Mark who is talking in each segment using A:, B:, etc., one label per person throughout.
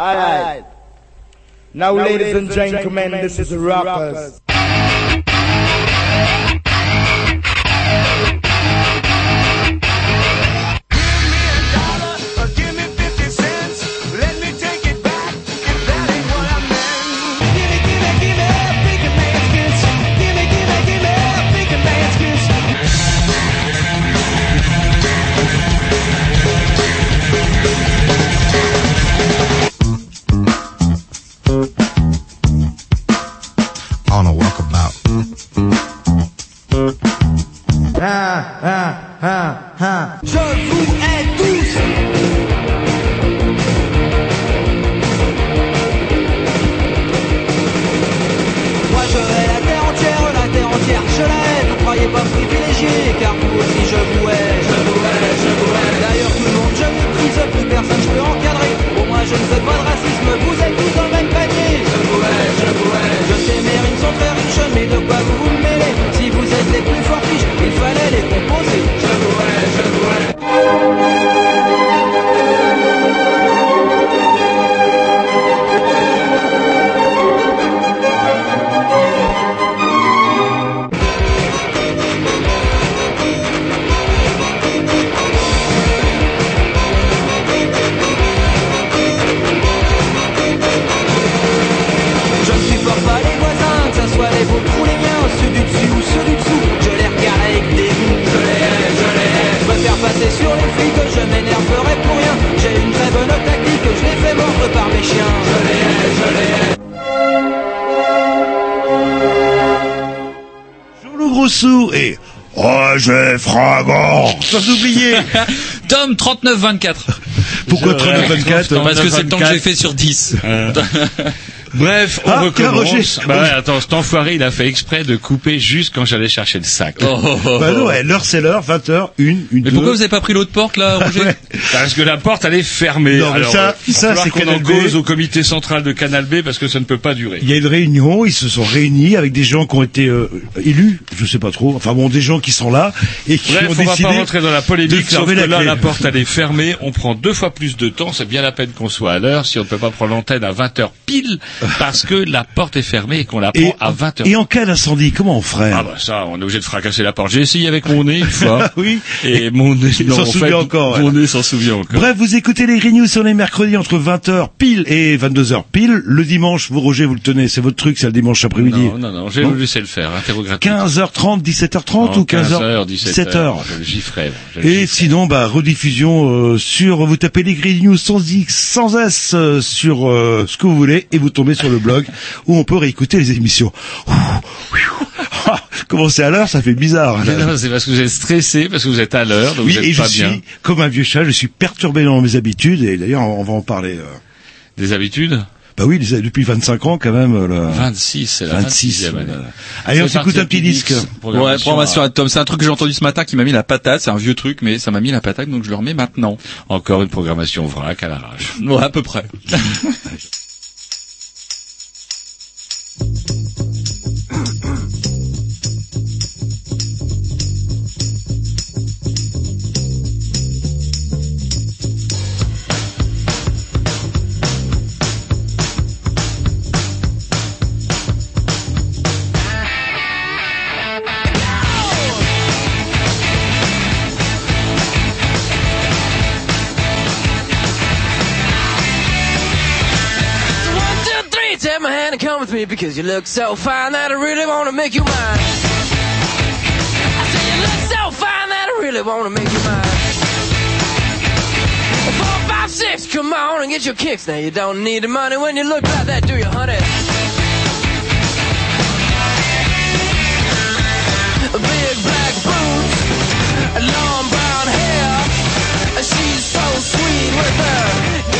A: All right. Now, now ladies, ladies and gentlemen,
B: gentlemen
C: this, this is Rappers. rappers. Sans oublier.
D: Tom 3924.
C: Pourquoi
D: Je-
C: 39-24
D: Parce que c'est le temps que
C: 24.
D: j'ai fait sur 10.
E: Bref, on
C: Ah,
E: recommence.
C: Roger.
E: Bah ouais, attends, cet enfoiré, il a fait exprès de couper juste quand j'allais chercher le sac.
C: Bah non, ouais, l'heure c'est l'heure, 20h, une, une,
D: Mais
C: deux.
D: pourquoi vous avez pas pris l'autre porte là, Roger
C: Ouais.
E: Parce que la porte, elle est fermée.
C: Non,
E: Alors,
C: ça-
E: euh,
C: ça, c'est
E: qu'on en cause au comité central de Canal B parce que ça ne peut pas durer.
C: Il y a une réunion, ils se sont réunis avec des gens qui ont été euh, élus, je sais pas trop, enfin bon, des gens qui sont là et qui
E: Bref,
C: ont
E: on va pas rentrer dans la polémique, sauf que
C: la
E: là,
C: clé.
E: la porte, elle est fermée, on prend deux fois plus de temps, c'est bien la peine qu'on soit à l'heure, si on ne peut pas prendre l'antenne à 20h pile, parce que la porte est fermée et qu'on la prend
C: Et,
E: à 20h.
C: et en cas d'incendie, comment on ferait
E: Ah bah ça, on est obligé de fracasser la porte. J'ai essayé avec mon nez une fois.
C: Oui.
E: Et mon nez,
C: s'en
E: en
C: souvient
E: fait,
C: encore, ouais.
E: Mon nez s'en souvient encore.
C: Bref, vous écoutez les Green News sur les mercredis entre 20h pile et 22h pile. Le dimanche, vous Roger, vous le tenez, c'est votre truc, c'est le dimanche après-midi.
E: Non, non, non, j'ai
C: Non.
E: laissé le faire, interrogatif.
C: 15h30, 17h30 ou 15h
E: 17h.
C: 17h.
E: Je le gifferai. je le
C: Et sinon, bah, rediffusion euh, sur, vous tapez les Green News sans X, sans S, euh, sur euh, ce que vous voulez, et vous tombez sur le blog où on peut réécouter les émissions. Ah, Commencer à l'heure, ça fait bizarre.
E: Non, c'est parce que vous êtes stressé, parce que vous êtes à l'heure, donc
C: oui,
E: vous êtes
C: et je
E: pas
C: suis,
E: bien.
C: comme un vieux chat, je suis perturbé dans mes habitudes, et d'ailleurs, on va en parler. euh.
E: Des habitudes?
C: Bah oui, depuis 25 ans, quand même. euh, là.
E: 26, c'est la
C: 26.
E: 26e année.
C: voilà. Allez, on
E: C'est
C: s'écoute un petit disque.
D: Ouais, programmation
E: à-
D: Tom, c'est un truc que j'ai entendu ce matin qui m'a mis la patate, c'est un vieux truc, mais ça m'a mis la patate, donc je le remets maintenant.
E: Encore une programmation vrac à l'arrache.
D: Ouais, à peu près.
B: me because you look so fine that I really want to make you mine. I said you look so fine that I really want to make you mine. Four, five, six, come on and get your kicks. Now you don't need the money when you look like that, do you, honey? Big black boots, long brown hair. She's so sweet with her.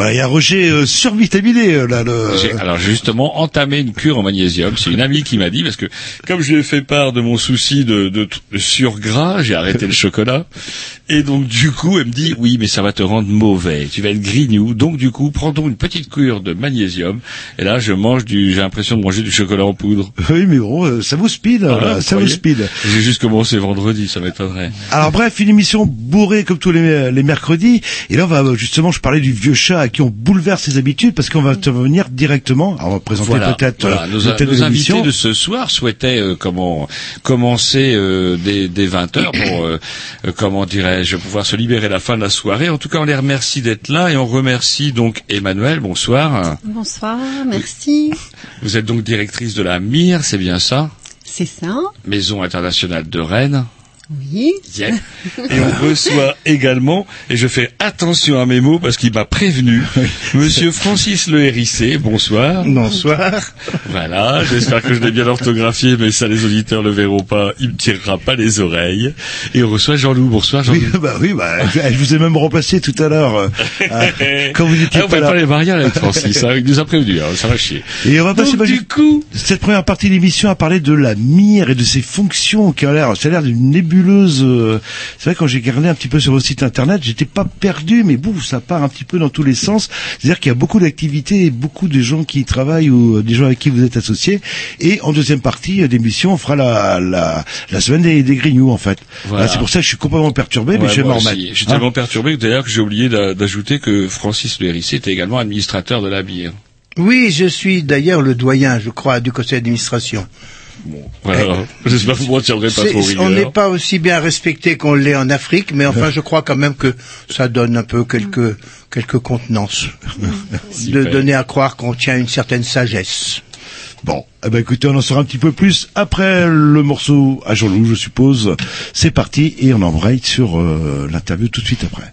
C: Voilà, il y a Roger euh, survitaminé euh, là. Le...
E: J'ai alors justement entamé une cure au magnésium. C'est une amie qui m'a dit parce que comme je lui ai fait part de mon souci de, de, de surgras, j'ai arrêté le chocolat et donc du coup elle me dit oui mais ça va te rendre mauvais, tu vas être grignou. Donc du coup prends donc une petite cure de magnésium et là je mange du, j'ai l'impression de manger du chocolat en poudre.
C: Oui, mais bon, euh, ça vous speed,
E: Voilà, vous
C: ça vous speed.
E: J'ai juste commencé vendredi, ça m'étonnerait.
C: Alors bref, une émission bourrée comme tous les, les mercredis. Et là, on va justement, je parlais du vieux chat qui on bouleverse ses habitudes parce qu'on va intervenir directement. Alors, on va présenter
E: Voilà,
C: peut-être
E: voilà.
C: euh,
E: Nos, nos invités de ce soir souhaitaient euh, comment commencer euh, dès, dès 20 heures pour euh, euh, comment dirais-je pouvoir se libérer la fin de la soirée. En tout cas, on les remercie d'être là et on remercie donc Emmanuel. Bonsoir.
F: Bonsoir, merci.
E: Vous êtes donc directrice de la MIR, c'est bien ça?
F: C'est ça,
E: Maison internationale de Rennes.
F: Oui.
E: Et on reçoit également, et je fais attention à mes mots parce qu'il m'a prévenu, Monsieur Francis Le Hérissé, bonsoir.
A: Bonsoir.
E: Voilà, j'espère que je l'ai bien orthographié, mais ça les auditeurs le verront pas, il me tirera pas les oreilles. Et on reçoit Jean-Loup, bonsoir
C: Oui,
E: Jean-Loup.
C: bah oui, bah, je, vous ai même remplacé tout à l'heure euh, quand vous étiez
E: Ah, on
C: pas
E: va
C: là.
E: pas les mariages avec Francis, hein, il nous a prévenu, hein, ça va chier.
C: Et on va passer
E: Donc,
C: bah,
E: du coup,
C: cette première partie de l'émission à parler de la mire et de ses fonctions qui a l'air, ça a l'air d'une nébuleuse. Euh, c'est vrai quand j'ai regardé un petit peu sur votre site internet, j'étais pas perdu, mais bouf, ça part un petit peu dans tous les sens. C'est-à-dire qu'il y a beaucoup d'activités et beaucoup de gens qui y travaillent ou euh, des gens avec qui vous êtes associés. Et en deuxième partie euh, d'émission, on fera la, la, la semaine des, des grignoux en fait.
E: Voilà.
C: c'est pour ça que je suis complètement perturbé, mais je vais m'en remettre.
E: Je suis
C: Hein
E: tellement perturbé que d'ailleurs que j'ai oublié d'a- d'ajouter que Francis Le Hérissé était également administrateur de la bière.
A: Oui, je suis d'ailleurs le doyen, je crois, du conseil d'administration.
E: Voilà, j'espère que vous ne pas trop
A: on n'est pas aussi bien respecté qu'on l'est en Afrique, mais enfin, je crois quand même que ça donne un peu quelques quelques contenances, de
E: Super.
A: donner à croire qu'on tient une certaine sagesse.
C: Bon, eh ben écoutez, on en saura un petit peu plus après le morceau à Jean-Loup, je suppose. C'est parti et on embraye sur euh, l'interview tout de suite après.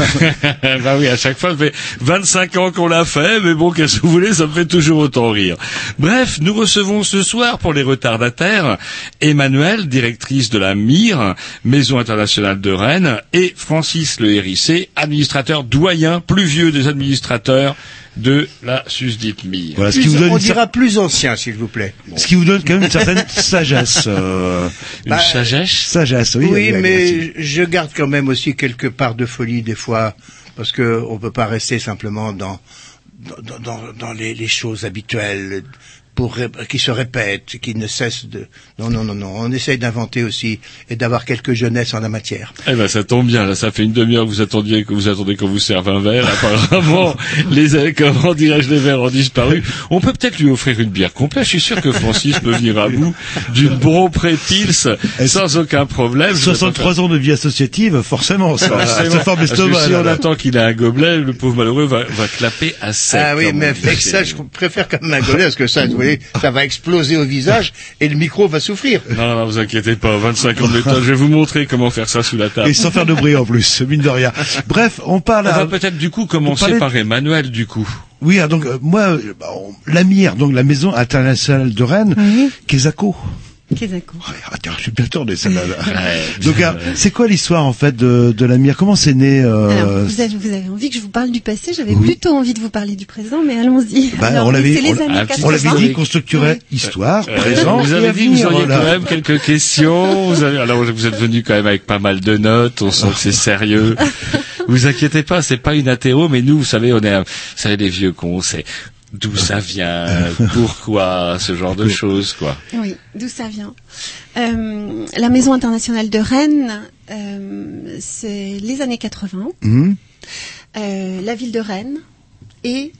E: bah oui, à chaque fois, ça fait 25 ans qu'on l'a fait, mais bon, qu'est-ce que vous voulez, ça me fait toujours autant rire. Bref, nous recevons ce soir, pour les retardataires, Emmanuel, directrice de la MIR, Maison internationale de Rennes, et Francis Le Hérissé, administrateur doyen, plus vieux des administrateurs de la susdite MIR.
C: Voilà, ce qui vous donne
A: on dira plus ancien, s'il vous plaît.
C: ce qui vous donne quand même une certaine sagesse. euh,
E: Une sagesse
C: sagesse, oui.
A: Oui,
C: merci.
A: mais je garde quand même aussi quelque part de folie des fois, parce que on peut pas rester simplement dans dans, dans, dans les, les choses habituelles pour qui se répètent, qui ne cessent de. Non, non, non, non. On essaye d'inventer aussi et d'avoir quelques jeunesse en la matière.
E: Eh ben, ça tombe bien, là, ça fait une demi-heure que vous attendiez, que vous attendez qu'on vous serve un verre. Apparemment, les, comment dirais-je, les verres ont disparu. On peut peut-être lui offrir une bière complète. Je suis sûr que Francis peut venir à bout d'une Brompré Pils sans aucun problème. Je vais pas faire-
C: 63 ans de vie associative, forcément, ça,
E: Forcément.
C: ça forme l'estomac.
E: si on attend qu'il ait un gobelet, le pauvre malheureux va, va clapper à sec.
A: ah oui, mais avec ça, je préfère quand même un golet, parce que ça, vous voyez, ça va exploser au visage et le micro va souffrir.
E: Non, non, non, vous inquiétez pas, 25 ans de méthode, je vais vous montrer comment faire ça sous la table.
C: Et sans faire de bruit en plus, mine de rien. Bref, on parle
E: On
C: à...
E: va peut-être du coup commencer par Emmanuel, du coup.
C: Oui, ah, donc euh, moi, euh, bah, on- la MIR, donc la Maison internationale de Rennes,
F: Oui.
C: Kesako. Ouais, attends, je suis bien tourné celle-là. donc, euh, c'est quoi l'histoire en fait de, de la MIR Comment c'est né euh,
F: Alors, vous avez, vous avez envie que je vous parle du passé, j'avais
C: Oui.
F: plutôt envie de vous parler du présent, mais allons-y.
C: Bah, on l'avait-
E: Ah,
F: 80.
C: On l'avait dit qu'on structurait
F: Oui.
C: histoire,
E: Euh,
C: présent.
E: vous avez dit que vous auriez
C: voilà.
E: quand même quelques questions. Vous avez, alors vous êtes venu quand même avec pas mal de notes. On sent que c'est sérieux. vous inquiétez pas, c'est pas une athéo, mais nous, vous savez, on est, un- vous savez, les vieux cons, c'est d'où ça vient, pourquoi, ce genre de choses, quoi.
F: Oui, d'où ça vient Euh, La Maison internationale de Rennes, euh, c'est les années 80.
C: Hum,
F: Euh, la ville de Rennes et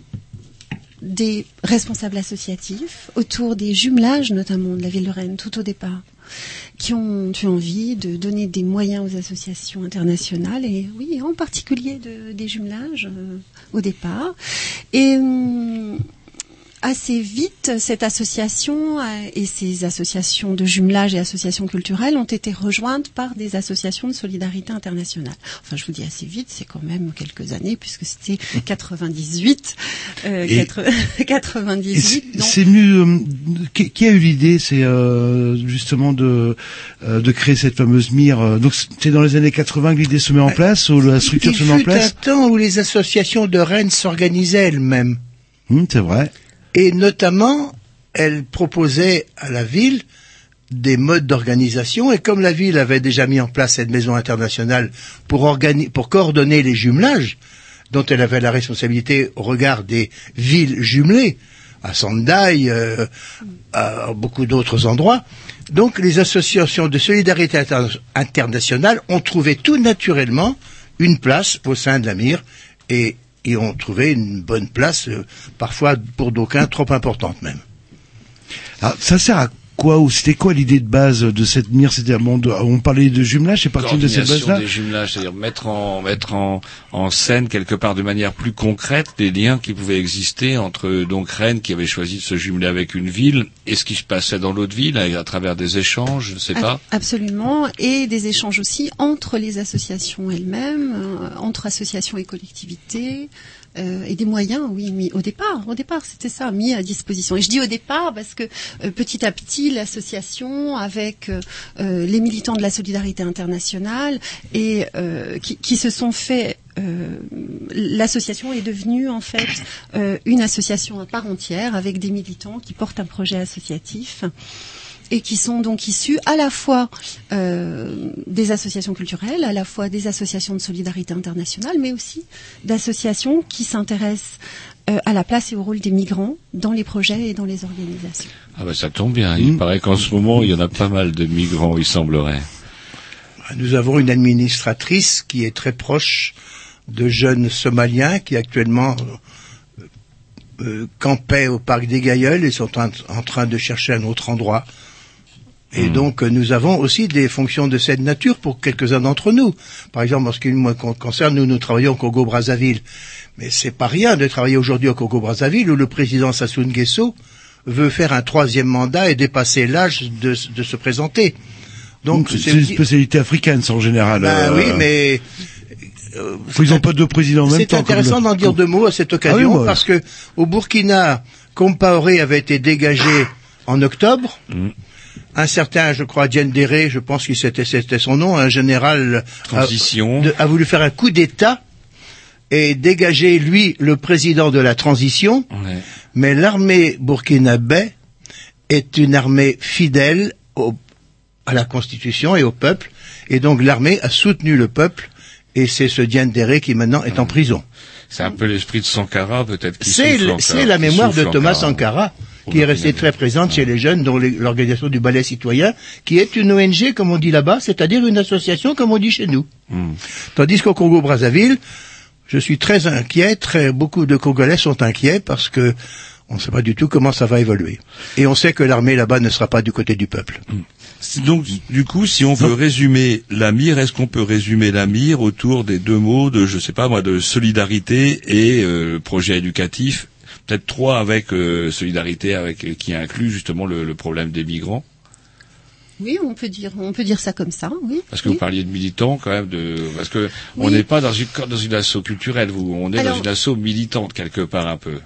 F: des responsables associatifs autour des jumelages, notamment de la ville de Rennes, tout au départ, qui ont eu envie de donner des moyens aux associations internationales et oui, en particulier de, des jumelages euh, au départ. Et hum, assez vite, cette association euh, et ces associations de jumelage et associations culturelles ont été rejointes par des associations de solidarité internationale. Enfin, je vous dis assez vite, c'est quand même quelques années puisque c'était 98, euh,
C: Et-
F: 80
C: Et
F: 98.
C: c'est- euh, qui, a eu l'idée, c'est euh, justement de euh, de créer cette fameuse mire. euh, donc c'est dans les années 80 que l'idée se met en place ou la structure
A: Il
C: se met en
A: fut un
C: place.
A: temps où les associations de Rennes s'organisaient elles-mêmes.
C: Hum, c'est vrai.
A: Et notamment, elles proposaient à la ville des modes d'organisation. Et comme la ville avait déjà mis en place cette maison internationale pour, coordonner les jumelages, dont elle avait la responsabilité au regard des villes jumelées, à Sendai, euh, à beaucoup d'autres endroits. Donc les associations de solidarité inter- internationale ont trouvé tout naturellement une place au sein de la mire et, et ont trouvé une bonne place, euh, parfois pour d'aucuns trop importante même.
C: Alors, ça sert à quoi ou c'était quoi l'idée de base de cette mire? C'était bon, on parlait de jumelage, c'est parti de cette base-là?
E: des jumelages, c'est-à-dire mettre en mettre en, en scène quelque part de manière plus concrète des liens qui pouvaient exister entre donc Rennes qui avait choisi de se jumeler avec une ville et ce qui se passait dans l'autre ville à, à travers des échanges, je ne sais pas.
F: Absolument, et des échanges aussi entre les associations elles-mêmes, euh, entre associations et collectivités, euh, et des moyens, oui, mis au départ, au départ, c'était ça, mis à disposition. Et je dis au départ parce que euh, petit à petit, l'association, avec euh, euh, les militants de la solidarité internationale, et euh, qui, qui se sont fait euh, l'association est devenue en fait une association à part entière avec des militants qui portent un projet associatif et qui sont donc issus à la fois euh, des associations culturelles, à la fois des associations de solidarité internationale, mais aussi d'associations qui s'intéressent euh, à la place et au rôle des migrants dans les projets et dans les organisations.
E: Ah ben ça tombe bien. Il paraît qu'en ce moment il y en a pas mal de migrants, il semblerait.
A: Nous avons une administratrice qui est très proche de jeunes Somaliens qui actuellement euh, euh, campaient au parc des Gailleuls et sont en, en train de chercher un autre endroit. Et donc euh, nous avons aussi des fonctions de cette nature pour quelques-uns d'entre nous. Par exemple, en ce qui nous con- concerne, nous nous travaillons au Congo-Brazzaville. Mais c'est pas rien de travailler aujourd'hui au Congo-Brazzaville où le président Sassou Nguesso veut faire un troisième mandat et dépasser l'âge de, de se présenter.
C: Donc c'est une spécialité africaine ça, en général.
A: ben
C: euh,
A: oui, mais euh,
C: Ils n'ont pas deux présidents en même
A: c'est
C: temps. comme
A: intéressant d'en dire deux mots à cette occasion
C: Ah oui, bah,
A: parce que au Burkina, Compaoré avait été dégagé en octobre.
E: Mm.
A: Un certain, je crois, Diendéré, je pense que c'était c'était son nom, un général
E: Transition.
A: a, de- a voulu faire un coup d'État et dégager lui le président de la transition.
E: Ouais.
A: Mais l'armée burkinabé est une armée fidèle au- à la Constitution et au peuple, et donc l'armée a soutenu le peuple, et c'est ce Diendéré qui maintenant est en prison.
E: C'est un peu l'esprit de Sankara peut-être
A: C'est c'est la mémoire de Thomas. Sankara, qui est restée très présente chez les jeunes, dont l'organisation du ballet citoyen, qui est une ONG, comme on dit là-bas, c'est-à-dire une association, comme on dit chez nous.
E: Hmm.
A: Tandis qu'au Congo-Brazzaville, je suis très inquiet, très, beaucoup de Congolais sont inquiets parce que on ne sait pas du tout comment ça va évoluer. Et on sait que l'armée là-bas ne sera pas du côté du peuple.
E: C'est Donc, du coup, si on veut résumer la mire, est-ce qu'on peut résumer la mire autour des deux mots de, je sais pas moi, de solidarité et euh, projet éducatif Peut-être trois avec euh, solidarité, avec euh, qui inclut justement le, le problème des migrants.
F: Oui, on peut dire, on peut dire ça comme ça, oui.
E: Parce que
F: oui.
E: vous parliez de militants quand même, de parce que on n'est pas dans une dans une asso culturelle, vous, on est
F: Alors-
E: dans une asso militante quelque part un peu.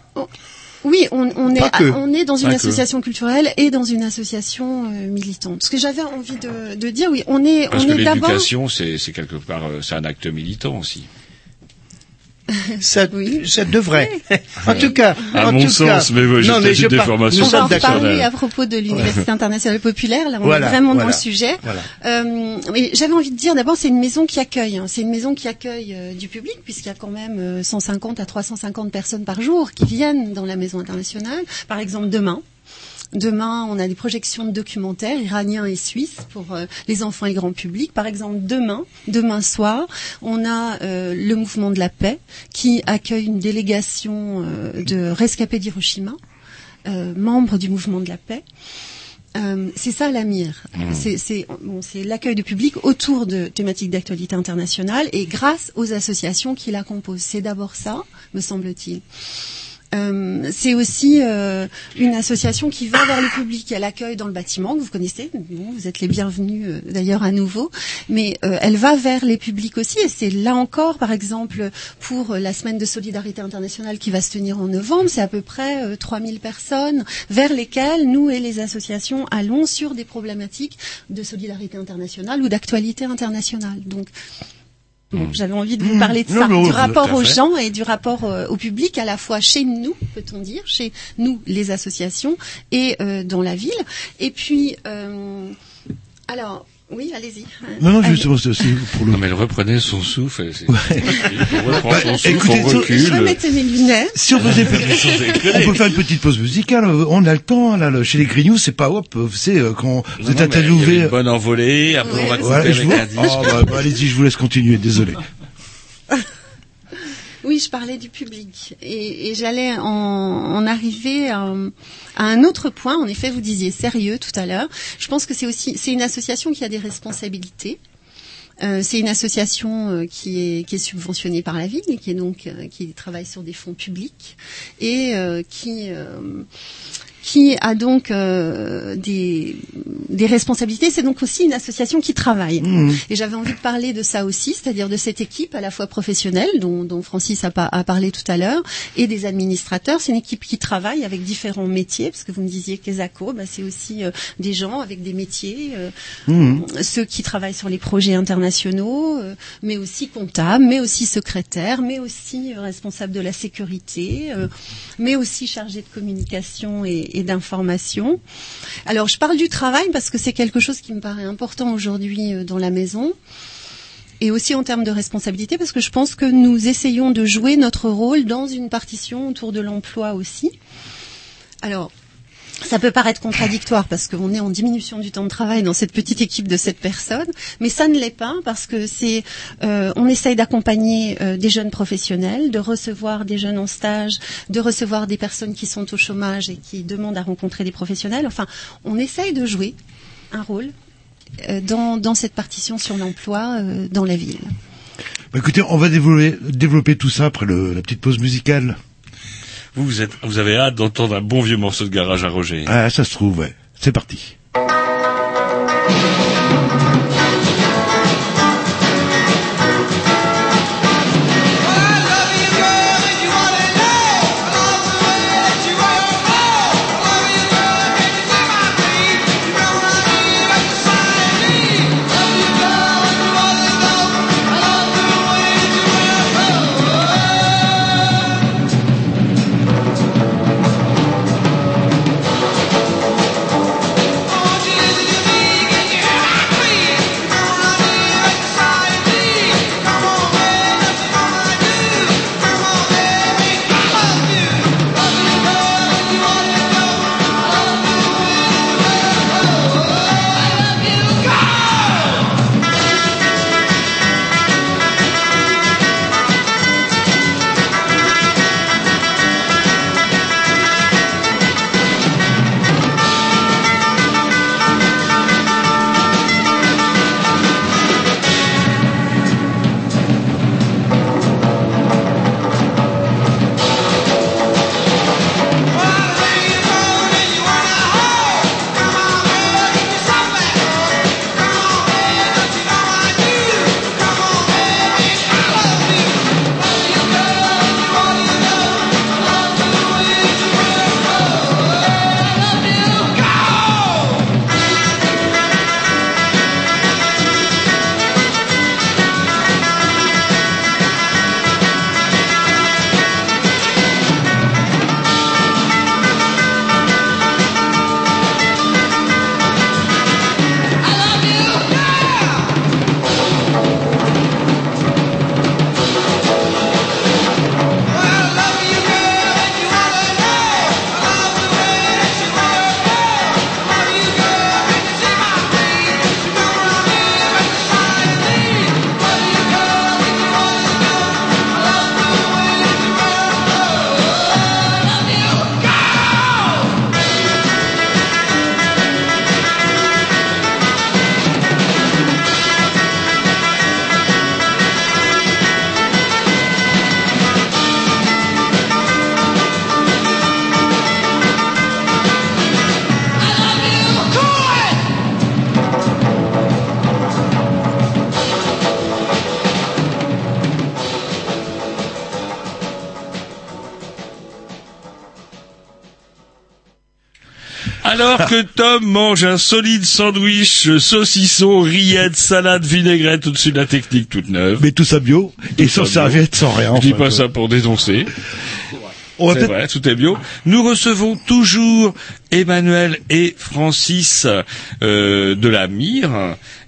F: Oui, on, on est,
A: que.
F: on est dans une
E: Pas que.
F: association culturelle et dans une association euh, militante. Ce que j'avais envie de, de dire, oui, on est,
E: Parce
F: on
E: que
F: est d'abord.
E: l'éducation, c'est quelque part, c'est un acte militant aussi.
A: Ça,
F: Oui.
A: ça devrait. en tout cas,
E: À
A: en
E: mon
A: tout
E: sens,
A: cas,
E: mais ouais, j'ai
A: non, mais je
E: une
A: par-
E: déformation
A: nous
F: On va en reparler à propos de l'Université internationale populaire. Là, on
A: Voilà,
F: est vraiment
A: voilà.
F: dans le sujet.
A: Voilà.
F: Euh, mais j'avais envie de dire, d'abord, c'est une maison qui accueille. hein. C'est une maison qui accueille euh, du public, puisqu'il y a quand même euh, 150 à 350 personnes par jour qui viennent dans la maison internationale. Par exemple, demain. Demain, on a des projections de documentaires iraniens et suisses pour euh, les enfants et le grand public. Par exemple, demain, demain soir, on a euh, le mouvement de la paix qui accueille une délégation euh, de rescapés d'Hiroshima, euh, membres du mouvement de la paix. Euh, c'est ça la mire. C'est c'est bon, c'est l'accueil du public autour de thématiques d'actualité internationale et grâce aux associations qui la composent. C'est d'abord ça, me semble-t-il. Euh, c'est aussi euh, une association qui va vers le public. Elle accueille dans le bâtiment que vous connaissez. Vous êtes les bienvenus euh, d'ailleurs à nouveau. Mais elle va vers les publics aussi. Et c'est là encore, par exemple, pour la semaine de solidarité internationale qui va se tenir en novembre, c'est à peu près euh, 3000 personnes vers lesquelles nous et les associations allons sur des problématiques de solidarité internationale ou d'actualité internationale. Bon, J'avais envie de vous parler de
C: Non,
F: ça, du rapport aux gens et du rapport euh, au public, à la fois chez nous, peut-on dire, chez nous, les associations, et euh, dans la ville. Et puis, euh, alors, oui, allez-y.
C: Non, non,
F: Allez.
C: justement, c'est aussi pour le...
E: Non mais elle reprenait son souffle. c'est- On reprend son
C: Bah,
E: souffle,
C: écoutez,
E: on
C: ça-
E: recule.
F: Je mettre mes lunettes.
C: Si on faisait, on peut faire une petite pause musicale. On a le temps là. Chez les Grignoux, c'est pas hop. Vous savez euh, quand vous êtes
E: Non,
C: interviewé.
E: une bonne envolée, après on va couper
C: Voilà, je
E: avec
C: vous... Oh, bah, bah, allez-y, je vous laisse continuer. Désolé.
F: Oui, je parlais du public et, j'allais en, arriver à, à un autre point. En effet, vous disiez sérieux tout à l'heure. Je pense que c'est aussi c'est une association qui a des responsabilités. Euh, c'est une association euh, qui est subventionnée par la ville et qui est donc euh, qui travaille sur des fonds publics et euh, qui euh, qui a donc euh, des, des responsabilités. C'est donc aussi une association qui travaille. Et j'avais envie de parler de ça aussi, c'est-à-dire de cette équipe à la fois professionnelle, dont, dont Francis a, a parlé tout à l'heure, et des administrateurs. C'est une équipe qui travaille avec différents métiers, parce que vous me disiez qu'ESACO, bah, c'est aussi euh, des gens avec des métiers, euh, ceux qui travaillent sur les projets internationaux, euh, mais aussi comptables, mais aussi secrétaires, mais aussi euh, responsables de la sécurité, euh, mais aussi chargés de communication et, et d'information. Alors, je parle du travail parce que c'est quelque chose qui me paraît important aujourd'hui euh, dans la maison. Et aussi en termes de responsabilité, parce que je pense que nous essayons de jouer notre rôle dans une partition autour de l'emploi aussi. Alors, ça peut paraître contradictoire parce qu'on est en diminution du temps de travail dans cette petite équipe de cette personne, mais ça ne l'est pas parce que c'est, euh, on essaye d'accompagner euh, des jeunes professionnels, de recevoir des jeunes en stage, de recevoir des personnes qui sont au chômage et qui demandent à rencontrer des professionnels. Enfin, on essaye de jouer un rôle euh, dans, dans cette partition sur l'emploi dans la ville.
C: Bah, écoutez, on va développer, développer tout ça après la petite pause musicale.
E: Vous, êtes, vous avez hâte d'entendre un bon vieux morceau de garage à Roger.
C: Ah, ça se trouve. C'est parti.
E: Alors que Tom mange un solide sandwich, saucisson, rillettes, salade, vinaigrette au-dessus de la technique toute neuve.
C: Mais tout ça bio et sans serviette, sans rien.
E: Je dis pas ça pour dénoncer.
C: On va
E: vrai, tout est bio. Nous recevons toujours Emmanuel et Francis euh, de la Mire,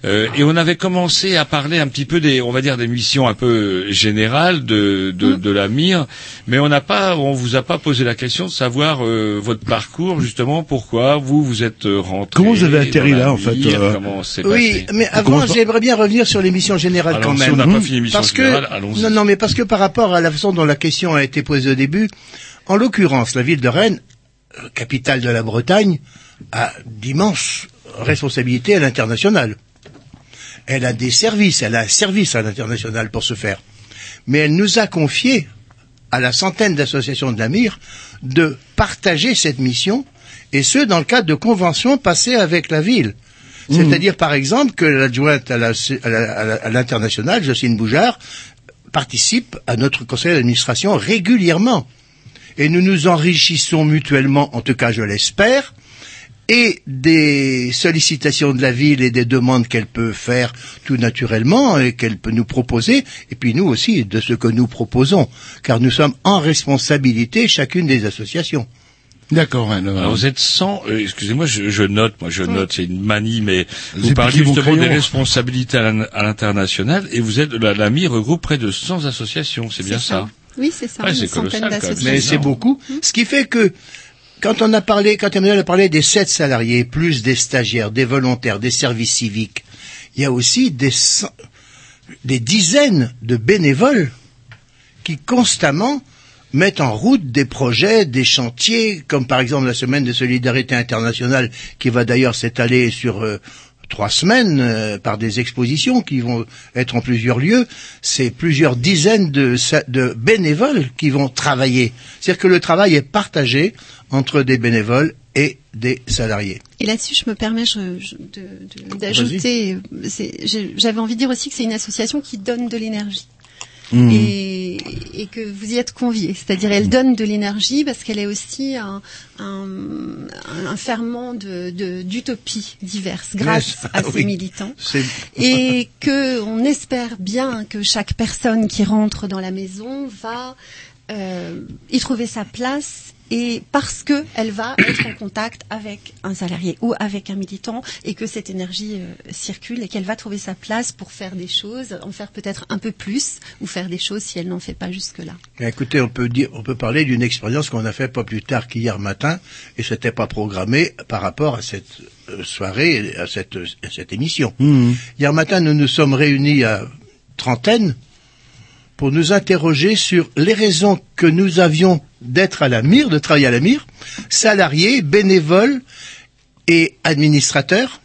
E: euh, et on avait commencé à parler un petit peu des, on va dire des missions un peu générales de de,
C: Mm.
E: de la Mire, mais on n'a pas, on vous a pas posé la question de savoir euh, votre parcours justement, pourquoi vous vous êtes rentré.
C: Comment vous avez atterri là, en fait, euh
E: Comment c'est
A: Oui,
E: passé
A: mais avant, j'aimerais bien revenir sur l'émission générale
E: Alors,
A: quand
E: si
A: même.
E: on n'a pas fini l'émission
A: parce
E: générale,
A: que, non, non, mais parce que par rapport à la façon dont la question a été posée au début, en l'occurrence, la ville de Rennes, capitale de la Bretagne, a d'immenses responsabilités à l'international. Elle a des services, elle a un service à l'international pour ce faire. Mais elle nous a confié, à la centaine d'associations de la MIR, de partager cette mission, et ce, dans le cadre de conventions passées avec la ville. C'est-à-dire, par exemple, que l'adjointe à la- à la- l'international, Jocelyne Boujard, participe à notre conseil d'administration régulièrement. Et nous nous enrichissons mutuellement, en tout cas je l'espère, et des sollicitations de la ville et des demandes qu'elle peut faire tout naturellement et qu'elle peut nous proposer, et puis nous aussi de ce que nous proposons, car nous sommes en responsabilité chacune des associations.
C: D'accord. alors,
E: Alors vous êtes 100, euh, excusez-moi, je, je note, moi je note, c'est une manie, mais vous parlez justement des responsabilités à l'in- à l'international et vous êtes, la, la MI regroupe près de 100 associations, c'est bien ça?
F: Oui, c'est ça.
E: Ouais,
F: une
E: c'est
F: centaine
E: colossal.
A: Mais
E: C'est
A: beaucoup. Ce qui fait que quand on a parlé, quand Emmanuel a parlé des sept salariés, plus des stagiaires, des volontaires, des services civiques, il y a aussi des, cent- des dizaines de bénévoles qui constamment mettent en route des projets, des chantiers, comme par exemple la semaine de solidarité internationale qui va d'ailleurs s'étaler sur euh, trois semaines euh, par des expositions qui vont être en plusieurs lieux. C'est plusieurs dizaines de, de bénévoles qui vont travailler. C'est-à-dire que le travail est partagé entre des bénévoles et des salariés.
F: Et là-dessus, je me permets d'ajouter, j'ai- j'avais envie de dire aussi que c'est une association qui donne de l'énergie.
C: Mmh.
F: Et, et que vous y êtes conviés, c'est-à-dire elle donne de l'énergie parce qu'elle est aussi un, un, un ferment de- de- d'utopies diverses grâce
A: Yes.
F: à
A: Oui.
F: militants et que on espère bien que chaque personne qui rentre dans la maison va euh, y trouver sa place et parce que elle va être en contact avec un salarié ou avec un militant et que cette énergie euh, circule et qu'elle va trouver sa place pour faire des choses, en faire peut-être un peu plus ou faire des choses si elle n'en fait pas jusque là.
A: Écoutez, on peut dire, on peut parler d'une expérience qu'on a fait pas plus tard qu'hier matin, et c'était pas programmé par rapport à cette euh, soirée, à cette, à cette émission.
C: Mmh.
A: Hier matin, nous nous sommes réunis à trentaine pour nous interroger sur les raisons que nous avions d'être à la mire, de travailler à la mire, salariés, bénévoles et administrateurs.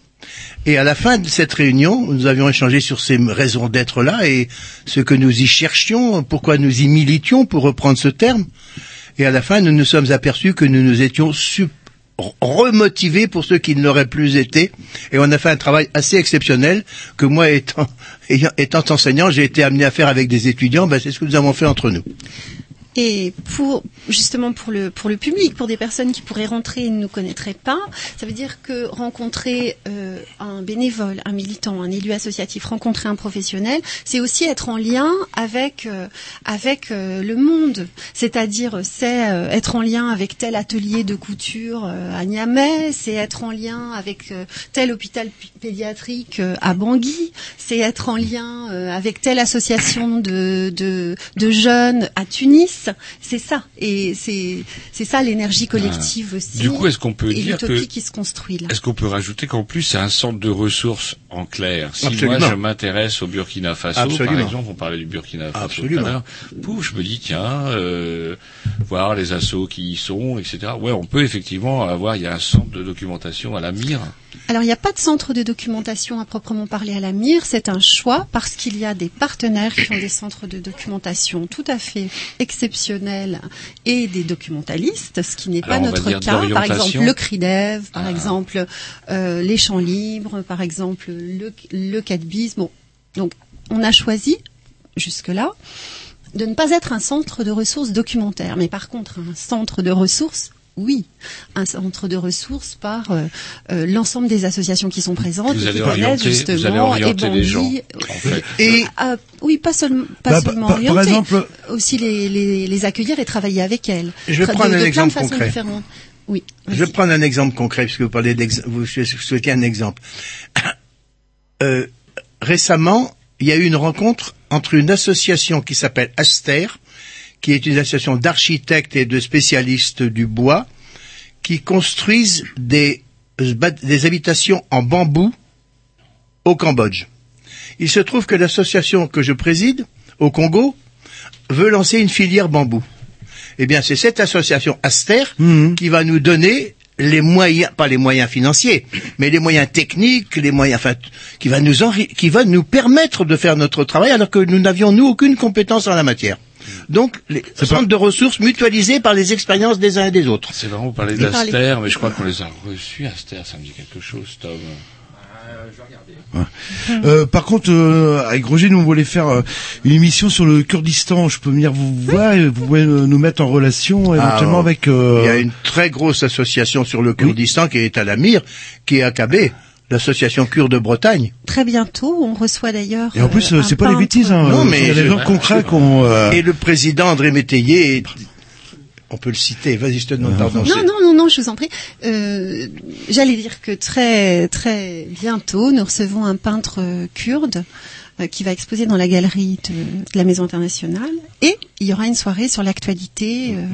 A: Et à la fin de cette réunion, nous avions échangé sur ces raisons d'être là et ce que nous y cherchions, pourquoi nous y militions, pour reprendre ce terme. Et à la fin, nous nous sommes aperçus que nous nous étions remotivés pour ceux qui ne l'auraient plus été. Et on a fait un travail assez exceptionnel que moi, étant, étant enseignant, j'ai été amené à faire avec des étudiants. Ben, c'est ce que nous avons fait entre nous.
F: Et pour justement pour le pour le public, pour des personnes qui pourraient rentrer et ne nous connaîtraient pas, ça veut dire que rencontrer euh, un bénévole, un militant, un élu associatif, rencontrer un professionnel, c'est aussi être en lien avec euh, avec euh, le monde. C'est-à-dire c'est euh, être en lien avec tel atelier de couture euh, à Niamey, c'est être en lien avec euh, tel hôpital pi- pédiatrique à Bangui, c'est être en lien avec telle association de, de, de jeunes à Tunis. C'est ça. Et c'est c'est ça l'énergie collective aussi.
E: Du coup, est-ce qu'on peut
F: et
E: dire que
F: qui se construit là.
E: Est-ce qu'on peut rajouter qu'en plus c'est un centre de ressources en clair? Si
A: Absolument.
E: moi je m'intéresse au Burkina Faso,
A: Absolument.
E: par exemple, on parlait du Burkina Faso
A: Absolument.
E: tout à l'heure, pouf, je me dis tiens, euh, voir les assos qui y sont, etc. Ouais, on peut effectivement avoir, il y a un centre de documentation à la mire.
F: Alors il n'y a pas de centre de documentation à proprement parler à la MIR, c'est un choix parce qu'il y a des partenaires qui ont des centres de documentation tout à fait exceptionnels et des documentalistes, ce qui n'est pas notre cas. Par exemple le CRIDEV, par
E: Ah.
F: exemple euh, les champs libres, par exemple le, le. Bon, donc on a choisi jusque-là de ne pas être un centre de ressources documentaires, mais par contre un centre de ressources oui, un centre de ressources par euh, euh, l'ensemble des associations qui sont présentes
E: Vous
F: et
E: allez
F: qui connaissent
E: orienter- vous
F: justement
E: allez orienter
F: et
E: les gens, en fait.
A: Et
F: Ah, oui, pas
C: Bah,
F: seulement
C: par- par
F: orienter,
C: exemple-
F: aussi les, les, les accueillir et travailler avec elles.
A: Je vais
F: Tra-
A: prendre
F: de,
A: un
F: de
A: exemple concret.
F: Oui.
A: Je vais prendre un exemple concret, puisque vous parlez d'ex- vous souhaitez un exemple. Euh, récemment, il y a eu une rencontre entre une association qui s'appelle Aster, qui est une association d'architectes et de spécialistes du bois, qui construisent des, habitations en bambou au Cambodge. Il se trouve que l'association que je préside au Congo veut lancer une filière bambou. Eh bien, c'est cette association Aster
C: Mhm.
A: qui va nous donner les moyens, pas les moyens financiers, mais les moyens techniques, les moyens, enfin, qui va nous qui va nous permettre de faire notre travail alors que nous n'avions nous aucune compétence en la matière. Donc, les
C: C'est
A: centres
C: pas-
A: de ressources mutualisés par les expériences des uns et des autres.
E: C'est vraiment vous parlez d'Aster, mais je crois qu'on les a reçus, Aster, ça me dit quelque chose, Tom.
C: Euh, par contre, euh, avec Roger, nous on voulait faire euh, une émission sur le Kurdistan. Je peux venir vous voir et vous pouvez euh, nous mettre en relation éventuellement
A: Ah,
C: avec. euh,
A: Il y a une très grosse association sur le Kurdistan qui est à la mire, qui est AKB, l'association kurde de Bretagne.
F: Très bientôt, on reçoit d'ailleurs.
C: Et en plus,
F: euh,
C: c'est pas des bêtises. Hein,
A: Non,
C: euh,
A: mais
C: il y a des
A: je-
C: gens concrets qu'on. euh,
A: Et le président André Métayer, est- on peut le citer. Vas-y, je te demande pardon.
F: Non, non, non, non, je vous en prie. Euh, J'allais dire que très, très bientôt, nous recevons un peintre kurde euh, qui va exposer dans la galerie de, de la Maison internationale. Et il y aura une soirée sur l'actualité euh,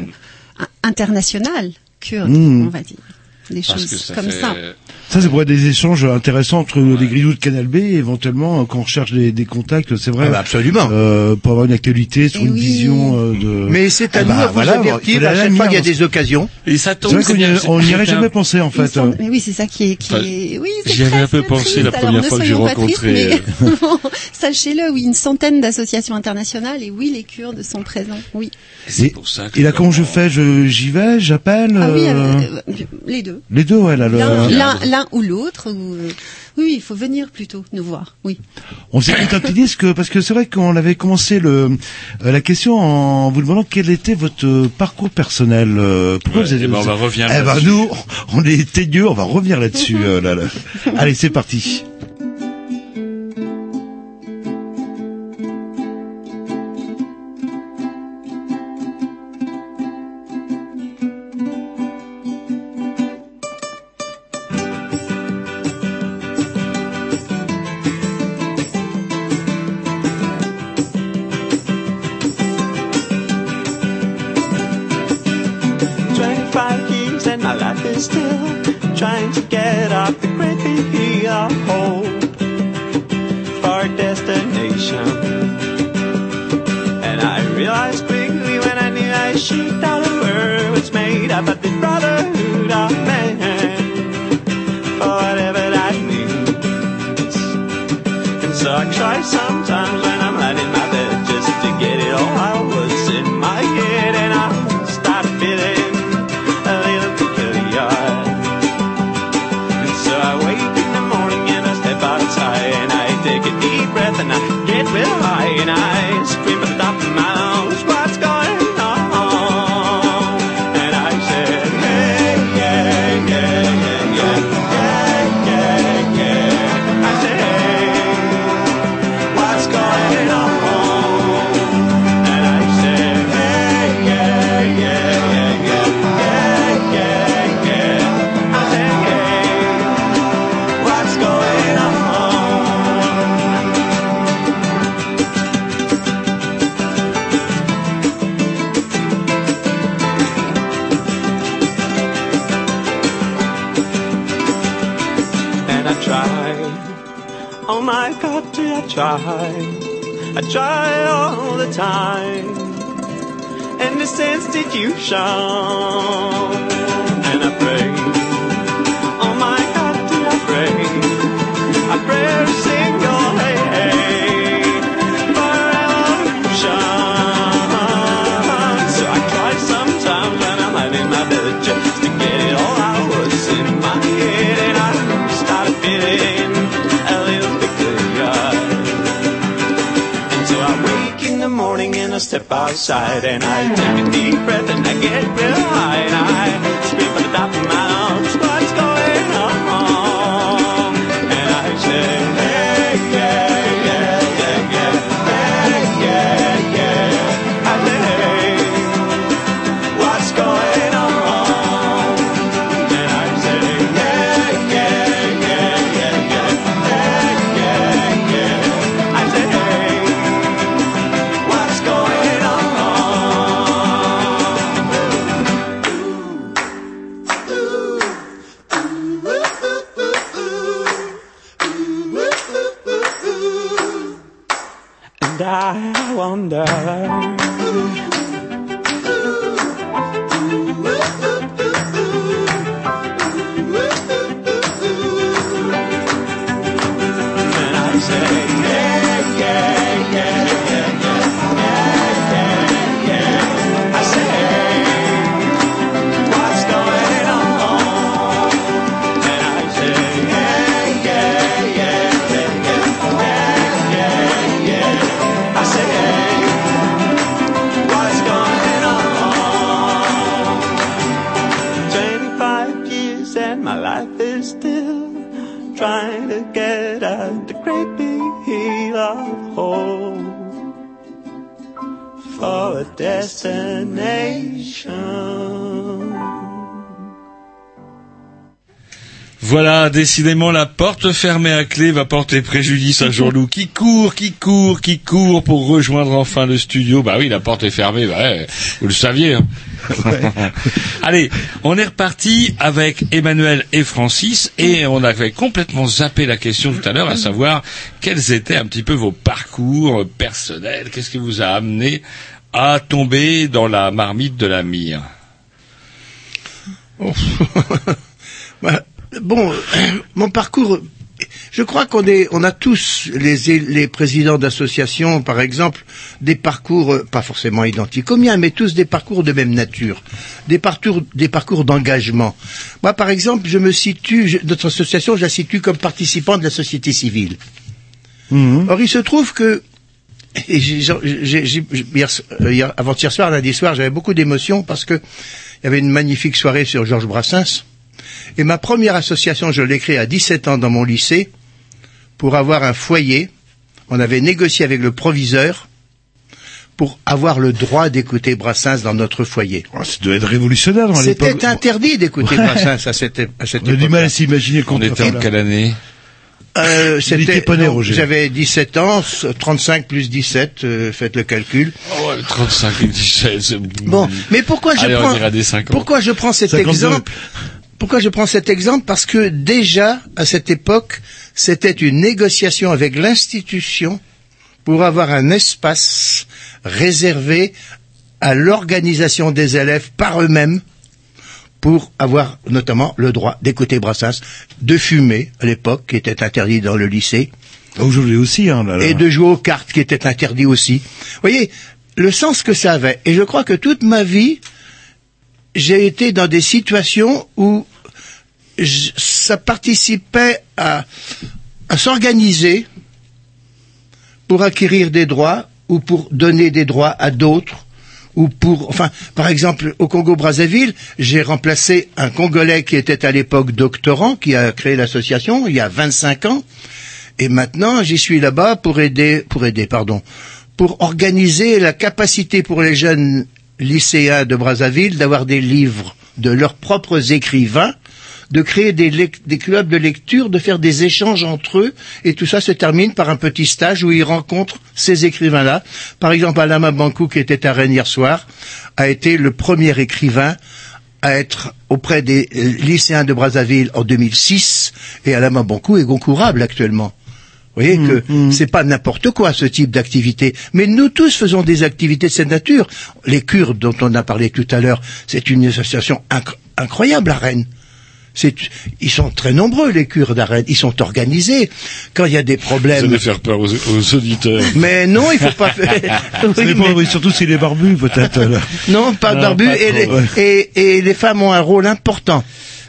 F: in- internationale kurde,
C: Mhm.
F: on va dire. Des
E: Parce
F: choses
E: ça
F: comme
E: fait...
F: ça.
C: Ça, c'est pour être des échanges intéressants entre les grillous de Canal B, et éventuellement, euh, quand on recherche des, des contacts, c'est vrai.
A: Ah bah, absolument.
C: euh, pour avoir une actualité sur
F: Et
C: une
F: oui.
C: vision euh, de.
A: Mais c'est à
C: Ah
A: nous
C: bah,
A: à vous
C: voilà, il
A: avertir à chaque fois qu'il y a des occasions.
E: Et ça
C: C'est
E: tombe
C: on n'y aurait jamais pensé en fait.
F: semble- mais oui, c'est ça qui est, qui
E: Enfin,
F: est, oui, c'est
E: j'y avais un peu pensé la première fois que j'ai rencontré, euh,
F: Sachez-le, oui, une centaine d'associations internationales et oui, les Kurdes sont présents. Oui.
E: C'est
C: Et-
E: pour ça que
C: Et là, comment je fais? Je j'y vais, j'appelle.
F: Ah oui,
C: euh,
F: les deux.
C: Les deux, ouais. Là, le-
F: L'un ou l'autre. ou, euh, Oui, il faut venir plutôt nous voir. Oui.
C: On s'écoute un petit disque parce que c'est vrai qu'on avait commencé le euh, la question en vous demandant quel était votre euh, parcours personnel. euh, pourquoi
E: Ouais,
C: vous avez-
E: eh ben, on va revenir
C: Eh ben
E: là-dessus.
C: nous, on est teigneux, on va revenir là-dessus. euh, là, là. Allez, c'est parti.
G: Trying to get Try all the time and the sense that you shine. Step outside and I take a deep breath and I get real high and I the top of my time.
E: Voilà, décidément, la porte fermée à clé va porter préjudice à Jean-Loup qui court, qui court, qui court pour rejoindre enfin le studio. Bah oui, la porte est fermée, bah ouais, vous le saviez. hein. Allez, on est reparti avec Emmanuel et Francis et on avait complètement zappé la question tout à l'heure, à savoir quels étaient un petit peu vos parcours personnels, qu'est-ce qui vous a amené à tomber dans la marmite de la mire?
A: Bah, bon, mon parcours, je crois qu'on est, on a tous les, les présidents d'associations, par exemple, des parcours euh, pas forcément identiques aux miens, mais tous des parcours de même nature, des parcours, des parcours d'engagement. Moi, par exemple, je me situe, je- notre association, je la situe comme participant de la société civile. Or, il se trouve que et j'ai- j'ai- hier, euh, hier- avant-hier soir, lundi soir, j'avais beaucoup d'émotions parce que il y avait une magnifique soirée sur Georges Brassens. Et ma première association, je l'ai créée à 17 ans dans mon lycée pour avoir un foyer. On avait négocié avec le proviseur pour avoir le droit d'écouter Brassens dans notre foyer.
C: Oh, ça doit être révolutionnaire dans l'époque.
A: C'était interdit d'écouter Brassens à cette, à cette
C: On a du
A: époque.
C: mal à s'imaginer qu'on
E: On était en quelle année?
A: Euh,
C: Il était pas né,
A: donc,
C: Roger.
A: J'avais 17 ans, 35 plus 17, euh, faites le calcul.
E: oh, ouais, 35 et 17. c'est-
A: Bon, mais pourquoi je
E: Allez,
A: prends
E: ira des 50.
A: pourquoi je prends cet
C: 52.
A: exemple? Pourquoi je prends cet exemple? Parce que déjà à cette époque, c'était une négociation avec l'institution pour avoir un espace réservé à l'organisation des élèves par eux-mêmes pour avoir notamment le droit d'écouter Brassens, de fumer à l'époque, qui était interdit dans le lycée,
C: Aujourd'hui aussi, hein, là, là.
A: et de jouer aux cartes qui était interdit aussi. Vous voyez, le sens que ça avait. Et je crois que toute ma vie, j'ai été dans des situations où je- ça participait à, à s'organiser pour acquérir des droits ou pour donner des droits à d'autres ou pour, enfin, par exemple, au Congo-Brazzaville, j'ai remplacé un Congolais qui était à l'époque doctorant, qui a créé l'association il y a 25 ans, et maintenant, j'y suis là-bas pour aider, pour aider, pardon, pour organiser la capacité pour les jeunes lycéens de Brazzaville d'avoir des livres de leurs propres écrivains, de créer des, clubs de lecture, de faire des échanges entre eux, et tout ça se termine par un petit stage où ils rencontrent ces écrivains-là. Par exemple, Alama Bankou, qui était à Rennes hier soir, a été le premier écrivain à être auprès des euh, lycéens de Brazzaville en 2006, et Alama Bankou est concourable actuellement. Vous voyez que c'est pas n'importe quoi ce type d'activité. Mais nous tous faisons des activités de cette nature. Les Kurdes dont on a parlé tout à l'heure, c'est une association incr- incroyable à Rennes. C'est, ils sont très nombreux les Kurdes à Rennes. Ils sont organisés. Quand il y a des
E: Ça
A: problèmes.
E: de faire peur aux, aux auditeurs.
A: Mais non, il faut pas faire.
C: Ça
A: Oui,
C: dépend,
A: mais-
C: oui, surtout s'il est barbu, peut-être.
A: Non, pas
C: Non,
A: barbu.
C: pas
A: et,
C: trop,
A: les,
C: ouais.
A: et, et les femmes ont un rôle important.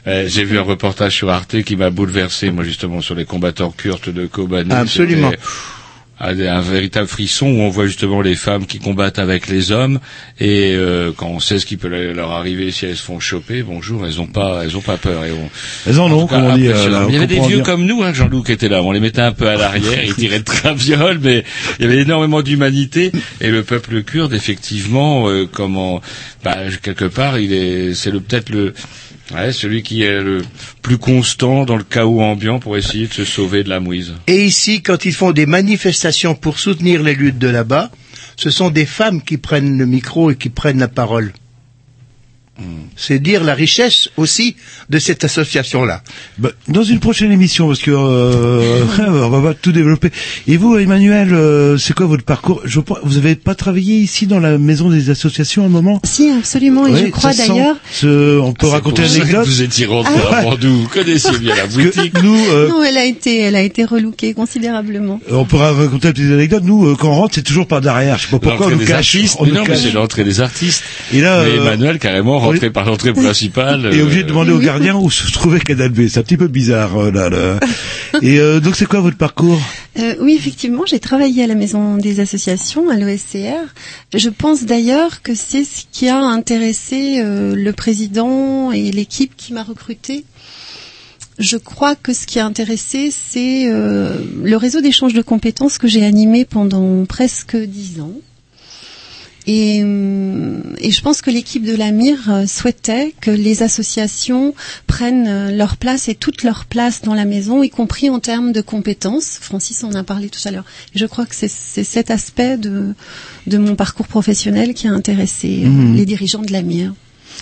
E: Eh, J'ai vu un reportage sur Arte qui m'a bouleversé, moi justement, sur les combattants kurdes de Kobani.
A: Absolument.
E: Des- un véritable frisson où on voit justement les femmes qui combattent avec les hommes et euh, quand on sait ce qui peut leur arriver si elles se font choper, bonjour, elles ont pas, elles ont pas peur. Et on,
C: Elles en
E: en
C: ont, comme on dit. euh,
E: il y avait des vieux comme nous, hein, Jean-Loup qui était là. On les mettait un peu à l'arrière, ils tiraient de traviole, mais il y avait énormément d'humanité. Et le peuple kurde, effectivement, euh, comment, bah, quelque part, il est, c'est le peut-être le, ouais, celui qui est le plus constant dans le chaos ambiant pour essayer de se sauver de la mouise.
A: Et ici, quand ils font des manifestations pour soutenir les luttes de là-bas, ce sont des femmes qui prennent le micro et qui prennent la parole. C'est dire la richesse aussi de cette association-là.
C: Bah, dans une prochaine émission, parce que euh, on va pas tout développer. Et vous, Emmanuel, euh, c'est quoi votre parcours? Je Vous avez pas travaillé ici dans la maison des associations à un moment?
F: Si, absolument, et
C: Oui,
F: je crois d'ailleurs.
C: Ce- on peut raconter
E: ça que
C: l'anecdote
E: Vous étiez rentré
F: Ah.
E: à Bordeaux, vous connaissiez bien la boutique.
C: nous, euh,
F: Non, elle a été, elle a été relookée considérablement.
C: on pourra raconter une petite anecdote. Nous, euh, quand on rentre, c'est toujours par derrière. Je sais pas pourquoi on nous cache.
E: artistes,
C: on
E: mais
C: nous
E: non, mais c'est l'entrée des artistes.
C: Et là,
E: Mais
C: euh,
E: Emmanuel, carrément,
C: est-
E: par l'entrée principale.
C: et obligé de
E: euh,
C: demander au gardien où se trouvait Canal B. C'est un petit peu bizarre euh, là. là. Et euh, donc, c'est quoi votre parcours?
F: Euh, oui, effectivement, j'ai travaillé à la Maison des associations, à l'OSCR. Je pense d'ailleurs que c'est ce qui a intéressé euh, le président et l'équipe qui m'a recruté. Je crois que ce qui a intéressé, c'est euh, le réseau d'échange de compétences que j'ai animé pendant presque dix ans. Et, hum, et je pense que l'équipe de l'AMIR euh, souhaitait que les associations prennent euh, leur place et toute leur place dans la maison, y compris en termes de compétences. Francis en a parlé tout à l'heure. Je crois que c'est cet aspect de, de mon parcours professionnel qui a intéressé euh,
C: Mhm.
F: les dirigeants de l'AMIR.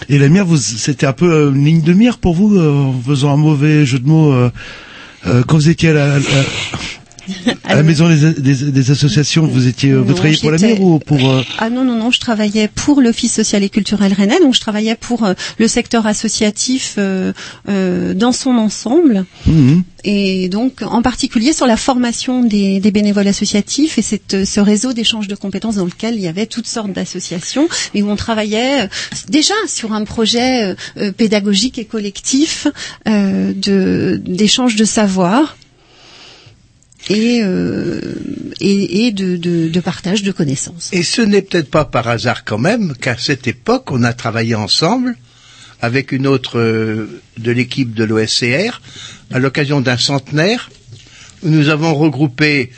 C: Et la mire, vous, c'était un peu euh, une ligne de mire pour vous, euh, en faisant un mauvais jeu de mots. euh, euh, quand vous étiez à la, à la- à la maison des, des- des associations, vous étiez, euh, vous
F: Non,
C: travailliez pour la mire ou pour euh,
F: Ah non, non, non, je travaillais pour l'Office social et culturel rennais, donc je travaillais pour euh, le secteur associatif euh, euh, dans son ensemble.
C: mhm.
F: et donc en particulier sur la formation des, des bénévoles associatifs et cette, ce réseau d'échange de compétences dans lequel il y avait toutes sortes d'associations et où on travaillait déjà sur un projet pédagogique et collectif euh, de d'échange de savoir et, euh, et, et de, de, de partage de connaissances.
A: Et ce n'est peut-être pas par hasard quand même qu'à cette époque, on a travaillé ensemble avec une autre euh, de l'équipe de l'OSCR à l'occasion d'un centenaire où nous avons regroupé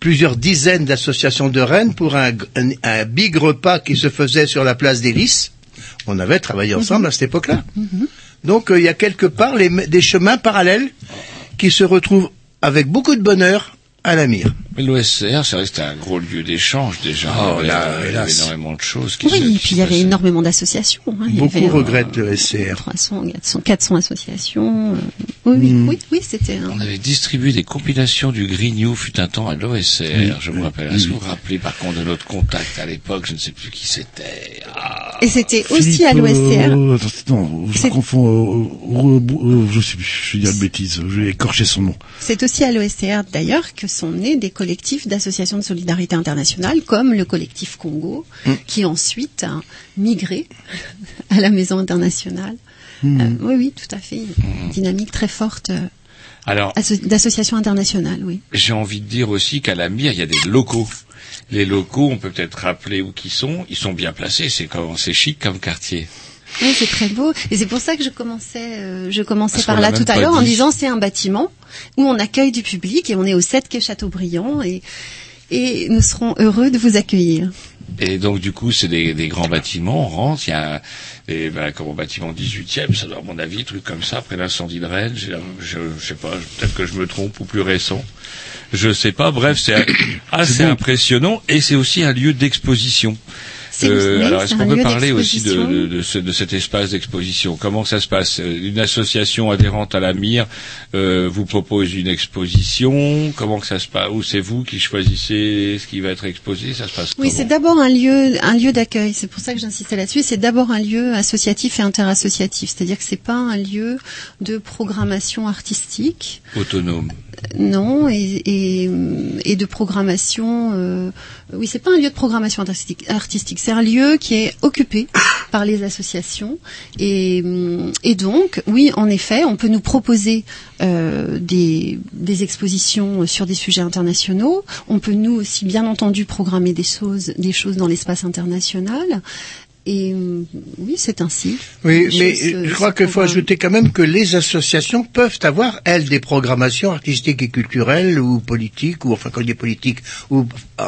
A: plusieurs dizaines d'associations de Rennes pour un, un- un big repas qui se faisait sur la place des Lys. On avait travaillé ensemble à cette époque-là. Donc euh, il y a quelque part les- des chemins parallèles qui se retrouvent avec beaucoup de bonheur à la mire.
E: Mais l'OSCR, c'est vrai que c'était un gros lieu d'échange déjà.
A: Oh,
E: il y avait,
A: là,
E: euh, énormément de choses qui
F: Oui,
E: se
F: et puis il y avait énormément d'associations. hein.
A: Beaucoup
F: avait, euh,
A: regrettent le SCR.
F: 300, 400, 400 associations. euh, Oui, oui,
C: Mm.
F: oui, oui, c'était un...
E: On avait distribué des compilations du Green New fut un temps à l'OSCR, je me rappelle. Est-ce que vous vous rappelez par contre de notre contact à l'époque Je ne sais plus qui c'était? Ah.
F: Et c'était aussi à l'OSCR.
C: euh, attends, non, je confonds. Euh, euh, je sais plus, je vais dire une bêtise. Je vais écorcher son nom.
F: C'est aussi à l'OSCR d'ailleurs que sont nés des collectifs d'associations de solidarité internationale comme le collectif Congo,
A: Mm.
F: qui ensuite a migré à la maison internationale.
A: Mm.
F: Euh, oui, oui, tout à fait. Une dynamique très forte euh,
E: Alors,
F: asso- d'associations internationales, oui.
E: j'ai envie de dire aussi qu'à la mire, il y a des locaux. Les locaux, on peut peut-être rappeler où qui sont. Ils sont bien placés. C'est comme, c'est chic comme quartier.
F: Oui, c'est très beau. Et c'est pour ça que je commençais, euh, je commençais
E: Parce
F: par là tout à l'heure en disant c'est un bâtiment où on accueille du public et on est au 7 quai Chateaubriand et, et nous serons heureux de vous accueillir.
E: Et donc du coup, c'est des, des grands bâtiments. On rentre, il y a un, et ben, comme au bâtiment 18e, ça doit à mon avis, truc comme ça, après l'incendie de Rennes. Je, je sais pas, peut-être que je me trompe ou plus récent. Je sais pas. Bref, c'est assez impressionnant et c'est aussi un lieu d'exposition. Euh,
F: oui,
E: alors, est-ce qu'on peut parler aussi de, de, de, ce- de cet espace d'exposition? Comment ça se passe? Euh, Une association adhérente à la MIR euh, vous propose une exposition. Comment que ça se passe? Ou c'est vous qui choisissez ce qui va être exposé? Ça se passe
F: Oui, c'est d'abord un lieu, un lieu d'accueil. C'est pour ça que j'insistais là-dessus. C'est d'abord un lieu associatif et interassociatif. C'est-à-dire que c'est pas un lieu de programmation artistique.
E: autonome.
F: Non, et, et, et de programmation. euh, oui, c'est pas un lieu de programmation artistique. artistique c'est un lieu qui est occupé par les associations. Et, et donc, oui, en effet, on peut nous proposer euh, des, des expositions sur des sujets internationaux. On peut nous aussi, bien entendu, programmer des choses, des choses dans l'espace international. Et hum, oui, c'est ainsi.
A: Oui, mais
F: euh,
A: je crois qu'il faut ajouter quand même que les associations peuvent avoir, elles, des programmations artistiques et culturelles ou politiques, ou enfin quand je dis politique, ou euh,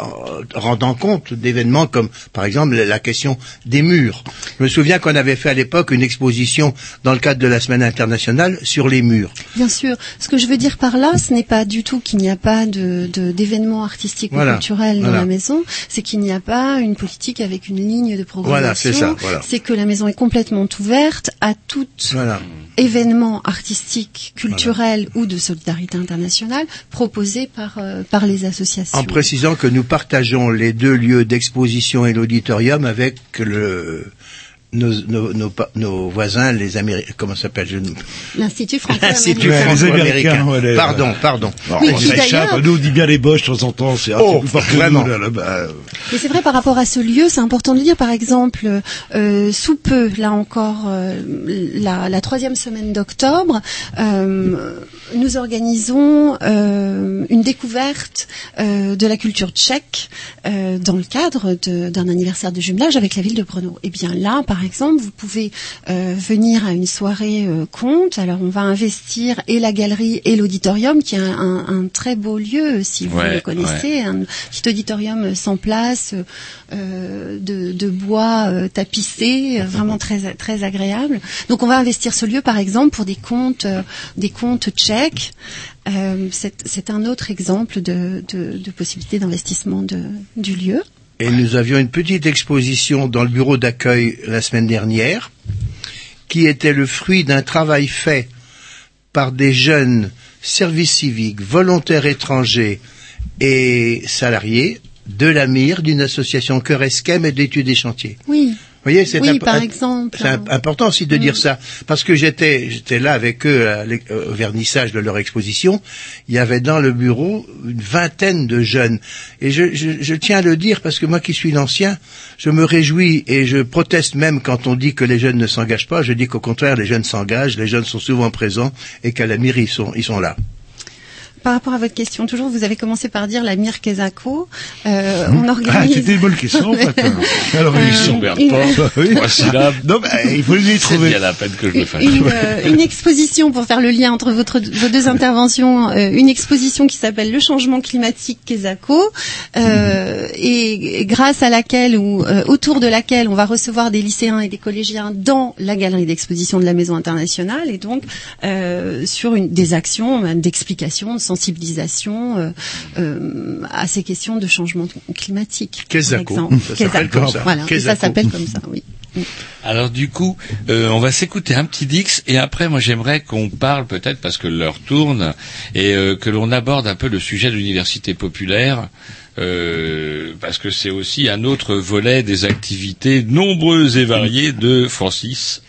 A: rendant compte d'événements comme, par exemple, la question des murs. Je me souviens qu'on avait fait à l'époque une exposition dans le cadre de la Semaine internationale sur les murs.
F: Bien sûr. Ce que je veux dire par là, ce n'est pas du tout qu'il n'y a pas de d'événements artistiques
A: Voilà.
F: ou culturels dans la maison. C'est qu'il n'y a pas une politique avec une ligne de programmation.
A: Voilà, c'est ça, voilà.
F: C'est que la maison est complètement ouverte à tout
A: Voilà.
F: événement artistique, culturel ou de solidarité internationale proposé par euh, par les associations.
A: En précisant que nous partageons les deux lieux d'exposition et l'auditorium avec le nos, nos, nos, pa- nos voisins, les Américains, comment s'appelle
F: L'Institut franco-américain.
C: Américains, ouais, les-
A: Pardon, pardon.
C: Alors,
F: Oui,
C: on s'échappe,
F: d'ailleurs-
C: nous on dit bien les boches de temps en temps, c'est
A: Oh,
C: fort que nous, là, là-bas.
F: Mais c'est vrai par rapport à ce lieu, c'est important de le dire. Par exemple, euh, sous peu, là encore, euh, la, la troisième semaine d'octobre, euh, nous organisons euh, une découverte euh, de la culture tchèque euh, dans le cadre de- d'un anniversaire de jumelage avec la ville de Brno. Et bien là, par exemple, vous pouvez euh, venir à une soirée euh, conte. Alors on va investir et la galerie et l'auditorium, qui est un, un- un très beau lieu, si vous
E: Ouais,
F: le connaissez, un petit auditorium sans place, euh, de, de bois euh, tapissé, euh, vraiment très très agréable. Donc on va investir ce lieu, par exemple, pour des contes, euh, des contes tchèques. Euh, c'est c'est un autre exemple de, de, de possibilité d'investissement de- du lieu.
A: Et nous avions une petite exposition dans le bureau d'accueil la semaine dernière, qui était le fruit d'un travail fait par des jeunes services civiques, volontaires étrangers et salariés de la MIR, d'une association Cœur Esquem et d'études des chantiers.
F: Oui.
A: Vous voyez, c'est
F: Oui,
A: imp- important aussi de dire ça, parce que j'étais j'étais là avec eux à euh, au vernissage de leur exposition. Il y avait dans le bureau une vingtaine de jeunes, et je, je, je tiens à le dire parce que moi qui suis l'ancien, je me réjouis et je proteste même quand on dit que les jeunes ne s'engagent pas. Je dis qu'au contraire, les jeunes s'engagent, les jeunes sont souvent présents et qu'à la mairie ils sont ils sont là.
F: Par rapport à votre question, toujours, vous avez commencé par dire la Mir Kesako. Euh, on
C: Ah,
F: organise.
C: c'était une bonne question, en fait. Alors,
F: Euh,
C: ils
E: Ils
C: sont... bah, il faut les
E: C'est
C: trouver.
E: bien la peine que je le fasse.
F: une, euh, une exposition pour faire le lien entre votre, vos deux interventions, euh, une exposition qui s'appelle Le changement climatique Kesako, euh, et, et grâce à laquelle ou euh, autour de laquelle on va recevoir des lycéens et des collégiens dans la galerie d'exposition de la Maison internationale, et donc euh, sur une, des actions euh, d'explication, de sensibilisation euh, euh, à ces questions de changement climatique. par
A: Kesako.
F: exemple.
A: Ça s'appelle
F: Kesako,
A: comme ça.
F: Voilà, ça s'appelle comme ça, oui.
E: Alors du coup, euh, on va s'écouter un petit Dix et après, moi j'aimerais qu'on parle peut-être parce que l'heure tourne et euh, que l'on aborde un peu le sujet de l'université populaire. euh, parce que c'est aussi un autre volet des activités nombreuses et variées de Francis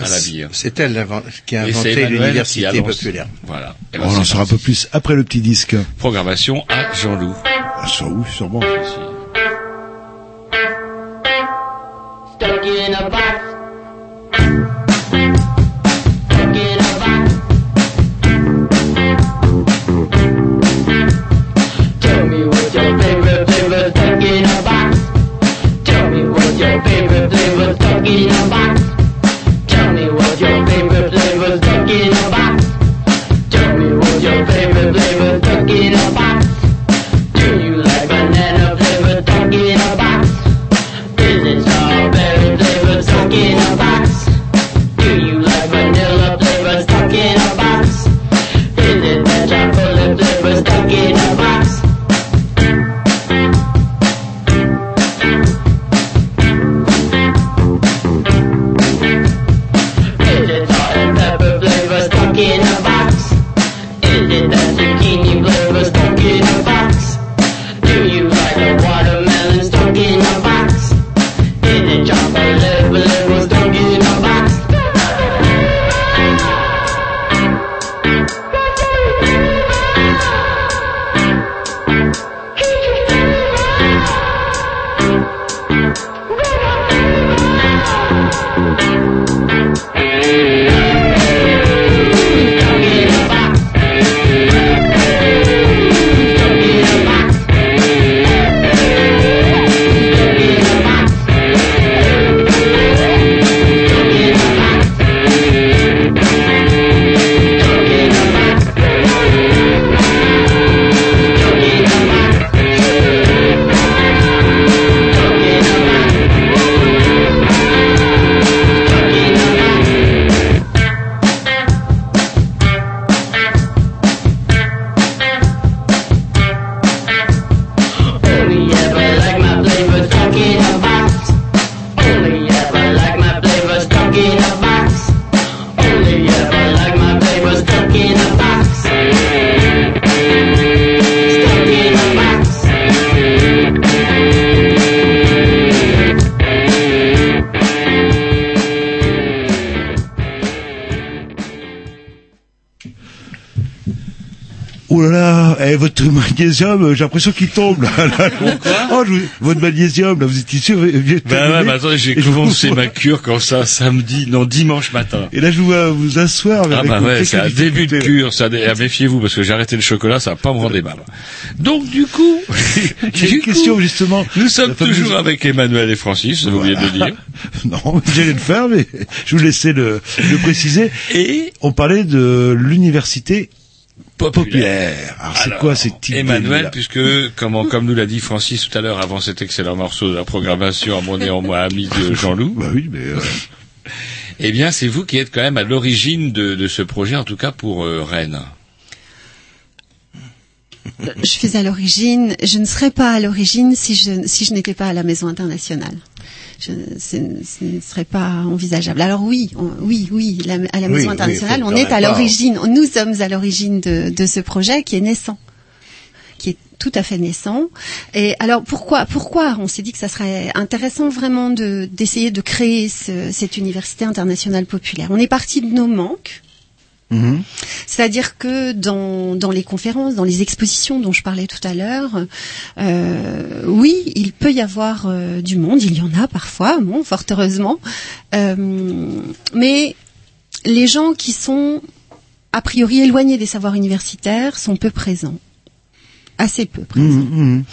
E: à la bière.
A: C'est elle qui a inventé l'université populaire.
E: Voilà. Et ben,
C: On en saura un peu plus après le petit disque.
E: Programmation à Jean-Loup.
C: Ah, ça, oui, sûrement.
H: Stuck in a box.
C: Eh, votre magnésium, euh, j'ai l'impression qu'il tombe. Là, là. oh, je vous- votre magnésium, là, vous étiez sûr vous
E: Ben ouais, mais attendez, j'ai
C: vous
E: commencé
C: vois-
E: ma cure comme ça samedi, non dimanche matin.
C: Et là, je vous vois vous asseoir.
E: Ah
C: avec
E: bah ouais, c'est un début de cure, ça, ah, méfiez-vous parce que j'ai arrêté le chocolat, ça va pas me rendre des balles. Donc du coup,
C: J'ai une question
E: coup,
C: justement.
E: nous sommes toujours avec Emmanuel et Francis, vous oubliez de le dire.
C: Non, j'allais le faire, mais je vous laissais le, le préciser.
E: Et
C: On parlait de l'université populaire. Alors, c'est quoi ces types
E: Emmanuel, puisque, comment, comme nous l'a dit Francis tout à l'heure avant cet excellent morceau de la programmation à mon néanmoins ami de Jean-Loup,
C: Bah oui, mais euh,
E: eh bien, c'est vous qui êtes quand même à l'origine de, de ce projet, en tout cas pour euh, Rennes.
F: Je suis à l'origine. Je ne serais pas à l'origine si je si je n'étais pas à la Maison internationale. Je, ce, ce ne serait pas envisageable. Alors oui, on- oui, oui, la- à la Maison
A: oui,
F: internationale, on est à l'origine. Nous sommes à l'origine de, de ce projet qui est naissant, qui est tout à fait naissant. Et alors pourquoi pourquoi on s'est dit que ça serait intéressant vraiment de d'essayer de créer ce- cette université internationale populaire? On est parti de nos manques.
A: Mhm.
F: C'est-à-dire que dans, dans les conférences, dans les expositions dont je parlais tout à l'heure, euh, oui, il peut y avoir euh, du monde, il y en a parfois, bon, fort heureusement, Euh, mais les gens qui sont a priori éloignés des savoirs universitaires sont peu présents, assez peu présents.
A: Mhm, mhm.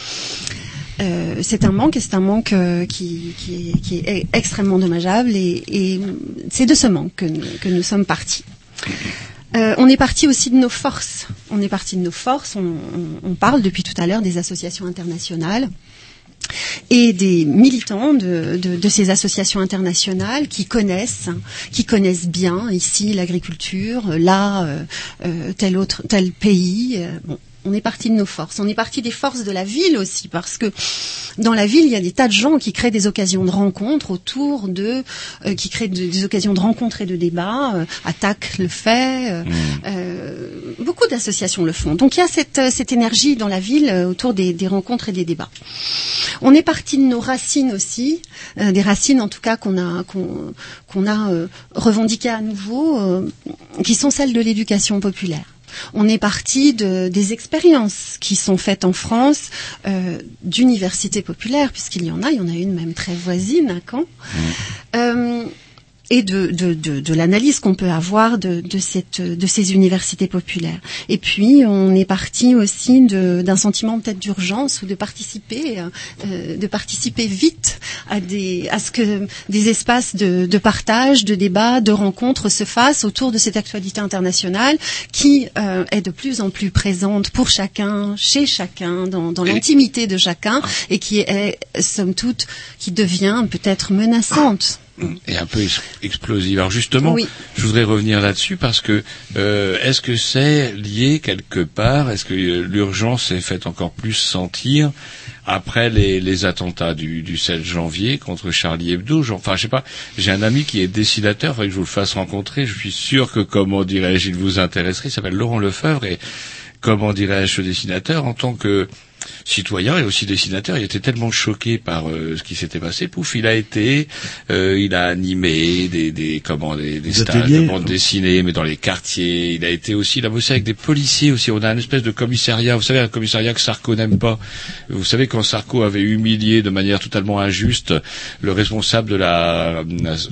F: Euh, c'est un manque et c'est un manque euh, qui, qui, est, qui est extrêmement dommageable et, et c'est de ce manque que, nous- que nous sommes partis. Euh, on est parti aussi de nos forces. On est parti de nos forces. On, on- parle depuis tout à l'heure des associations internationales et des militants de, ces associations internationales qui connaissent, qui connaissent bien ici l'agriculture, là euh, euh, tel autre tel pays. On est parti de nos forces. On est parti des forces de la ville aussi parce que dans la ville il y a des tas de gens qui créent des occasions de rencontres autour de, euh, qui créent de- des occasions de rencontres et de débats. Euh, Attaque le fait. euh, euh, beaucoup d'associations le font. Donc il y a cette, cette énergie dans la ville autour des, des rencontres et des débats. On est parti de nos racines aussi, euh, des racines en tout cas qu'on a qu'on qu'on a euh, revendiquées à nouveau, euh, qui sont celles de l'éducation populaire. On est parti de, des expériences qui sont faites en France euh, d'universités populaires, puisqu'il y en a, il y en a une même très voisine à Caen. Euh, et de, de, de, de l'analyse qu'on peut avoir de, de, cette, de ces universités populaires. Et puis, on est parti aussi de- d'un sentiment peut-être d'urgence ou de participer, euh, de participer vite à, des, à ce que des espaces de, de partage, de débat, de rencontres se fassent autour de cette actualité internationale qui euh, est de plus en plus présente pour chacun, chez chacun, dans, dans l'intimité de chacun, et qui est, somme toute, qui devient peut-être menaçante.
E: Et un peu ex- explosive. Alors justement,
F: Oui.
E: je voudrais revenir là-dessus parce que euh, est-ce que c'est lié quelque part? Est-ce que euh, l'urgence s'est faite encore plus sentir après les, les attentats du, du 7 janvier contre Charlie Hebdo? Enfin, je sais pas. J'ai un ami qui est dessinateur. Il faudrait que je vous le fasse rencontrer. Je suis sûr que comment dirais-je, il vous intéresserait. Il s'appelle Laurent Lefebvre et comment dirais-je, ce dessinateur en tant que citoyen et aussi dessinateur, il était tellement choqué par euh, ce qui s'était passé, pouf, il a été, euh, il a animé des, des comment des, des stages de bande dessinée, mais dans les quartiers. Il a été aussi, il a bossé avec des policiers aussi. On a un espèce de commissariat, vous savez, un commissariat que Sarko n'aime pas. Vous savez quand Sarko avait humilié de manière totalement injuste le responsable de la,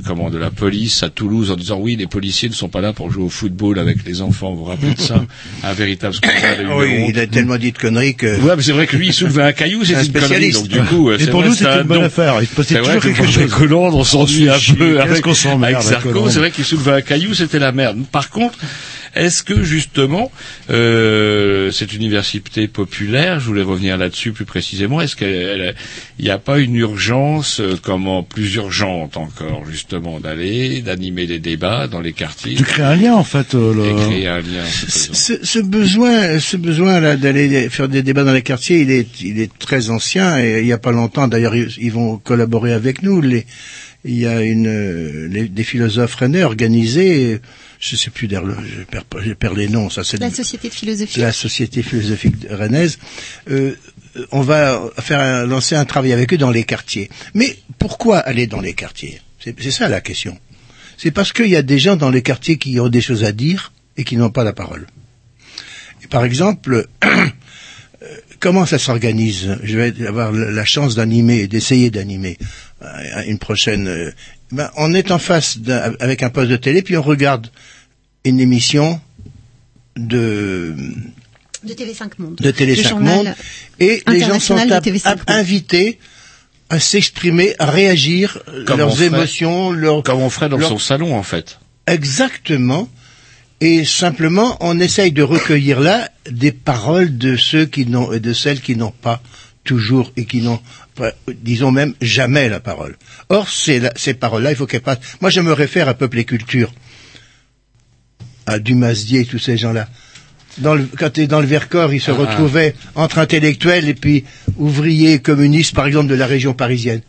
E: comment de la police à Toulouse en disant oui, les policiers ne sont pas là pour jouer au football avec les enfants. Vous vous rappelez de ça? Un véritable scandale. une
A: Oui, il a tellement dit de conneries que...
E: Ouais, mais c'est vrai que lui, il soulevait un caillou,
A: C'est
E: c'était
A: un
E: une connerie.
A: spécialiste.
E: Donc du coup, euh,
C: Et
E: c'est
C: pour
E: vrai,
C: nous, c'était
E: un
C: une bonne
E: don.
C: affaire. Il se passait
E: C'est vrai
C: toujours
E: que
C: quelque chose.
E: Hollande, on s'ennuie un peu avec, avec
C: avec
E: Sarko. C'est vrai qu'il soulevait un caillou, c'était la merde. Par contre, est-ce que justement euh, cette université populaire, je voulais revenir là-dessus plus précisément, est-ce qu'il n'y a pas une urgence, euh, comment plus urgente encore justement, d'aller, d'animer des débats dans les quartiers
C: Tu crées un lien, en fait. euh,
E: et
C: le-
E: créer un lien
A: Ce, ce besoin, ce besoin là d'aller faire des débats dans les quartiers, il est, il est très ancien et il y a pas longtemps. D'ailleurs, ils, ils vont collaborer avec nous. Les, il y a une, euh, les- des philosophes rennais organisés. Je sais plus d'ailleurs, le- je perds, pas- je perds les noms. Ça, c'est
F: La société de philosophie.
A: la société philosophique rennaise. Euh, on va faire un- lancer un travail avec eux dans les quartiers. Mais pourquoi aller dans les quartiers? C'est ça la question. C'est parce qu'il y a des gens dans les quartiers qui ont des choses à dire et qui n'ont pas la parole. Et par exemple, comment ça s'organise? Je vais avoir la la chance d'animer, d'essayer d'animer euh, une prochaine. Ben, on est en face d'un- avec un poste de télé, puis on regarde une émission de
F: De TV5 Monde.
A: de Télé
F: Le
A: 5
F: journal
A: Monde, et les gens sont
F: TV5 Monde.
A: invités à s'exprimer, à réagir,
E: Comme
A: leurs
E: ferait-
A: émotions, leurs
E: Comme on ferait dans
A: leur-
E: son salon, en fait.
A: Exactement. Et simplement, on essaye de recueillir là des paroles de ceux qui n'ont et de celles qui n'ont pas toujours et qui n'ont, disons même, jamais la parole. Or, la- ces paroles-là, il faut qu'elles passent. Moi, je me réfère à Peuple et Culture, à Dumasdier et tous ces gens-là. Dans le, quand dans le Vercors, ils se
E: Ah.
A: retrouvaient entre intellectuels et puis ouvriers communistes, par exemple, de la région parisienne.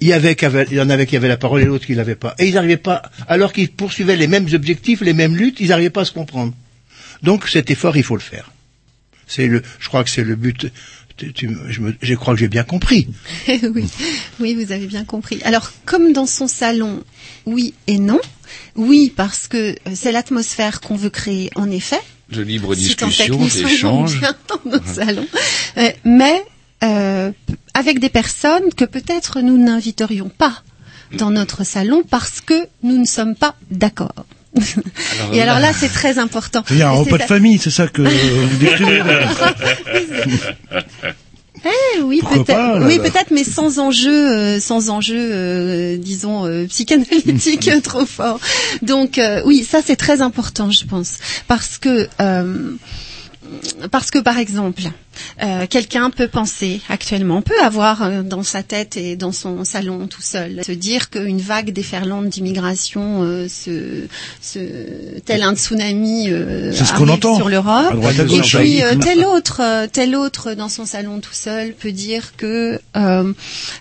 A: Il y, avait, qui avait- il y en avait qui avaient la parole et l'autre qui l'avait pas. Et ils n'arrivaient pas, alors qu'ils poursuivaient les mêmes objectifs, les mêmes luttes, ils n'arrivaient pas à se comprendre. Donc cet effort, il faut le faire. C'est le, je crois que c'est le but. Tu- tu- je, me- je crois que j'ai bien compris.
F: oui, oui, vous avez bien compris. Alors, comme dans son salon, oui et non. Oui, parce que euh, c'est l'atmosphère qu'on veut créer, en effet.
E: De libre discussion,
F: nous soyons
E: d'échange.
F: bien dans nos salons. Euh, mais euh, avec des personnes que peut-être nous n'inviterions pas dans notre salon parce que nous ne sommes pas d'accord. Et alors là, c'est très important.
C: Il y a un repas de famille, c'est ça que vous décrivez là.
F: Eh oui, peut-être, oui, peut-être, mais sans enjeu, euh, sans enjeu, euh, disons euh, psychanalytique trop fort. Donc euh, oui, ça c'est très important, je pense, parce que euh, parce que par exemple, euh, quelqu'un peut penser actuellement, peut avoir euh, dans sa tête et dans son salon tout seul, se dire qu'une vague déferlante d'immigration, euh, se, se, tel un tsunami, euh,
C: ce
F: arrive
C: entend.
F: sur l'Europe. Et puis euh, tel autre, tel autre dans son salon tout seul peut dire que euh,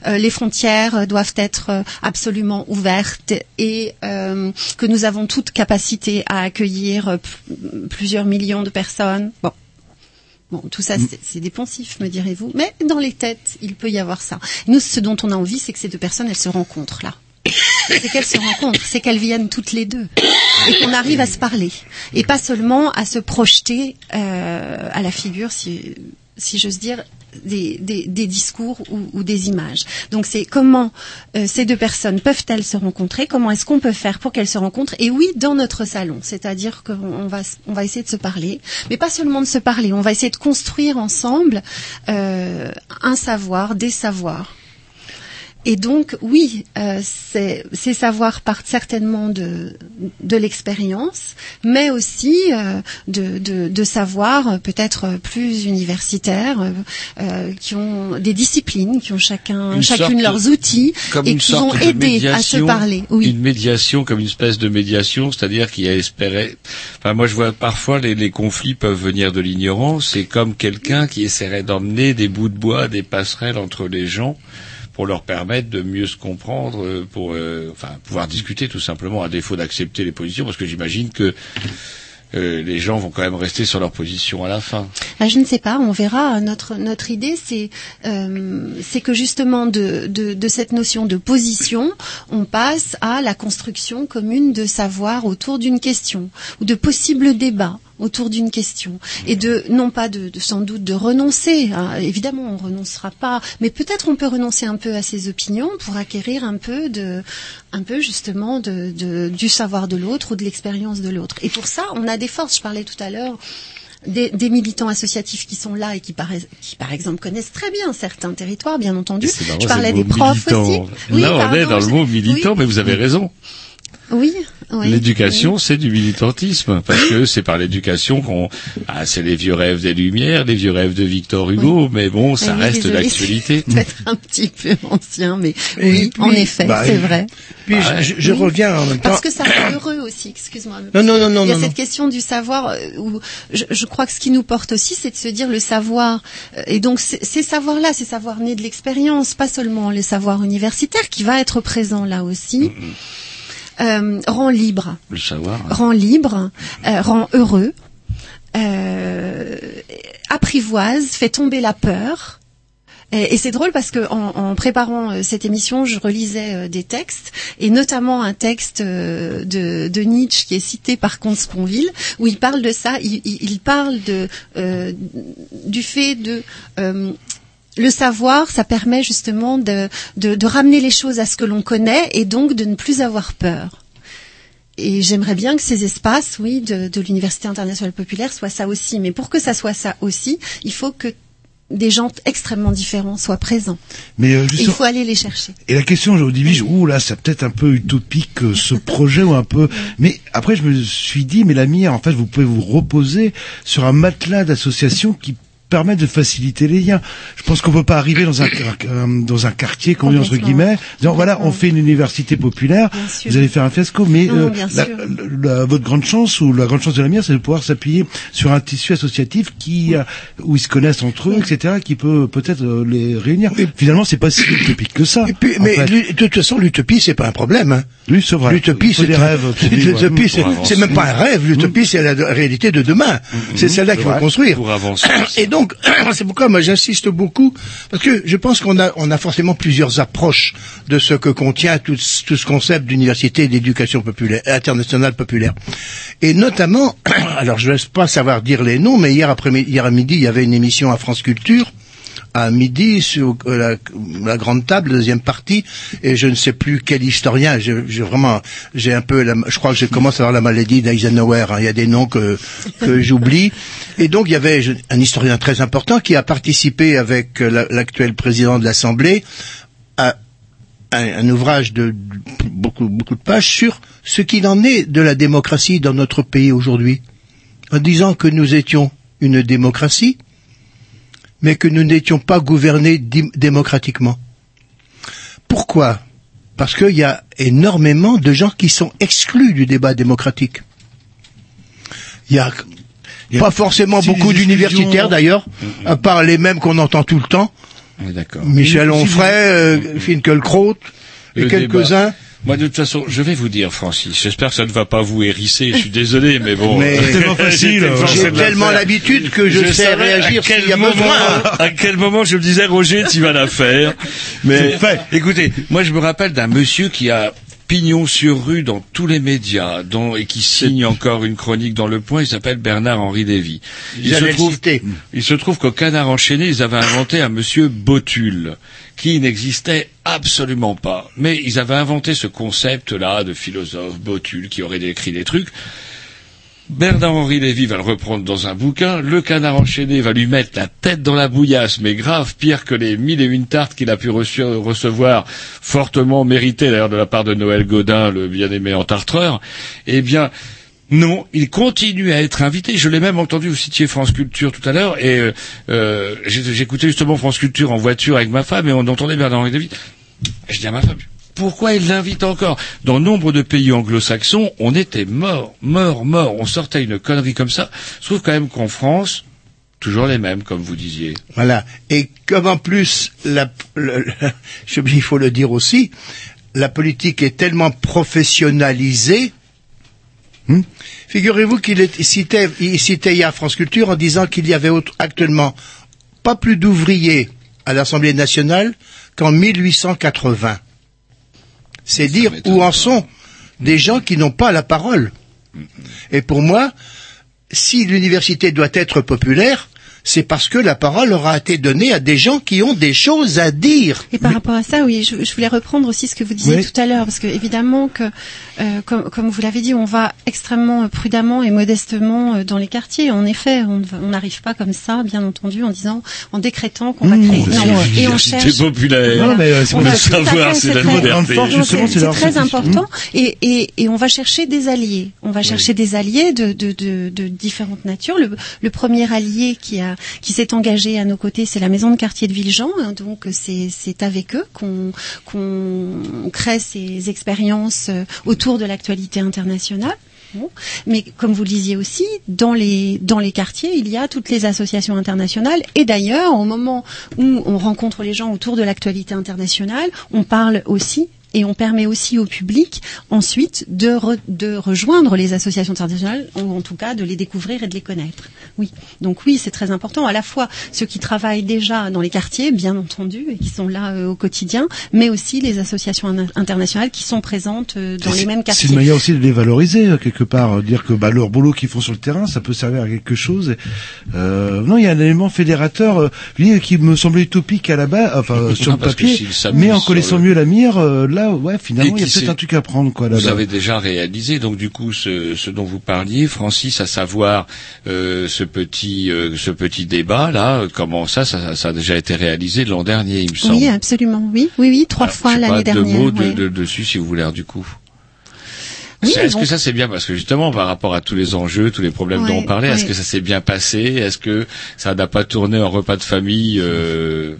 F: euh, les frontières doivent être absolument ouvertes et euh, que nous avons toute capacité à accueillir plusieurs millions de personnes. Bon. Bon, tout ça, c'est- poncifs, me direz-vous. Mais dans les têtes, il peut y avoir ça. Nous, ce dont on a envie, c'est que ces deux personnes, elles se rencontrent là. C'est qu'elles se rencontrent, c'est qu'elles viennent toutes les deux et qu'on arrive à se parler et pas seulement à se projeter euh, à la figure, si, si j'ose dire, des, discours ou, des images. Donc c'est comment euh, ces deux personnes peuvent-elles se rencontrer? Comment est-ce qu'on peut faire pour qu'elles se rencontrent? Et oui, dans notre salon, c'est-à-dire qu'on on va on va essayer de se parler, mais pas seulement de se parler. On va essayer de construire ensemble euh, un savoir, des savoirs. Et donc, oui, euh, ces, ces savoirs partent certainement de, de l'expérience, mais aussi euh, de, de, de savoirs euh, peut-être plus universitaires, euh, euh, qui ont des disciplines, qui ont chacun,
E: Une
F: chacune
E: sorte-
F: leurs outils et qui vont
E: de
F: aider à se
E: médiation,
F: parler. Oui.
E: Une médiation comme une espèce de médiation, c'est-à-dire qui a espéré. Enfin, moi, je vois parfois les, les conflits peuvent venir de l'ignorance. C'est comme quelqu'un qui essaierait d'emmener des bouts de bois, des passerelles entre les gens pour leur permettre de mieux se comprendre, euh, pour euh, enfin pouvoir discuter tout simplement, à défaut d'accepter les positions, parce que j'imagine que euh, les gens vont quand même rester sur leur position à la fin.
F: Ah, je ne sais pas, on verra. Notre idée, c'est que justement de, de de cette notion de position, on passe à la construction commune de savoir autour d'une question ou de possibles débats autour d'une question et de non pas de, de- sans doute de renoncer. hein. Évidemment, on renoncera pas, mais peut-être on peut renoncer un peu à ses opinions pour acquérir un peu de un peu justement de, de du savoir de l'autre ou de l'expérience de l'autre. Et pour ça, on a des forces. Je parlais tout à l'heure des, des militants associatifs qui sont là et qui, par, qui, par exemple, connaissent très bien certains territoires, bien entendu. Je parlais des profs
E: militant.
F: aussi. Oui,
E: Là, on
F: pardon,
E: est dans le mot militant,
F: oui,
E: mais vous avez raison.
F: Oui, oui.
E: L'éducation, c'est du militantisme, parce que c'est par l'éducation qu'on, ah, c'est les vieux rêves des Lumières, les vieux rêves de Victor Hugo, mais bon, ça
F: Oui,
E: reste d'actualité.
F: Peut-être un petit peu ancien, mais oui,
A: puis,
F: en effet,
A: bah,
F: c'est vrai.
A: Puis
E: Ouais.
A: je, je
F: Oui.
A: reviens en même temps.
F: Parce que ça rend heureux aussi, excuse-moi.
A: Non, non, non, non,
F: Il y a
A: non,
F: cette
A: non.
F: question du savoir, euh, où je, je crois que ce qui nous porte aussi, c'est de se dire le savoir. euh, Et donc, ces ces savoirs-là, ces savoirs nés de l'expérience, pas seulement les savoirs universitaires, qui va être présent là aussi, euh, rend libre
E: Le savoir.
F: rend libre, euh, rend heureux, euh, apprivoise, fait tomber la peur Et, et c'est drôle parce que en, en préparant euh, cette émission, je relisais euh, des textes, et notamment un texte euh, de, de Nietzsche qui est cité par Comte Sponville, où il parle de ça. Il, parle de du fait de le savoir, ça permet justement de, de, de ramener les choses à ce que l'on connaît et donc de ne plus avoir peur. Et j'aimerais bien que ces espaces, oui, de, de l'Université internationale populaire soient ça aussi. Mais pour que ça soit ça aussi, il faut que des gens extrêmement différents soient présents.
C: Mais euh,
F: il faut aller les chercher.
C: Et la question, je vous divise, ouh là, c'est peut-être un peu utopique euh, ce projet ou un peu. Mais après, je me suis dit, mais la mire, en fait, vous pouvez vous reposer sur un matelas d'associations qui permettent de faciliter les liens. Je pense qu'on peut pas arriver dans un euh, dans un quartier, qu'on dit entre guillemets, disant voilà, on fait une université populaire, vous allez faire un fiasco. Mais
F: Non,
C: euh, la- la- votre grande chance ou la grande chance de la mire, c'est de pouvoir s'appuyer sur un tissu associatif qui euh, où ils se connaissent entre eux, etc., qui peut peut-être euh, les réunir. Finalement, c'est pas si utopique que ça.
A: Et puis, mais de toute façon, l'utopie, c'est pas un problème. Hein.
C: Oui, c'est vrai.
A: L'utopie, c'est
C: des
A: un-
C: rêves.
A: L'utopie, c'est même pas un rêve. L'utopie, c'est la réalité de demain. C'est celle-là qu'il faut construire.
E: Pour avancer.
A: Donc, c'est pourquoi moi j'insiste beaucoup, parce que je pense qu'on a, on a forcément plusieurs approches de ce que contient tout, ce- tout ce concept d'université d'éducation populaire, internationale populaire. Et notamment, alors je ne laisse pas savoir dire les noms, mais hier après hier à midi, il y avait une émission à France Culture à midi sur euh, la, la grande table, deuxième partie, et je ne sais plus quel historien. J'ai vraiment, j'ai un peu, la- je crois que je commence à avoir la maladie d'Eisenhower. hein. Il y a des noms que que j'oublie. Et donc il y avait un historien très important qui a participé avec euh, la- l'actuel président de l'Assemblée à un, un ouvrage de beaucoup beaucoup de pages sur ce qu'il en est de la démocratie dans notre pays aujourd'hui, en disant que nous étions une démocratie mais que nous n'étions pas gouvernés démocratiquement. Pourquoi? Parce qu'il y a énormément de gens qui sont exclus du débat démocratique. Il y a
C: Il y a
A: pas forcément
C: si
A: beaucoup d'universitaires d'ailleurs, à part les mêmes qu'on entend tout le temps. Michel Onfray, euh, Finkielkraut et quelques-uns.
E: Moi, de toute façon, je vais vous dire, Francis, j'espère que ça ne va pas vous hérisser, je suis désolé, mais bon.
A: Mais-
C: C'est tellement facile.
E: Forcé
A: J'ai tellement l'habitude que je, sais réagir
E: à quel
A: s'il y a
E: moment,
A: besoin.
E: À quel moment je me disais, Roger, tu vas la faire. Mais
C: fait.
E: écoutez, moi je me rappelle d'un monsieur qui a pignon sur rue dans tous les médias, dont, et qui signe encore une chronique dans Le Point. Il s'appelle Bernard-Henri Lévy. Il se trouve, il se trouve qu'au Canard enchaîné, ils avaient inventé un monsieur Botul, qui n'existait absolument pas. Mais ils avaient inventé ce concept-là de philosophe Botul qui aurait écrit des trucs. Bernard-Henri Lévy va le reprendre dans un bouquin. Le canard enchaîné va lui mettre la tête dans la bouillasse, mais grave, pire que les mille et une tartes qu'il a pu recevoir, fortement méritées d'ailleurs de la part de Noël Godin, le bien-aimé entartreur. Eh bien, non, il continue à être invité. Je l'ai même entendu, vous citiez France Culture tout à l'heure, et euh, euh, j'écoutais justement France Culture en voiture avec ma femme, et on entendait Bernard-Henri Lévy. Je dis à ma femme, pourquoi il l'invite encore? Dans nombre de pays anglo-saxons, on était mort, mort, mort. On sortait une connerie comme ça. Je trouve quand même qu'en France, toujours les mêmes, comme vous disiez.
A: Voilà. Et comme en plus, la, le- il faut le dire aussi, la politique est tellement professionnalisée. Hmm, Figurez-vous qu'il citait, il citait hier France Culture en disant qu'il y avait autre- actuellement pas plus d'ouvriers à l'Assemblée nationale qu'en 1880. C'est dire où en sont des gens qui n'ont pas la parole. Et pour moi, si l'université doit être populaire, c'est parce que la parole aura été donnée à des gens qui ont des choses à dire.
F: Et par rapport à ça, oui, je, je voulais reprendre aussi ce que vous disiez
A: Oui.
F: tout à l'heure, parce que évidemment que, euh, comme, comme vous l'avez dit, on va extrêmement prudemment et modestement euh, dans les quartiers. En effet, on n'arrive pas comme ça, bien entendu, en disant, en décrétant qu'on va
C: Mmh,
F: créer. Non, et on cherche.
E: populaire.
C: Non, mais, euh, c'est
F: On va-
E: savoir, c'est la liberté.
F: c'est très important et, et, et on va chercher des alliés. On va chercher des alliés de, de, de, de différentes natures. Le, le premier allié qui a qui s'est engagé à nos côtés, c'est la maison de quartier de Villejean. hein, Donc c'est c'est avec eux qu'on crée ces expériences euh, autour de l'actualité internationale. Mais comme vous le disiez aussi, dans les quartiers, il y a toutes les associations internationales. Et d'ailleurs, au moment où on rencontre les gens autour de l'actualité internationale, on parle aussi Et on permet aussi au public ensuite de, re- de rejoindre les associations internationales, ou en tout cas de les découvrir et de les connaître. Oui, donc oui, c'est très important. À la fois ceux qui travaillent déjà dans les quartiers, bien entendu, et qui sont là euh, au quotidien, mais aussi les associations in- internationales qui sont présentes euh, dans les mêmes
C: C'est
F: quartiers.
C: une manière aussi de les valoriser euh, quelque part, euh, dire que bah, leur boulot qu'ils font sur le terrain, ça peut servir à quelque chose. Et, euh, non, il y a un élément fédérateur, lui qui me semblait utopique à la base, enfin sur
E: Non,
C: le papier, mais en connaissant
E: le-
C: mieux la mire, euh, là, ouais, finalement, il y a peut-être un truc à prendre, quoi. Là,
E: Vous avez déjà réalisé donc du coup ce, ce dont vous parliez, Francis, à savoir euh, ce petit euh, ce petit débat là. Comment ça, ça, ça a déjà été réalisé l'an dernier, il me semble.
F: Oui, absolument. Oui, oui, oui, trois
E: Alors, je
F: fois l'année
E: deux
F: dernière.
E: mots de,
F: oui.
E: de- dessus si vous voulez du coup.
F: Oui,
E: Est-ce que ça c'est bien parce que justement par rapport à tous les enjeux, tous les problèmes
F: Ouais,
E: dont on parlait, est-ce que ça s'est bien passé? Est-ce que ça n'a pas tourné en repas de famille euh,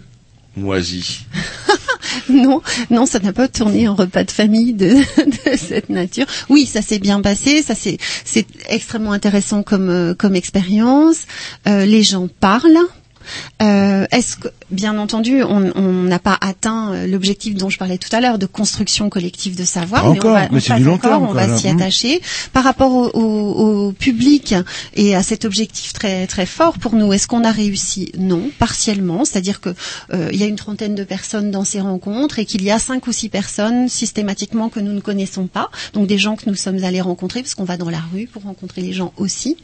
F: Non, non, ça n'a pas tourné en repas de famille de, de cette nature. Oui, ça s'est bien passé, ça c'est c'est extrêmement intéressant comme euh, comme expérience. Euh, les gens parlent. Euh, Est-ce que, bien entendu, on n'a pas atteint euh, l'objectif dont je parlais tout à l'heure de construction collective de savoir,
C: Pas
F: mais
C: encore,
F: on va,
C: mais c'est du long
F: encore,
C: terme,
F: on va s'y
C: Mhm.
F: attacher. Par rapport au, au- au public et à cet objectif très très fort pour nous, est-ce qu'on a réussi? Non, partiellement. C'est-à-dire que euh, il y a une trentaine de personnes dans ces rencontres et qu'il y a cinq ou six personnes systématiquement que nous ne connaissons pas. Donc des gens que nous sommes allés rencontrer parce qu'on va dans la rue pour rencontrer les gens aussi.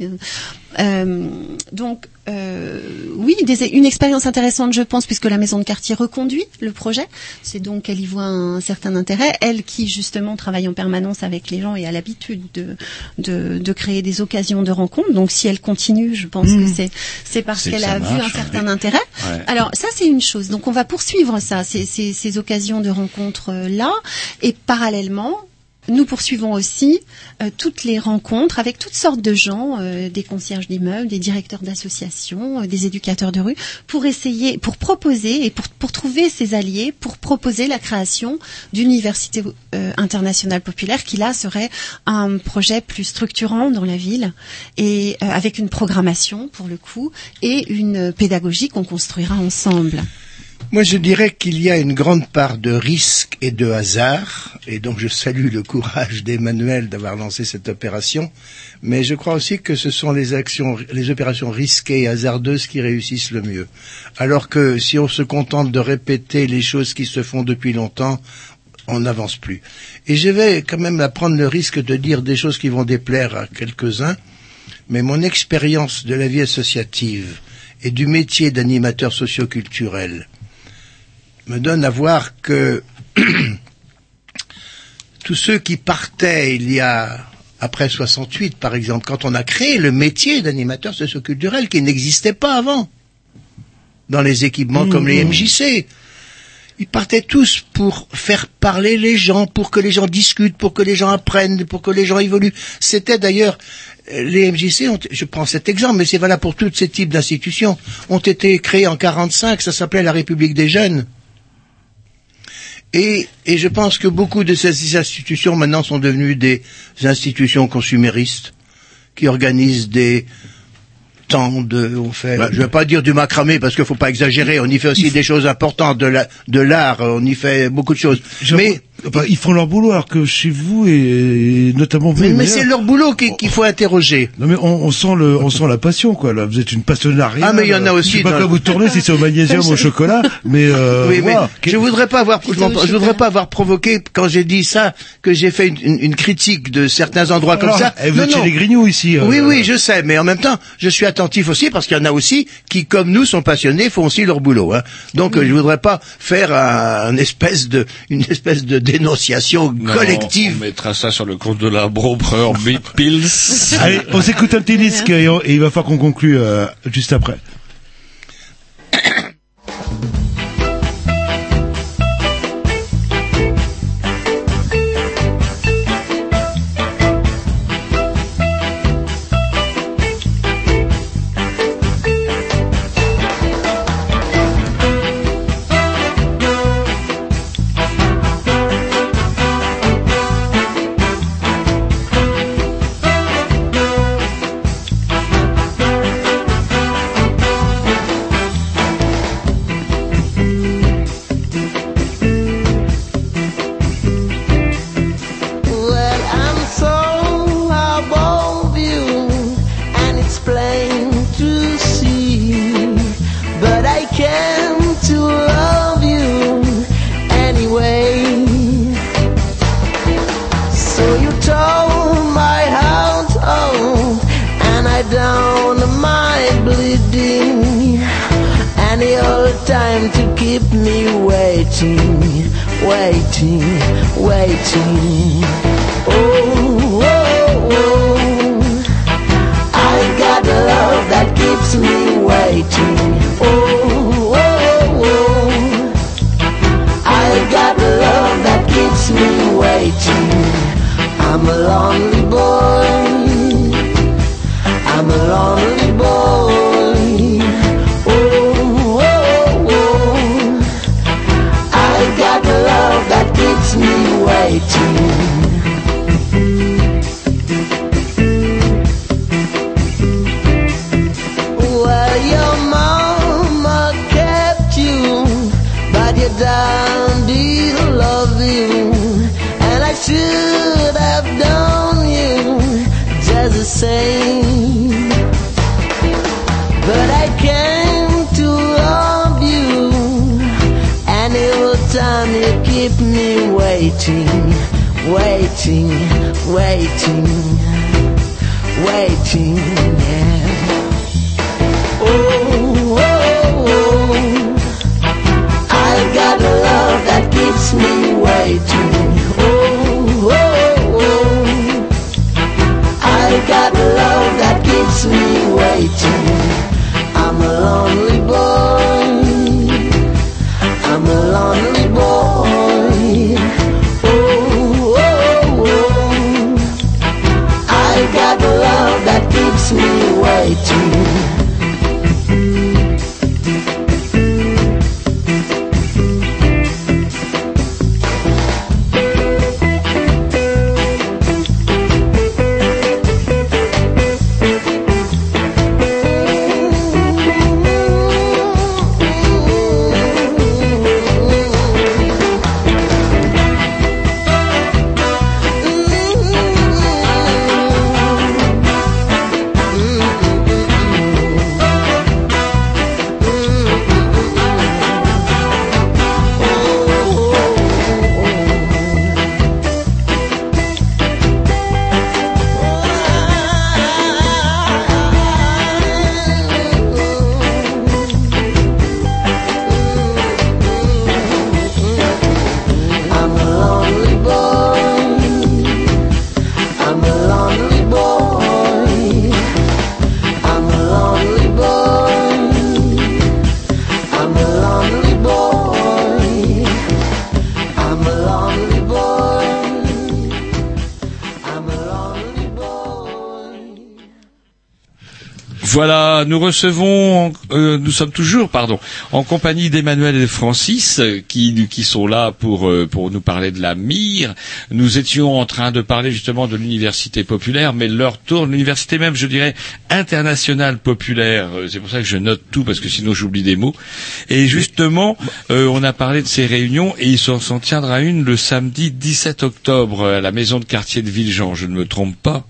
F: Euh, donc euh, oui, des- une expérience intéressante, je pense, puisque la maison de quartier reconduit le projet. C'est donc qu'elle y voit un certain intérêt. Elle qui justement travaille en permanence avec les gens et a l'habitude de, de, de créer des occasions de rencontre. Donc si elle continue, je pense que c'est c'est parce
E: C'est que
F: qu'elle a vu un certain
E: ouais.
F: intérêt.
E: Ouais.
F: Alors ça c'est une chose. Donc on va poursuivre ça, ces, ces, ces occasions de rencontres euh, là, et parallèlement. Nous poursuivons aussi euh, toutes les rencontres avec toutes sortes de gens, euh, des concierges d'immeubles, des directeurs d'associations, euh, des éducateurs de rue, pour essayer, pour proposer et pour, pour trouver ces alliés, pour proposer la création d'universités internationales populaires, qui là serait un projet plus structurant dans la ville et avec une programmation pour le coup et une pédagogie qu'on construira ensemble.
A: Moi, je dirais qu'il y a une grande part de risque et de hasard, et donc je salue le courage d'Emmanuel d'avoir lancé cette opération, mais je crois aussi que ce sont les actions, les opérations risquées et hasardeuses qui réussissent le mieux. Alors que si on se contente de répéter les choses qui se font depuis longtemps, on n'avance plus. Et je vais quand même prendre le risque de dire des choses qui vont déplaire à quelques-uns, mais mon expérience de la vie associative et du métier d'animateur socioculturel me donne à voir que tous ceux qui partaient il y a après 68 par exemple, quand on a créé le métier d'animateur socioculturel qui n'existait pas avant dans les équipements comme les MJC, ils partaient tous pour faire parler les gens, pour que les gens discutent, pour que les gens apprennent, pour que les gens évoluent. C'était d'ailleurs les MJC, ont, je prends cet exemple, mais c'est valable pour tous ces types d'institutions, ont été créés en 45, ça s'appelait la République des jeunes. Et, et je pense que beaucoup de ces institutions maintenant sont devenues des institutions consuméristes qui organisent des temps de, on fait,
C: Bah,
A: je vais pas dire du macramé parce qu'il faut pas exagérer, on y fait aussi des choses importantes de la, de l'art, on y fait beaucoup de choses. Mais,
C: enfin, ils font leur boulot alors que chez vous et, et notamment vous.
A: mais, mais c'est leur boulot qui- qu'il faut interroger.
C: Non mais on, on sent le, on sent la passion quoi. Là, vous êtes une passionnariat.
A: Ah, mais il y en a aussi
C: Je sais pas quoi vous tournez si c'est au magnésium, au chocolat, mais euh,
A: oui, mais je voudrais pas avoir, je, voudrais pas avoir provoqué quand j'ai dit ça que j'ai fait une, une- une critique de certains endroits comme ça.
C: eh, vous
A: Non,
C: êtes chez les grignoux ici. euh,
A: Oui, oui, je sais, mais en même temps, je suis attentif aussi parce qu'il y en a aussi qui, comme nous, sont passionnés, font aussi leur boulot. Hein. Donc, euh, je voudrais pas faire un, un espèce de, une espèce de dénonciation
E: Non,
A: collective.
E: On mettra ça sur le compte de la Brobreur Pills.
C: Allez, on s'écoute un petit disque et, on- et il va falloir qu'on conclue euh, juste après.
E: Voilà, nous recevons, euh, nous sommes toujours, pardon, en compagnie d'Emmanuel et Francis, euh, qui, sont là pour, euh, pour nous parler de la mire. Nous étions en train de parler justement de l'université populaire, mais leur tour, l'université même, je dirais, internationale populaire. Euh, C'est pour ça que je note tout, parce que sinon j'oublie des mots. Et justement, on a parlé de ces réunions, et il s'en tiendra une le samedi 17 octobre à la maison de quartier de Villejean, je ne me trompe pas.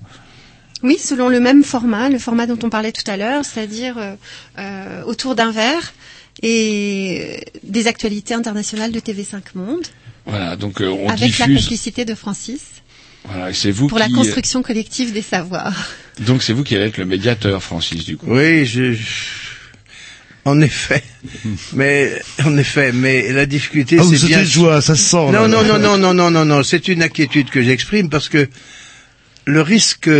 F: Oui, selon le même format, le format dont on parlait tout à l'heure, c'est-à-dire euh, euh, autour d'un verre et des actualités internationales de TV5 Monde,
E: Voilà, donc euh, on
F: avec la complicité de Francis,
E: Voilà, et c'est vous
F: pour la construction collective des savoirs.
E: Donc c'est vous qui allez être le médiateur, Francis, du coup.
A: Oui, je, en effet, mais en effet, mais la difficulté,
C: Ah,
A: c'est bien.
C: de joie, ça se sent.
A: Non,
C: là.
A: non, non, non, non, non, non, non. C'est une inquiétude que j'exprime parce que le risque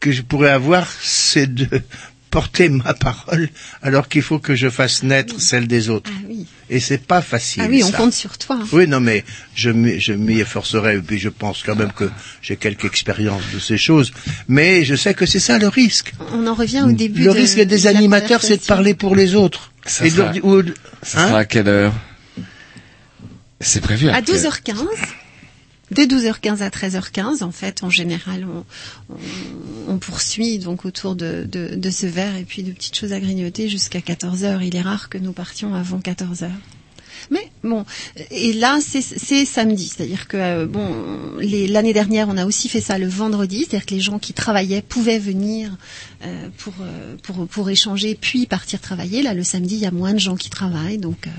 A: que je pourrais avoir, c'est de porter ma parole alors qu'il faut que je fasse naître celle des autres.
F: Ah oui,
A: Et c'est pas facile.
F: ah oui on
A: ça.
F: compte sur toi.
A: Oui, non, mais je m'y je m'y efforcerai, et puis je pense quand même que j'ai quelques expériences de ces choses. Mais je sais que c'est ça le risque.
F: On en revient au début.
A: Le
F: de-
A: risque des
F: de
A: animateurs, c'est de parler pour les autres.
E: Ça
A: Et de leur
E: sera-
A: dire- ou-
E: Ça
A: hein
E: sera à quelle heure? C'est prévu à,
F: À
E: quelle-
F: 12h15. De 12h15 à 13h15, en fait, en général, on, on- poursuit donc autour de, de, de ce verre et puis de petites choses à grignoter jusqu'à 14h. Il est rare que nous partions avant 14h. Mais bon, et là c'est samedi, c'est-à-dire que euh, bon, l'année dernière on a aussi fait ça le vendredi, c'est-à-dire que les gens qui travaillaient pouvaient venir euh, pour, euh, pour pour échanger puis partir travailler. Là le samedi il y a moins de gens qui travaillent, donc euh,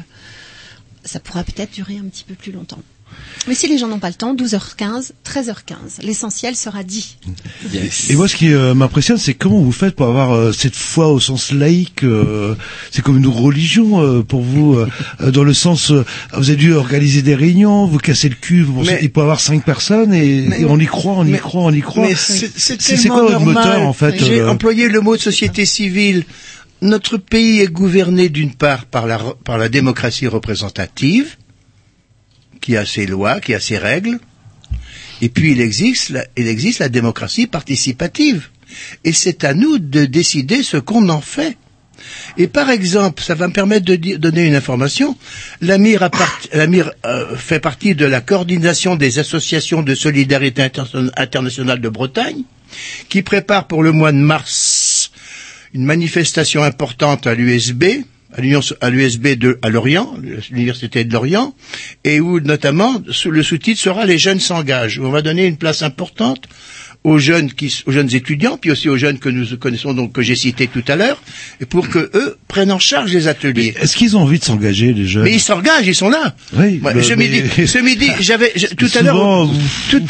F: ça pourra peut-être durer un petit peu plus longtemps. Mais si les gens n'ont pas le temps, 12h15, 13h15, l'essentiel sera dit.
C: Et moi, ce qui euh, m'impressionne, c'est comment vous faites pour avoir euh, cette foi au sens laïque. euh, c'est comme une religion euh, pour vous, dans le sens, euh, vous avez dû organiser des réunions, vous cassez le cul, vous pensez,
A: Mais-
C: il peut y avoir cinq personnes et,
A: Mais-
C: et on y croit, on y
A: mais-
C: croit, on y croit.
A: Mais c'est
C: quoi votre moteur, en fait,
A: J'ai
C: euh,
A: employé le mot de société civile. Notre pays est gouverné d'une part par la, par la démocratie représentative, qui a ses lois, qui a ses règles, et puis il existe la, il existe la démocratie participative. Et c'est à nous de décider ce qu'on en fait. Et par exemple, ça va me permettre de donner une information. L'AMIR, part- euh, fait partie de la coordination des associations de solidarité interna- internationale de Bretagne, qui prépare pour le mois de mars une manifestation importante à l'USB, à l'USB de, à Lorient, l'université de Lorient, et où notamment le sous-titre sera les jeunes s'engagent, où on va donner une place importante aux jeunes qui, aux jeunes étudiants, puis aussi aux jeunes que nous connaissons donc que j'ai cités tout à l'heure, et pour que eux prennent en charge les ateliers.
C: Est-ce qu'ils ont envie de s'engager, les jeunes?
A: Mais ils s'engagent, ils sont là.
C: Oui,
A: Moi,
C: bah,
A: ce
C: mais-
A: midi, ce midi, j'avais tout à l'heure, tout,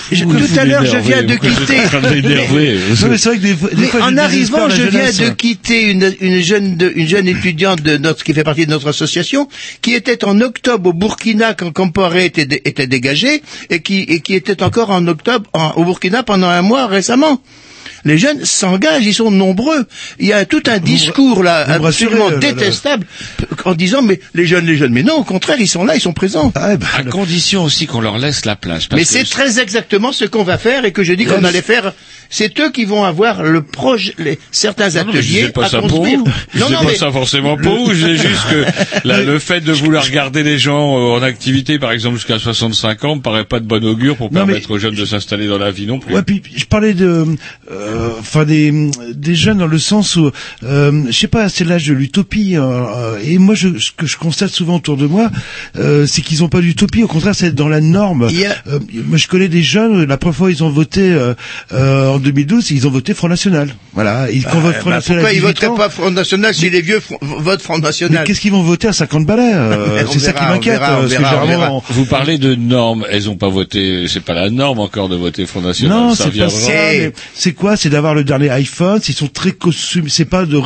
A: à l'heure, je viens de quitter.
E: en train de l'énerver.
C: Non, mais c'est vrai que des fois, des
A: Mais
C: fois,
A: en
C: je
A: arrivant, je viens de quitter une, une jeune de- une jeune étudiante de notre qui fait partie de notre association, qui était en octobre au Burkina quand Compaoré était, était dégagé et qui et qui était encore en octobre en- au Burkina pendant un mois récemment. Les jeunes s'engagent, ils sont nombreux. Il y a tout un discours là
C: vous me rassurez,
A: absolument
C: là.
A: détestable en disant mais les jeunes, les jeunes. Mais non, au contraire, ils sont là, ils sont présents.
C: Ah, bah,
E: À condition aussi qu'on leur laisse la place. parce
A: Mais c'est très exactement ce qu'on va faire et que je dis qu'on allait faire. C'est eux qui vont avoir le projet, les, certains
E: Non, non, mais je
A: ateliers
E: disais pas
A: à
E: ça pour
A: construire.
E: Je
A: Non, non,
E: pas
A: mais
E: ça forcément pour vous. Je juste que la- le fait de vouloir garder les gens euh, en activité, par exemple jusqu'à 65 ans, me paraît pas de bon augure pour
C: Non, mais-
E: permettre aux jeunes de s'installer dans la vie non plus.
C: Ouais, puis je parlais de, euh, enfin des des jeunes dans le sens où, euh, je sais pas, c'est l'âge de l'utopie. euh, euh, et moi, je, ce que je constate souvent autour de moi, euh, c'est qu'ils ont pas d'utopie. Au contraire, c'est dans la norme.
A: Il y a-
C: Euh, moi, je connais des jeunes. La première fois ils ont voté euh, euh, en 2012, ils ont voté Front National. Voilà. Ils, quand
A: Euh,
C: votent Front
A: bah,
C: National,
A: pourquoi ils
C: 18
A: voteraient
C: ans,
A: pas Front National si les vieux votent Front
C: mais
A: National
C: qu'est-ce qu'ils vont voter à 50 balais euh, C'est ça qui m'inquiète.
A: on
C: euh,
E: Vous parlez de normes. Elles ont pas voté. C'est pas la norme encore de voter Front National.
C: Non,
E: ça
C: c'est pas ça. Mais C'est quoi C'est d'avoir le dernier iPhone. Ils sont très costumés. C'est pas de.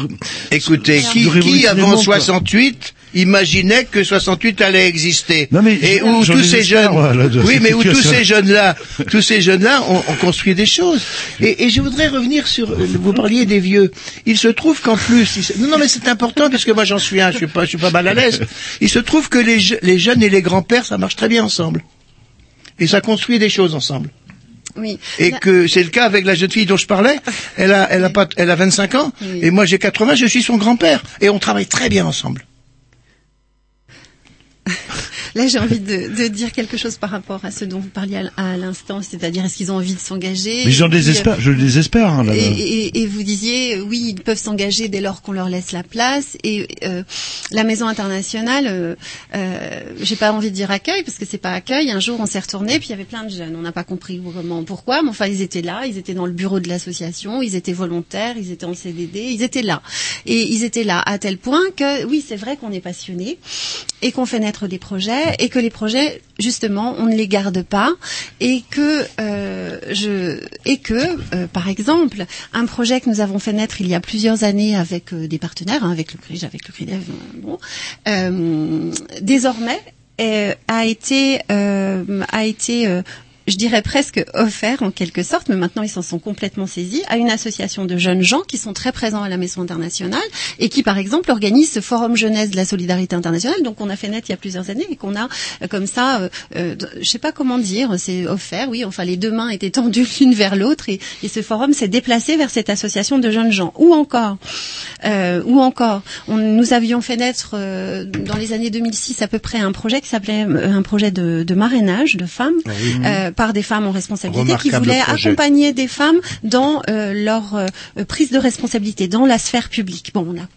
A: Écoutez,
C: de
A: qui, avant
C: monde, quoi.
A: 68 imaginait que 68 allait exister
C: Non, mais
A: Et où tous ces jeunes,
C: là,
A: oui, mais où tous ces jeunes-là, tous ces jeunes-là ont, ont construit des choses. Et, et je voudrais revenir sur, vous parliez des vieux. Il se trouve qu'en plus, non, non, mais c'est important parce que moi j'en suis un, je suis pas, je suis pas mal à l'aise. Il se trouve que les, les jeunes et les grands-pères, ça marche très bien ensemble. Et ça construit des choses ensemble.
F: Oui.
A: Et que c'est le cas avec la jeune fille dont je parlais. Elle a, elle a pas, elle a 25 ans.
F: Oui.
A: Et moi j'ai 80, je suis son grand-père. Et on travaille très bien ensemble.
F: Là, j'ai envie de, de dire quelque chose par rapport à ce dont vous parliez à, l'instant, c'est-à-dire est-ce qu'ils ont envie de s'engager
C: Mais j'en
F: puis,
C: désespère. Je désespère. Hein, là,
F: Et, et- et vous disiez, euh, oui, ils peuvent s'engager dès lors qu'on leur laisse la place. Et euh, la Maison internationale, euh, euh, j'ai pas envie de dire accueil parce que c'est pas accueil. Un jour, on s'est retourné, puis il y avait plein de jeunes. On n'a pas compris comment, pourquoi, mais enfin, ils étaient là. Ils étaient dans le bureau de l'association. Ils étaient volontaires. Ils étaient en CDD. Ils étaient là. Et ils étaient là à tel point que, oui, c'est vrai qu'on est passionné et qu'on fait naître des projets et que les projets justement on ne les garde pas et que euh, je et que euh, par exemple un projet que nous avons fait naître il y a plusieurs années avec euh, des partenaires hein, avec le CRIJ avec le CRIDEV bon désormais a été a été je dirais presque offert en quelque sorte, mais maintenant ils s'en sont complètement saisis, à une association de jeunes gens qui sont très présents à la Maison internationale et qui, par exemple, organisent ce forum jeunesse de la solidarité internationale, donc on a fait naître il y a plusieurs années et qu'on a euh, comme ça, euh, euh, je sais pas comment dire, c'est offert, oui, enfin les deux mains étaient tendues l'une vers l'autre et, et ce forum s'est déplacé vers cette association de jeunes gens. Ou encore, euh, ou encore, on, nous avions fait naître euh, dans les années 2006 à peu près un projet qui s'appelait euh, un projet de, de marrainage de femmes euh, par des femmes en responsabilité qui voulaient
A: projet.
F: accompagner des femmes dans euh, leur euh, prise de responsabilité dans la sphère publique. Bon, on a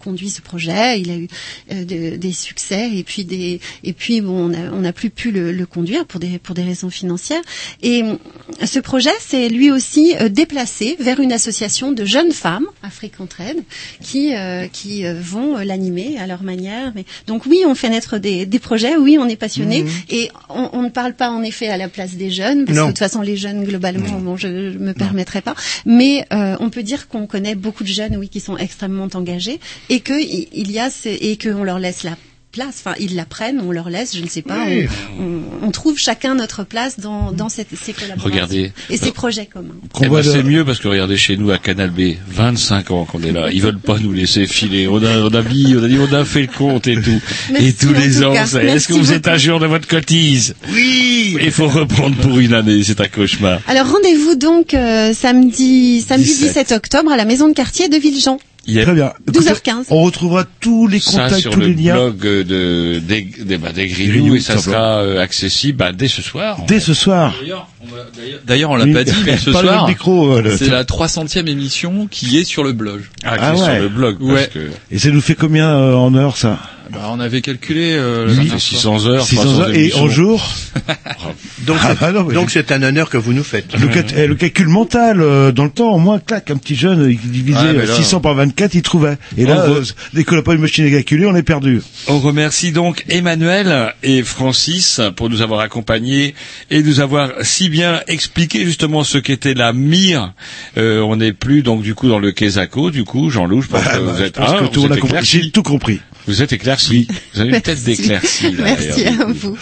F: conduit ce projet. Il a eu euh, de- des succès et puis des et puis bon, on n'a plus pu le, le conduire pour des pour des raisons financières. Et euh, ce projet s'est lui aussi euh, déplacé vers une association de jeunes femmes, Afrique Entraide, qui euh, qui euh, vont euh, l'animer à leur manière. Mais donc oui, on fait naître des, des projets. Oui, on est passionné et on, on ne parle pas en effet à la place des jeunes parce
A: Non.
F: que de toute façon les jeunes globalement, bon, je, je me permettrai pas. Mais euh, on peut dire qu'on connaît beaucoup de jeunes, oui, qui sont extrêmement engagés et que il il y a ces- et qu'on leur laisse la place, enfin ils la prennent, on leur laisse, je ne sais pas,
A: Oui.
F: on, on- on trouve chacun notre place dans, dans cette, ces collaborations
E: Regardez.
F: et ces projets communs.
E: Eh
C: voit
E: ben,
C: de-
E: c'est mieux parce que regardez chez nous à Canal B, 25 ans qu'on est là. Ils veulent pas nous laisser filer. On a, on a mis, on a dit, on a fait le compte et tout.
F: Merci
E: et tous les ans, est-ce que vous êtes à jour de votre cotise
A: Oui.
E: Il faut reprendre pour une année, c'est un cauchemar.
F: Alors rendez-vous donc euh, samedi samedi
E: 17.
F: 17. octobre à la maison de quartier de Villejean.
E: Il y a
C: Très bien. Écoutez,
F: 12h15.
C: On retrouvera tous les
E: ça
C: contacts,
E: sur
C: tous
E: le
C: les liens
E: blog euh, de, des, des, bah, des Grignoux et ça sera euh, accessible bah, dès ce soir.
C: dès ce soir.
D: D'ailleurs, on l'a
C: Oui.
D: pas dit, mais ce soir,
C: le micro, euh,
D: c'est la 300e émission qui est sur le blog.
E: Ah, qui
C: Ah
E: est
C: ouais.
E: sur le blog. Parce
D: Ouais.
E: que
C: Et ça nous fait combien euh, en heures ça?
D: Bah, on avait calculé euh, la
E: ça
D: dernière
E: fait
D: fois.
E: 600 heures,
C: 600
E: 300
C: heures et en jour
A: Donc,
C: Ah,
A: c'est-
C: bah
A: c'est un honneur que vous nous faites.
C: le, cal- eh, le calcul mental euh, dans le temps, au moins clac, un petit jeune il divisait
E: Ah,
C: euh,
E: là-
C: 600 par 24, il trouvait. Et là, euh, dès qu'on n'a pas une machine à calculer, on est perdu.
E: On remercie donc Emmanuel et Francis pour nous avoir accompagnés et nous avoir si bien expliqué justement ce qu'était la mire. Euh, on n'est plus donc du coup dans le Quesaco, du coup, Jean-Loup, je pense
C: Ah,
E: que
C: bah,
E: vous
C: je
E: êtes,
C: pense
E: ah,
C: que
E: vous êtes
C: a compris.
E: éclairci.
C: J'ai tout compris.
E: Vous êtes éclairci. Vous avez une tête
F: Merci.
E: d'éclairci.
F: Merci à vous.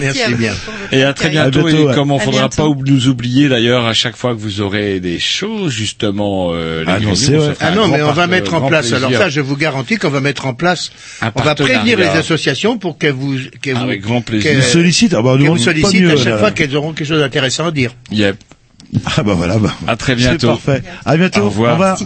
A: Merci
F: à vous
A: bien.
E: Et à très bientôt.
C: À bientôt,
E: et
C: ouais.
E: comme on
F: À
E: faudra
F: bientôt.
E: pas ou- nous oublier d'ailleurs à chaque fois que vous aurez des choses justement. Euh, les
C: Annoncées,
E: Grignoux, on se
C: ouais.
E: fera
A: Ah non, mais on va mettre en place. Alors ça, je vous garantis qu'on va mettre en place.
E: Un
A: on va prévenir les associations pour qu'elles vous, qu'elles vous,
E: Avec grand plaisir.
A: qu'elles-
C: sollicitent, ah bah, pas
A: sollicitent
C: mieux,
A: à chaque
C: là.
A: fois qu'elles auront quelque chose d'intéressant à dire.
E: Yep.
C: Ah bah voilà, bah.
E: À très
C: C'est
E: bientôt.
C: parfait. À bientôt.
E: Au revoir.
C: Au revoir.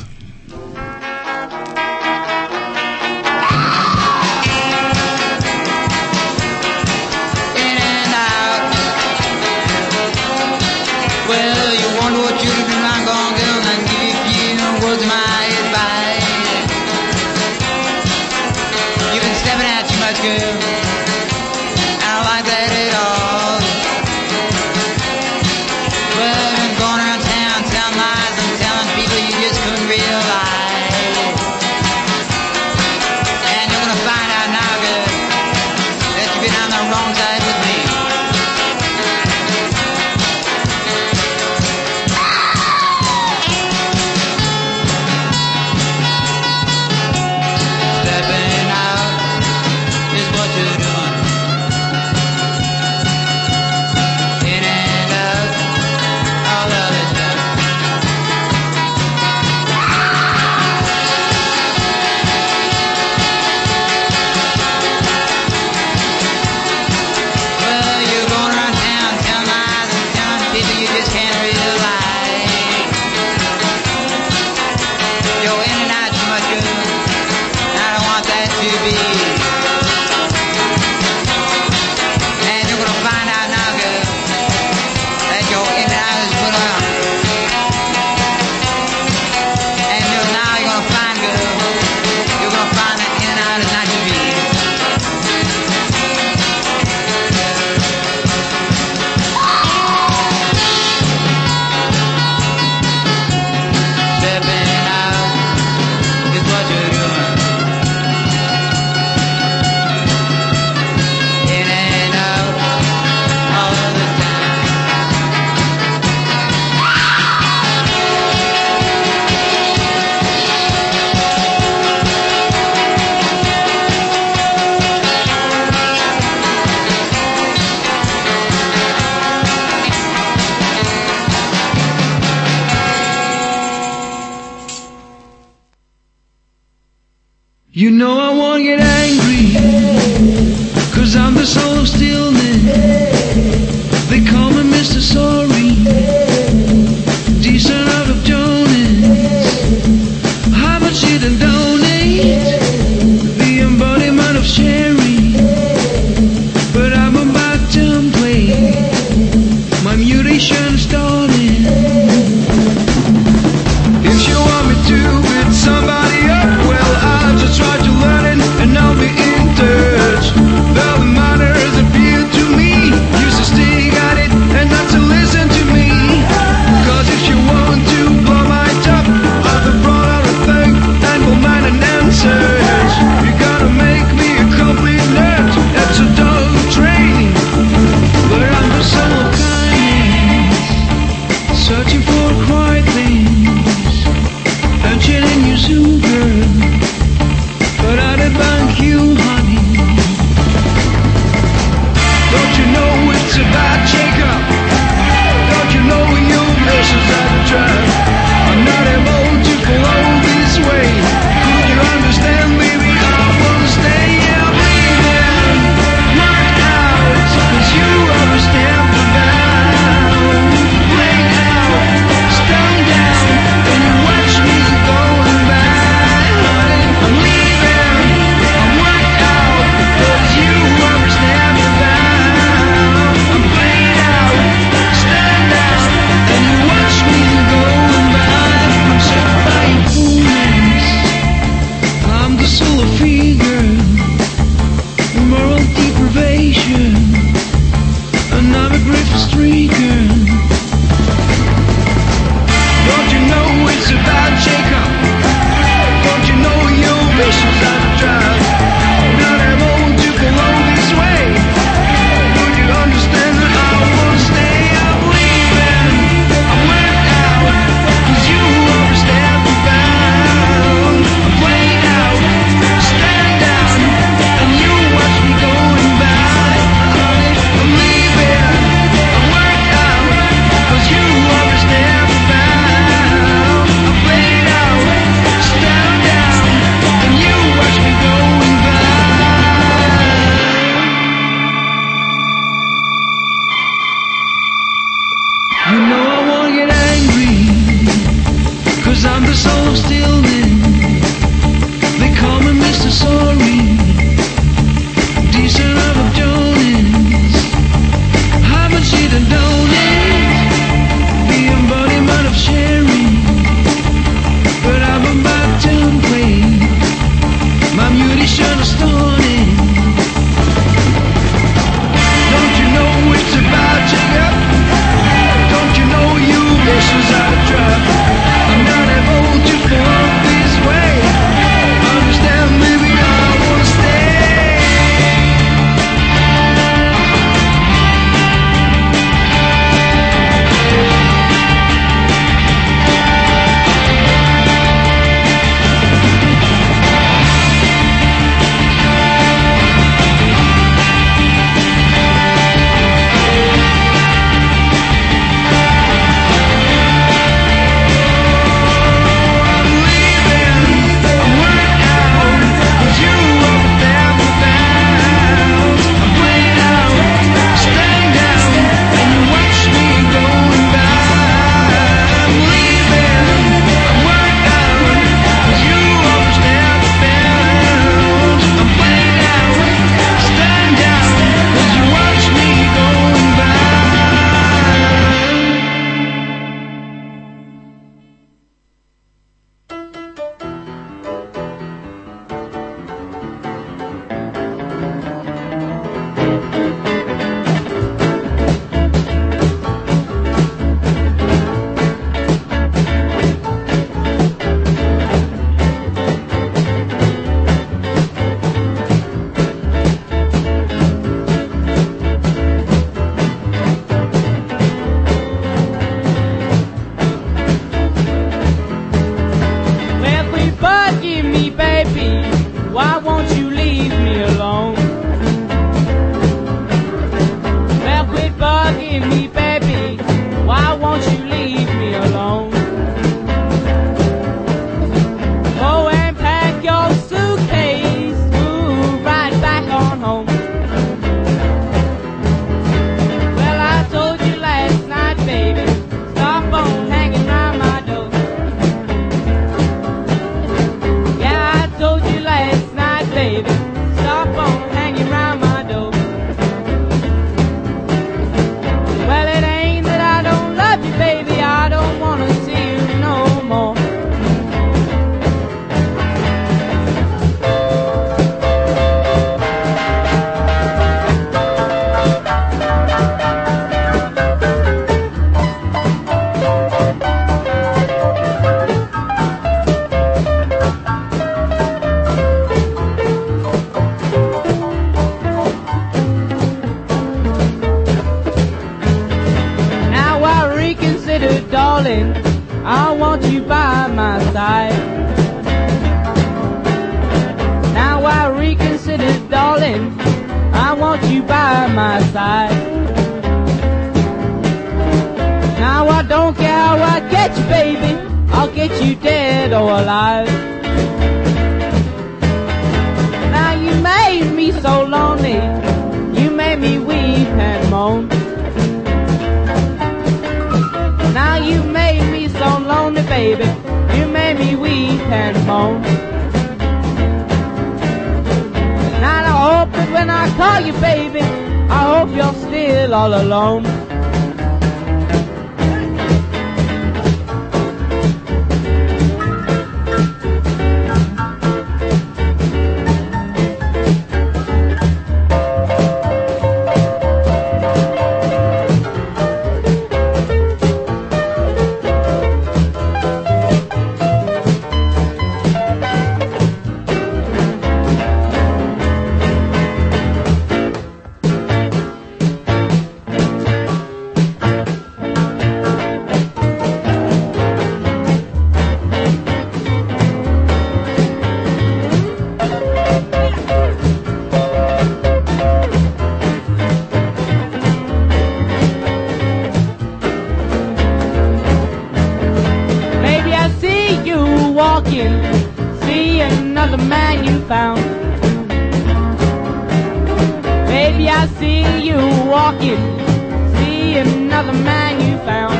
H: Another man you found.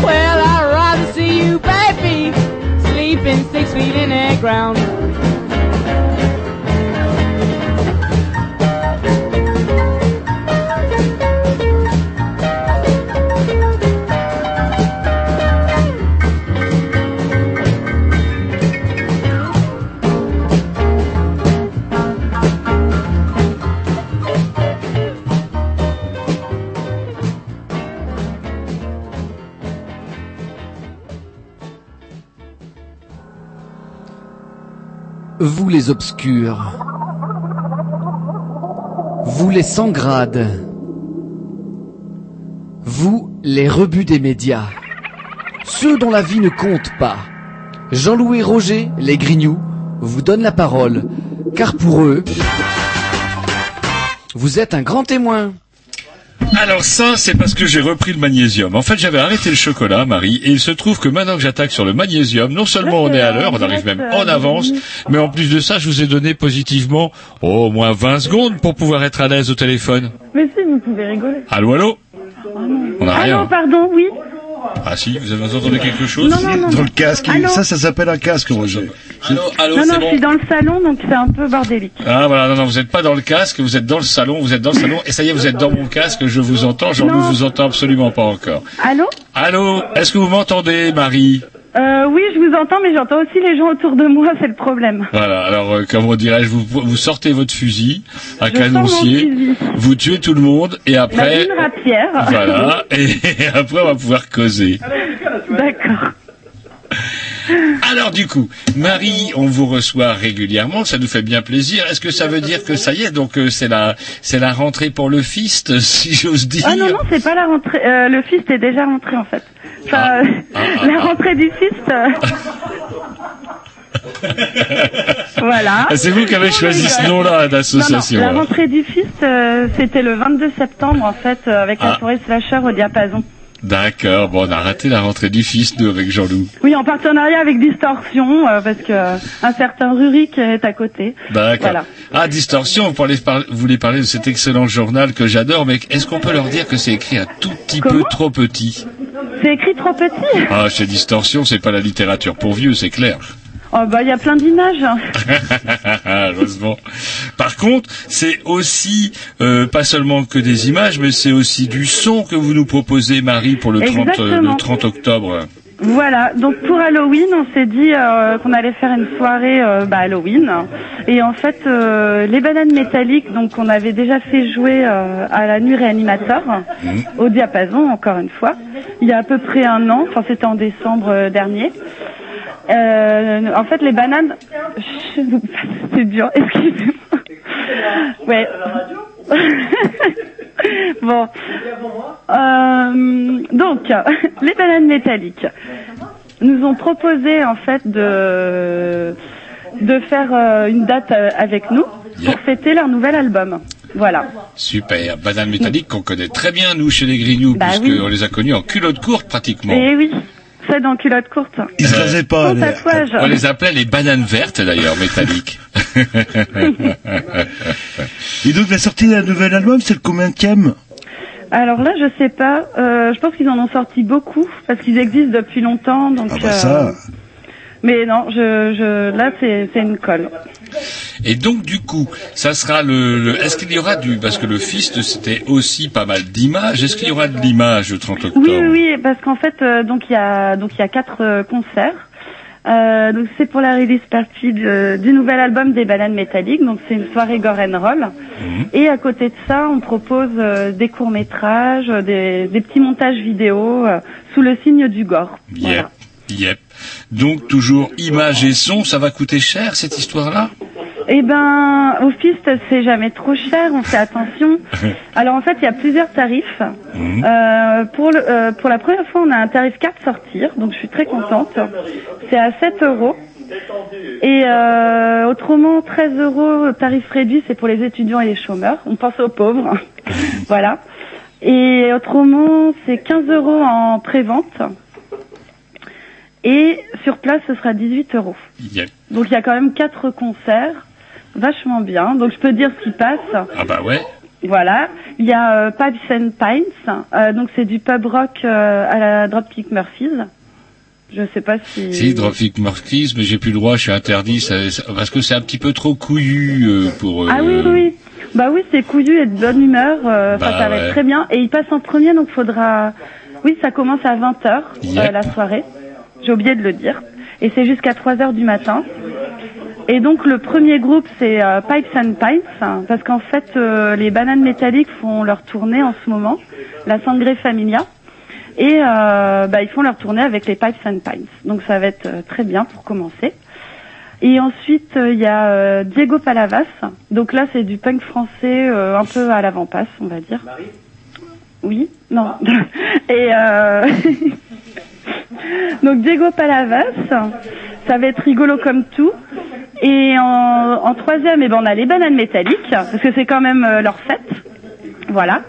H: Well, I'd rather see you, baby, sleeping six feet in the ground.
I: Les obscurs. Vous les sans grades. Vous les rebuts des médias. Ceux dont la vie ne compte pas. Jean-Louis Roger, les Grignoux, vous donnent la parole. Car pour eux, vous êtes un grand témoin.
E: Alors ça, c'est parce que j'ai repris le magnésium. En fait, j'avais arrêté le chocolat, Marie, et il se trouve que maintenant que j'attaque sur le magnésium, non seulement on est à l'heure, on arrive même en avance, mais en plus de ça, je vous ai donné positivement oh, au moins 20 secondes pour pouvoir être à l'aise au téléphone.
J: Mais si, vous pouvez rigoler.
E: Allô, allô? On
J: Ah
E: rien.
J: non, pardon, oui?
E: Ah si, vous avez entendu quelque chose
J: Non, non, non.
C: Dans le casque.
J: Allô
C: Ça, ça s'appelle un casque, Roger.
E: Allô, allô,
J: non, non, je
E: bon
J: suis dans le salon, donc c'est un peu bordélique.
E: Ah voilà, non, non, vous n'êtes pas dans le casque, vous êtes dans le salon, vous êtes dans le salon, et ça y est, vous êtes dans mon casque, je vous entends, Jean-Louis vous entend absolument pas encore.
J: Allô?
E: Allô, est-ce que vous m'entendez, Marie?
J: Euh, Oui, je vous entends, mais j'entends aussi les gens autour de moi, c'est le problème.
E: Voilà, alors euh, comment dirais-je, vous, vous sortez votre fusil à canoncier, vous tuez tout le monde, et
J: La
E: après,
J: une rapière.
E: voilà, et, après on va pouvoir causer.
J: D'accord.
E: Alors du coup, Marie, on vous reçoit régulièrement, ça nous fait bien plaisir. Est-ce que ça veut dire que ça y est, donc euh, c'est la c'est la rentrée pour le fist, si j'ose dire
J: Ah non, non, c'est pas la rentrée. Euh, le fist est déjà rentré, en fait. Enfin, euh,
E: Ah, ah,
J: la
E: ah.
J: rentrée du fist... voilà.
E: Ah, C'est vous qui avez choisi ce nom-là d'association.
J: la rentrée du fist, c'était le 22 septembre, en fait, avec
E: Ah.
J: la soirée slasher au diapason.
E: D'accord, bon, on a raté la rentrée du fist de avec Jean-Loup.
J: Oui, en partenariat avec Distorsion, euh, parce que euh, un certain Rurik est à côté.
E: D'accord.
J: Voilà.
E: Ah, Distorsion, vous, parlez, par- vous voulez parler de cet excellent journal que j'adore, mais est-ce qu'on peut leur dire que c'est écrit un tout petit peu trop petit?
J: C'est écrit trop petit?
E: Ah, chez Distorsion, c'est pas la littérature pour vieux, c'est clair.
J: Oh bah il y a plein d'images.
E: Heureusement. Par contre, c'est aussi euh, pas seulement que des images, mais c'est aussi du son que vous nous proposez, Marie, pour le 30, euh,
J: Exactement.
E: le 30 octobre.
J: Voilà, donc pour Halloween, on s'est dit euh, qu'on allait faire une soirée bah, Halloween. Et en fait, les bananes métalliques, donc on avait déjà fait jouer à la nuit réanimateur, au diapason, encore une fois, il y a à peu près un an, enfin c'était en décembre dernier. Euh, en fait, les bananes... C'est dur, excusez-moi. Ouais. bon. Euh, donc, les bananes métalliques nous ont proposé en fait de de faire euh, une date euh, avec nous pour fêter leur nouvel album. Voilà.
E: Super. Banane métallique qu'on connaît très bien, nous, chez les Grignoux,
J: Bah
E: puisqu'on
J: oui.
E: les a connus en culotte courte, pratiquement.
J: Et oui, c'est dans culotte courte.
C: Ils se rasaient pas.
J: Sans
C: les-
J: tatouage.
E: On les appelait les bananes vertes, d'ailleurs, métalliques.
C: Et donc la sortie d'un nouvel album, c'est le combienième
J: Alors là, je sais pas. Euh, je pense qu'ils en ont sorti beaucoup parce qu'ils existent depuis longtemps. Donc,
C: Ah bah
J: euh,
C: ça.
J: Mais non, je, je, là, c'est c'est une colle.
E: Et donc, du coup, ça sera le, le- est-ce qu'il y aura du, parce que le Fist, c'était aussi pas mal d'images, est-ce qu'il y aura de l'image le 30 octobre?
J: Oui, oui, oui, parce qu'en fait, euh, donc il y a donc il y a quatre euh, concerts. Euh, donc c'est pour la release party de- du nouvel album des Bananes Métalliques. Donc c'est une soirée gore and roll. Et à côté de ça, on propose euh, des courts métrages, des, des petits montages vidéo euh, sous le signe du gore.
E: Yep. Yep. Donc, toujours images et son, ça va coûter cher, cette histoire-là?
J: Eh ben, au Fist, c'est jamais trop cher, on fait attention. Alors en fait, il y a plusieurs tarifs.
E: Mhm.
J: Euh, pour, le, euh, pour la première fois, on a un tarif carte sortir, donc je suis très contente. C'est à 7 euros. Et euh, autrement, 13 euros tarif réduit, c'est pour les étudiants et les chômeurs. On pense aux pauvres. voilà. Et autrement, c'est 15 euros en pré-vente. Et sur place, ce sera 18 euros.
E: Yep.
J: Donc il y a quand même quatre concerts, vachement bien. Donc je peux dire ce qui passe.
E: Ah bah ouais.
J: Voilà. Il y a euh, Pipes and Pines, euh, donc c'est du pub rock euh, à la Dropkick Murphys. Je sais pas si.
E: Si, Dropkick Murphys, mais j'ai plus le droit, je suis interdit, ça- ça- parce que c'est un petit peu trop couillu euh, pour... euh,
J: Ah oui, oui. Bah oui, c'est couillu et de bonne humeur. euh,
E: Bah
J: ça va
E: ouais.
J: être très bien. Et il passe en premier, donc faudra. Oui, ça commence à 20 h
E: Yep.
J: la soirée. J'ai oublié de le dire. Et c'est jusqu'à 3 h du matin. Et donc le premier groupe c'est euh, Pipes and Pipes hein, parce qu'en fait euh, les bananes métalliques font leur tournée en ce moment, la Sangre Familia, et euh, bah, ils font leur tournée avec les Pipes and Pipes. Donc ça va être très bien pour commencer. Et ensuite il y a Diego Palavas. Donc là c'est du punk français un peu à l'avant-passe on va dire. Oui, non. et euh... donc Diego Palavas, ça va être rigolo comme tout. Et en, troisième, eh ben, on a les bananes métalliques, parce que c'est quand même euh, leur fête. Voilà.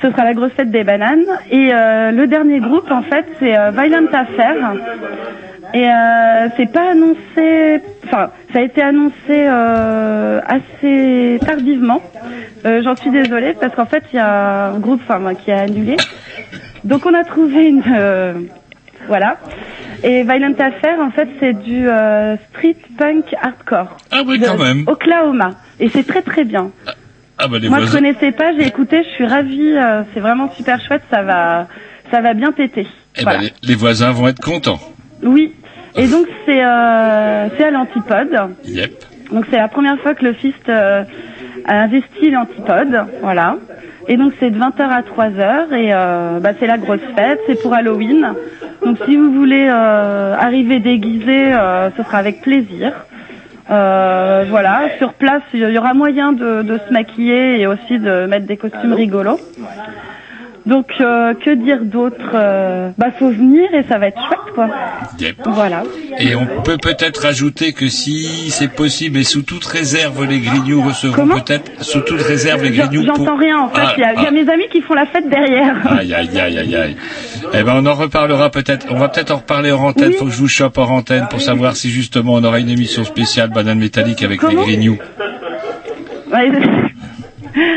J: Ce sera la grosse fête des bananes. Et euh, le dernier groupe, en fait, c'est euh, Violent Affair. Et c'est pas annoncé, enfin, ça a été annoncé assez tardivement. J'en suis désolée parce qu'en fait, il y a un groupe, enfin, qui a annulé. Donc, on a trouvé une, euh, voilà. Et Violent Affair, en fait, c'est du euh, street punk hardcore.
E: Ah oui,
J: de
E: quand même.
J: Oklahoma. Et c'est très très bien.
E: Ah bah les
J: Moi, je connaissais pas, j'ai écouté, je suis ravie. euh, c'est vraiment super chouette, ça va, ça va bien péter.
E: Eh
J: Voilà.
E: ben, les, les voisins vont être contents.
J: Oui. Et donc c'est euh, c'est à l'antipode.
E: Yep.
J: Donc c'est la première fois que le Fist euh, investi l'antipode, voilà. Et donc c'est de 20h à 3h et euh, bah, c'est la grosse fête, c'est pour Halloween. Donc si vous voulez euh, arriver déguisé, euh, ce sera avec plaisir. Euh, voilà, sur place il y aura moyen de, de se maquiller et aussi de mettre des costumes rigolos. Donc euh, que dire d'autre euh, Bah faut venir et ça va être chouette quoi.
E: Yep.
J: Voilà.
E: Et on peut peut-être rajouter que si c'est possible et sous toute réserve, les grignoux recevront peut-être sous toute réserve les grignoux. pour-
J: J'entends rien en fait.
E: Ah,
J: Il y, a, il y a
E: ah.
J: mes amis qui font la fête derrière.
E: Aïe, aïe, aïe, aïe, aïe. Eh ben, on en reparlera peut-être. On va peut-être en reparler hors antenne.
J: Oui.
E: Faut que je vous chope hors antenne pour savoir si justement on aura une émission spéciale banane métallique avec
J: Comment
E: les grignoux.
J: Ouais.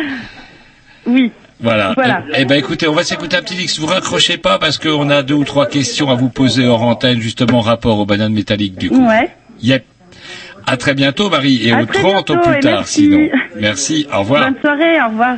J: oui.
E: Voilà.
J: Voilà.
E: Eh, ben, écoutez, on va s'écouter un petit X. Vous raccrochez pas parce qu'on a deux ou trois questions à vous poser hors antenne, justement, en rapport aux bananes métalliques, du coup.
J: Ouais.
E: Yep. À très bientôt, Marie, et
J: À
E: au
J: très
E: 30 au
J: bientôt,
E: plus
J: et
E: tard,
J: merci.
E: sinon. Merci. Au revoir.
J: Bonne soirée. Au revoir.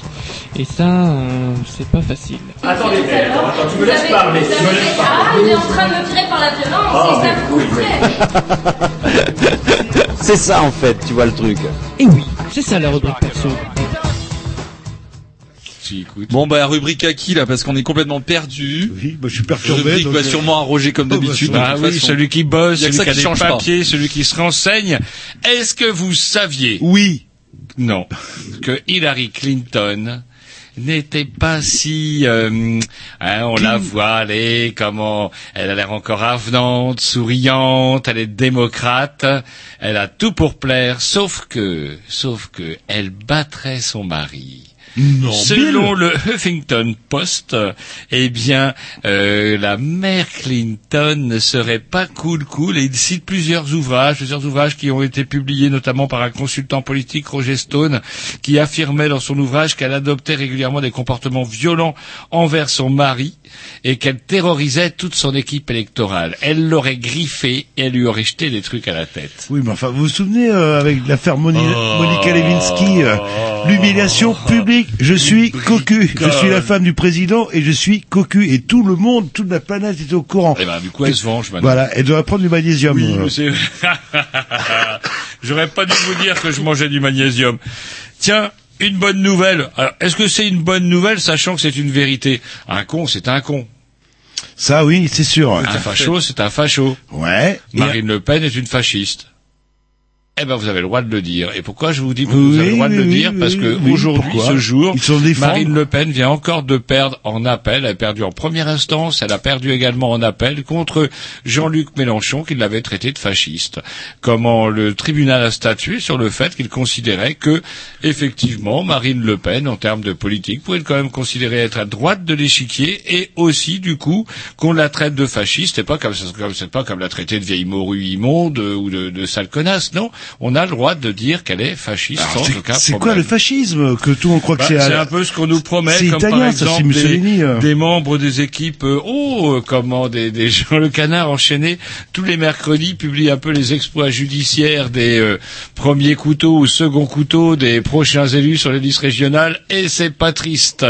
K: Et ça, euh, c'est pas facile.
L: Attendez, attends, attends, tu me laisses parler, tu me laisses
M: Ah, il est en train de me tirer par la violence,
L: Ah,
M: et ça coûterait.
I: C'est ça en fait, tu vois le truc.
K: Et oui, c'est ça la rubrique perso.
D: Bon bah rubrique à qui là parce qu'on est complètement perdu.
C: Oui, bah, je suis perturbé.
D: Rubrique
C: donc,
D: va
C: euh,
D: sûrement arroger comme
C: Oh, bah,
D: d'habitude.
E: Ah oui,
D: façon.
E: celui qui bosse, celui qui a
D: qui
E: des
D: change pas.
E: celui qui se renseigne. Est-ce que vous saviez
C: Oui.
E: Non. Que Hillary Clinton n'était pas si euh, hein, on la voit aller comment elle a l'air encore avenante souriante elle est démocrate elle a tout pour plaire sauf que sauf que elle battrait son mari
C: Non,
E: Selon
C: Bill.
E: le Huffington Post, euh, eh bien, euh, la mère Clinton ne serait pas cool cool. Et il cite plusieurs ouvrages, plusieurs ouvrages qui ont été publiés notamment par un consultant politique, Roger Stone, qui affirmait dans son ouvrage qu'elle adoptait régulièrement des comportements violents envers son mari et qu'elle terrorisait toute son équipe électorale. Elle l'aurait griffé et elle lui aurait jeté des trucs à la tête.
C: Oui, mais enfin, vous vous souvenez euh, avec l'affaire Moni-
E: Oh.
C: Monica Lewinsky, euh, l'humiliation publique. Je suis cocu. Je suis la femme du président et je suis cocu. Et tout le monde, toute la planète est au courant.
E: Eh ben, du coup, elle se venge maintenant.
C: Voilà, elle doit prendre du magnésium.
E: Oui,
C: euh.
E: J'aurais pas dû vous dire que je mangeais du magnésium. Tiens, une bonne nouvelle. Alors, est-ce que c'est une bonne nouvelle, sachant que c'est une vérité? Un con, c'est un con.
C: Ça, oui, c'est sûr.
E: Un facho, c'est un facho.
C: Ouais. Et-
E: Marine Le Pen est une fasciste. Eh ben, vous avez le droit de le dire. Et pourquoi je vous dis que
C: Oui,
E: vous avez le droit de le dire?
C: oui,
E: Parce que aujourd'hui, ce jour. Marine Le Pen vient encore de perdre en appel. Elle a perdu en première instance. Elle a perdu également en appel contre Jean-Luc Mélenchon, qui l'avait traité de fasciste. Comment le tribunal a statué sur le fait qu'il considérait que, effectivement, Marine Le Pen, en termes de politique, pouvait quand même considérer être à droite de l'échiquier et aussi, du coup, qu'on la traite de fasciste. C'est pas comme, comme c'est pas comme la traiter de vieille morue immonde euh, ou de, de sale connasse. Non, on a le droit de dire qu'elle est fasciste
C: Alors,
E: sans aucun
C: C'est quoi le fascisme que tout le monde croit que
E: Bah,
C: c'est
E: c'est un peu ce qu'on nous promet, comme
C: italien,
E: par
C: ça,
E: exemple
C: Mussolini,
E: des,
C: euh.
E: des membres des équipes, euh, oh, euh, comment des, des gens, le canard enchaîné, tous les mercredis publie un peu les exploits judiciaires des euh, premiers couteaux ou seconds couteaux des prochains élus sur les listes régionales, et c'est pas triste.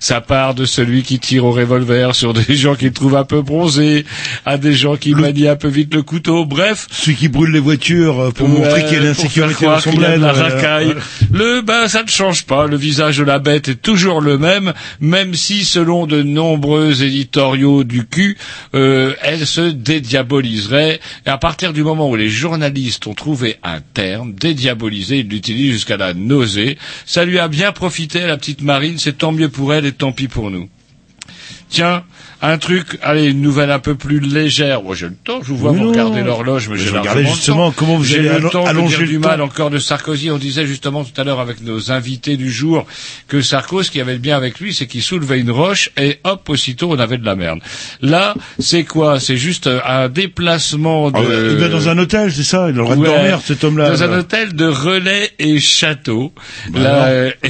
E: Ça part de celui qui tire au revolver sur des gens qu'il trouve un peu bronzés, à des gens qui manient un peu vite le couteau, bref.
C: Celui qui brûle les voitures euh, qu'il y a dans son bled.
E: la
C: euh,
E: racaille. Le ben ça ne change pas. Le visage de la bête est toujours le même, même si selon de nombreux éditoriaux du cul, euh, elle se dédiaboliserait. Et à partir du moment où les journalistes ont trouvé un terme, dédiaboliser, ils l'utilisent jusqu'à la nausée. Ça lui a bien profité à la petite Marine. C'est tant mieux pour elle et tant pis pour nous. Tiens, un truc, allez, une nouvelle un peu plus légère. Moi, j'ai le temps, je vous vois vous
C: non.
E: regarder l'horloge, mais j'ai le
C: justement
E: temps.
C: comment vous
E: J'ai
C: allez
E: le temps de dire
C: le
E: du
C: temps.
E: mal encore de Sarkozy. On disait justement tout à l'heure avec nos invités du jour que Sarkozy, ce qui avait de bien avec lui, c'est qu'il soulevait une roche et hop, aussitôt, on avait de la merde. Là, c'est quoi? C'est juste euh, un déplacement de...
C: Ah, Il va dans un hôtel, c'est ça Il a le droit de dormir, cet homme-là.
E: Dans un hôtel de relais et château.
C: Bah
E: euh,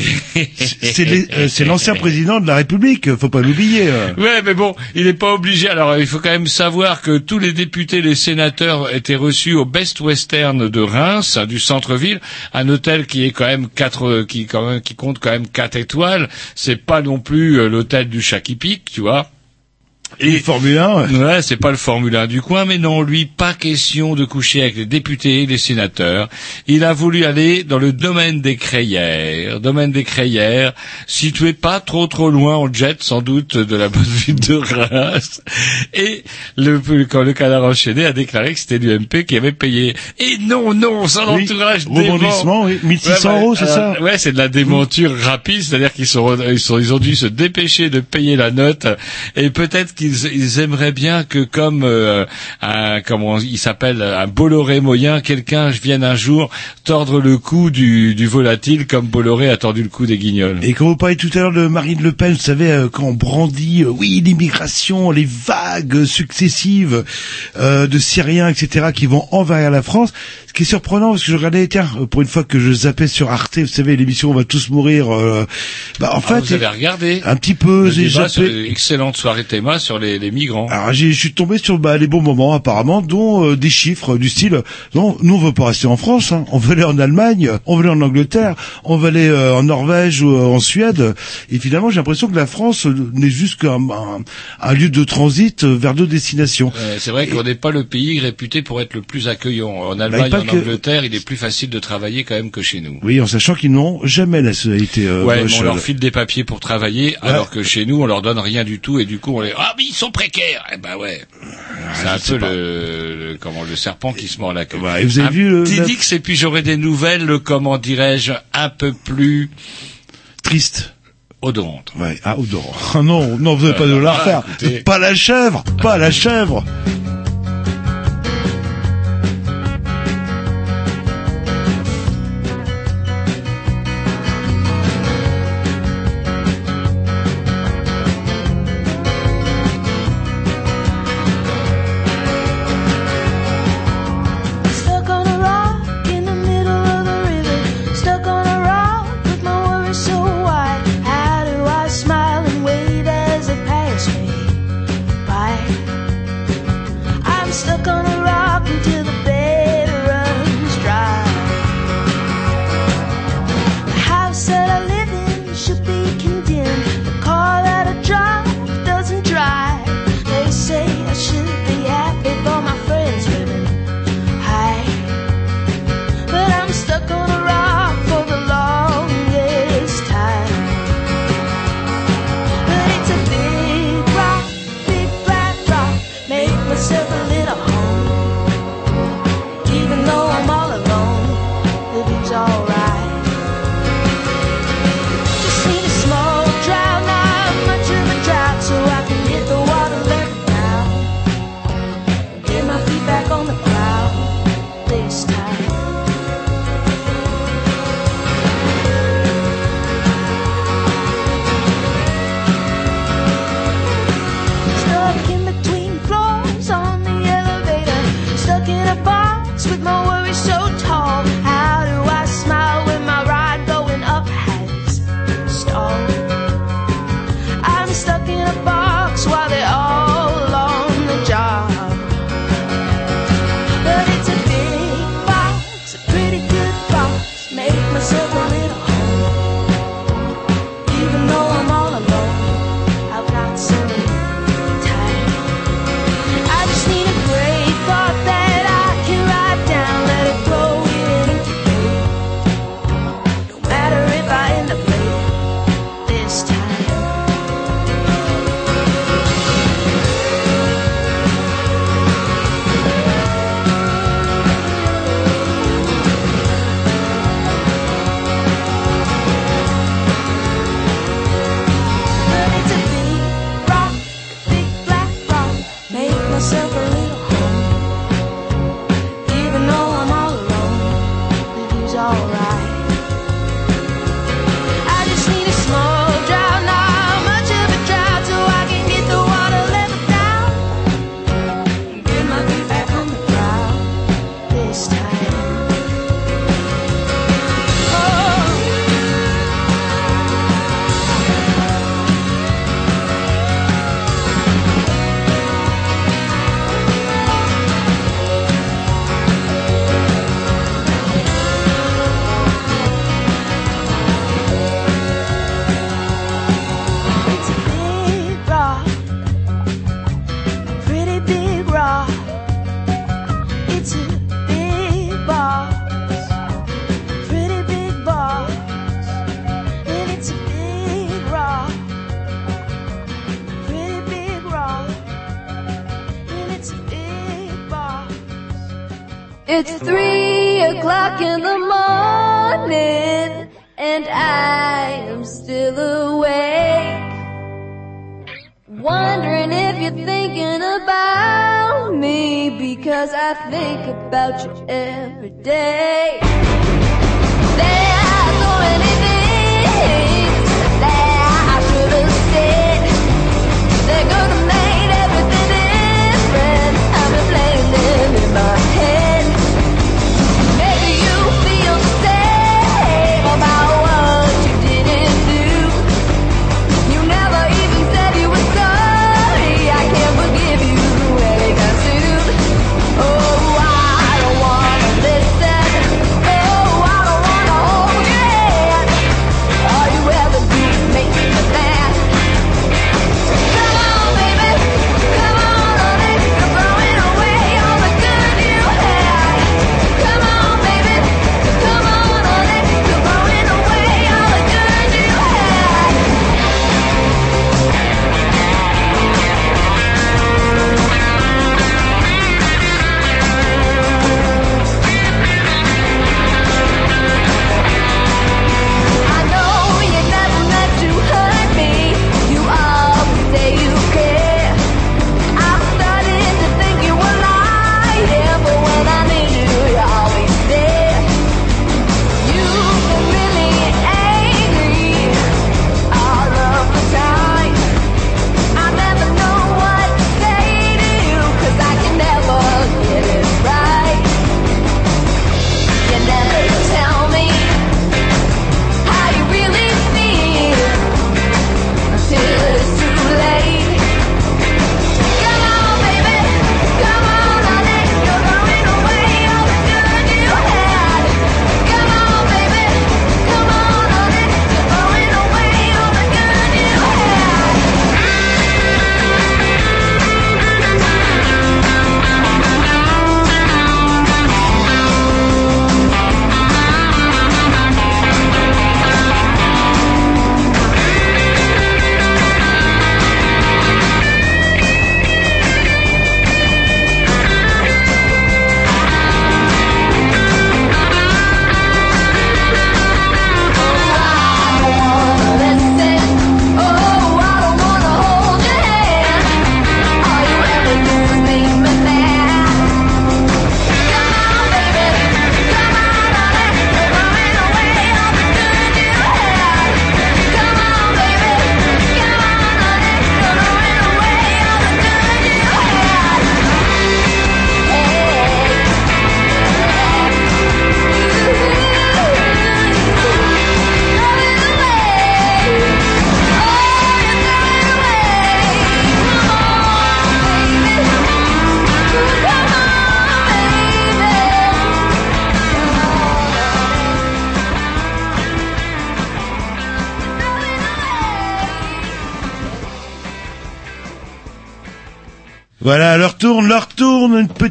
C: C'est euh, c'est l'ancien président de la République, faut pas l'oublier. euh.
E: Ouais, mais bon, il n'est pas obligé. Alors, il faut quand même savoir que tous les députés, les sénateurs étaient reçus au Best Western de Reims, hein, du centre-ville, un hôtel qui est quand même quatre, qui quand même, qui compte quand même quatre étoiles. C'est pas non plus euh, l'hôtel du pique, tu vois.
C: Et Formule 1, ouais.
E: Ouais, c'est pas le Formule 1 du coin, mais non, lui, pas question de coucher avec les députés et les sénateurs. Il a voulu aller dans le domaine des crayères, domaine des crayères, situé pas trop trop loin en jet, sans doute, de la bonne ville de Reims. Et le, quand le canard enchaîné a déclaré que c'était l'UMP qui avait payé. Et non, non, son
C: Oui,
E: entourage
C: rebondissement, oui, 1600
E: Ouais,
C: euros, c'est ça
E: Ouais, c'est de la démenture rapide, c'est-à-dire qu'ils sont, ils sont, ils ont dû se dépêcher de payer la note, et peut-être ils aimeraient bien que comme euh, un comment il s'appelle un Bolloré moyen, quelqu'un vienne un jour tordre le cou du, du volatile comme Bolloré a tordu le cou des guignols.
N: Et quand vous parlez tout à l'heure de Marine Le Pen, vous savez, euh, quand on brandit, euh, oui, l'immigration, les vagues successives euh, de Syriens, etc., qui vont envahir la France, ce qui est surprenant, parce que je regardais, tiens, euh, pour une fois que je zappais sur Arte, vous savez, l'émission On va tous mourir, euh, bah, en
E: Ah,
N: fait,
E: vous avez regardé
N: un petit peu, j'ai zappé.
E: excellente soirée théma sur les, les migrants.
N: Alors je suis tombé sur bah, les bons moments apparemment, dont euh, des chiffres du style non, nous on veut pas rester en France, hein. on veut aller en Allemagne, on veut aller en Angleterre, on veut aller euh, en Norvège ou euh, en Suède. Et finalement j'ai l'impression que la France euh, n'est juste qu'un un, un lieu de transit euh, vers d'autres destinations.
E: Euh, c'est vrai qu'on n'est pas le pays réputé pour être le plus accueillant. En Allemagne,
N: que-
E: Angleterre, il est plus facile de travailler quand même que chez nous.
N: Oui, en sachant qu'ils n'ont jamais la nationalité euh,
E: ouais, on leur
N: euh,
E: file des papiers pour travailler, alors que chez nous, on leur donne rien du tout, et du coup, on les ah mais ils sont précaires. Eh ben ouais, c'est un peu le, le- comment le serpent qui se mord la queue.
N: et vous avez
E: Un
N: vu le-
E: petit
N: la-
E: dix, et puis j'aurai des nouvelles, euh, comment dirais-je, un peu plus
N: triste.
E: odorantes.
N: Ouais, ah, odorant. Ah non, non, vous n'avez pas de la
E: ah,
N: refaire.
E: écoutez.
N: Pas la chèvre, pas la chèvre.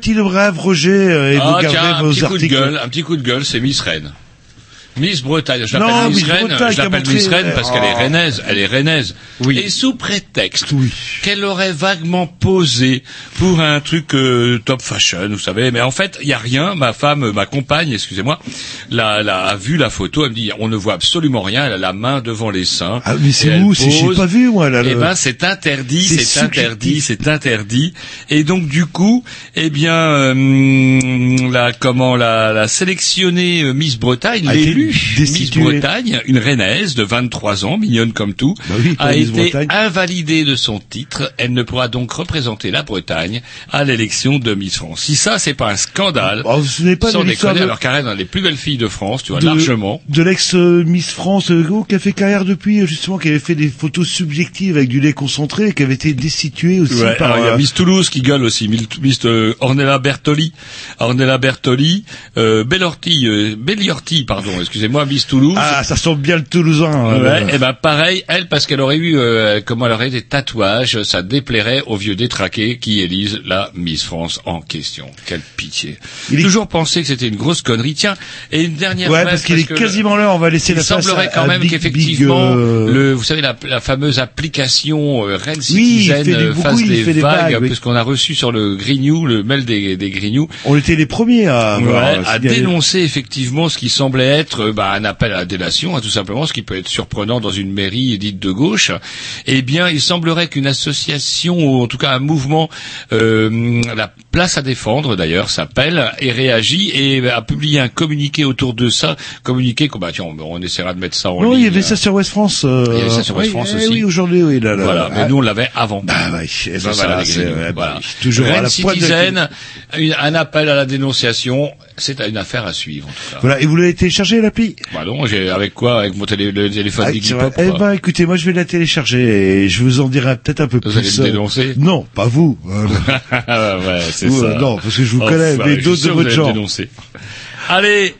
C: Petite brève, Roger, et
E: ah,
C: vous gardez
E: tiens, un
C: vos
E: petit coup de
C: articles.
E: gueule, un petit coup de gueule, c'est Miss Rennes. Miss Bretagne, je l'appelle Miss
C: Miss
E: Rennes, je l'appelle
C: montré-
E: Miss Rennes parce qu'elle est
C: Oh.
E: rennaise, elle est rennaise.
C: Oui.
E: Et sous prétexte qu'elle aurait vaguement posé pour un truc euh, top fashion, vous savez, mais en fait, il y a rien, ma femme, ma compagne, excusez-moi, l'a, l'a- a vu la photo, elle me dit, on ne voit absolument rien, elle a la main devant les seins.
C: Ah, mais c'est où C'est- j'ai pas vu, moi, là,
E: Eh
C: le-
E: ben, c'est interdit,
C: C'est
E: interdit, c'est interdit. Et donc du coup, eh bien, euh, la comment la, la sélectionnée euh, Miss Bretagne, Miss. Bretagne, une rennaise de 23 ans, mignonne comme tout,
C: Bah oui,
E: a été invalidée de son titre. Elle ne pourra donc représenter la Bretagne à l'élection de Miss France. Si ça, c'est pas un scandale,
C: Oh, ce n'est pas
E: sans déconner,
C: de-
E: alors qu'elle est dans les plus belles filles de France, tu vois,
C: de,
E: largement.
C: de l'ex euh, Miss France euh, oh, qui a fait carrière depuis justement qui avait fait des photos subjectives avec du lait concentré qui avait été destituée aussi
E: Ouais,
C: par
E: il y a
C: euh,
E: Miss Toulouse qui gueule aussi, Miss, euh, Ornella Bertoli, Ornella Bertoli, euh, Bellorti, euh, Belliorti, pardon, excusez-moi, Miss Toulouse.
C: ah ça sent bien le Toulousain
E: Ouais, et ben pareil, elle parce qu'elle aurait eu, euh, comment elle aurait des tatouages, ça déplairait aux vieux détraqués qui élisent la Miss France en question. Quelle pitié.
C: Il est-
E: Toujours pensé que c'était une grosse connerie. Tiens, et une dernière.
C: ouais parce qu'il est quasiment l'heure on va laisser
E: il
C: la place
E: semblerait
C: à,
E: quand
C: à
E: même qu'effectivement,
C: euh,
E: le, vous savez, la, la fameuse application euh, Rennes
C: Oui, il
E: Citizen
C: fait des-
E: euh, fasse
C: il
E: des
C: fait des
E: vagues,
C: vagues, oui.
E: puisqu'on a reçu sur le Grignou, le mail des, des Grignou,
C: on était les premiers à
E: Ouais, à dénoncer effectivement ce qui semblait être euh, bah, un appel à la délation, hein, tout simplement, ce qui peut être surprenant dans une mairie dite de gauche. Eh bien, il semblerait qu'une association, ou en tout cas un mouvement, euh, la Place à défendre d'ailleurs s'appelle et réagit et a publié un communiqué autour de ça. Communiqué, que, bah tiens, on, on essaiera de mettre ça en
C: Non,
E: ligne.
C: il y avait ça sur West France. euh,
E: Il y avait ça sur West France
C: eh
E: aussi.
C: Oui, aujourd'hui, oui. Là, là,
E: Voilà, mais nous on l'avait avant.
C: Bah c'est
E: Bah,
C: ça,
E: voilà, voilà.
C: bah, toujours à
E: Rennes
C: la pointe de-
E: Citizen, une- un appel à la dénonciation, c'est une affaire à suivre en tout cas.
C: Voilà, et vous l'avez téléchargé l'appli
E: Bah non, j'ai avec quoi? Avec mon télé, le téléphone
C: Ah.
E: Pop.
C: Eh ben, écoutez, moi je vais la télécharger et je vous en dirai peut-être un peu
E: Vous
C: plus.
E: allez me
C: euh,
E: dénoncer?
C: Non, pas vous. Euh,
E: ouais, c'est
C: Vous, non, parce que je vous
E: Oh,
C: connais, mais d'autres de votre genre.
E: Allez,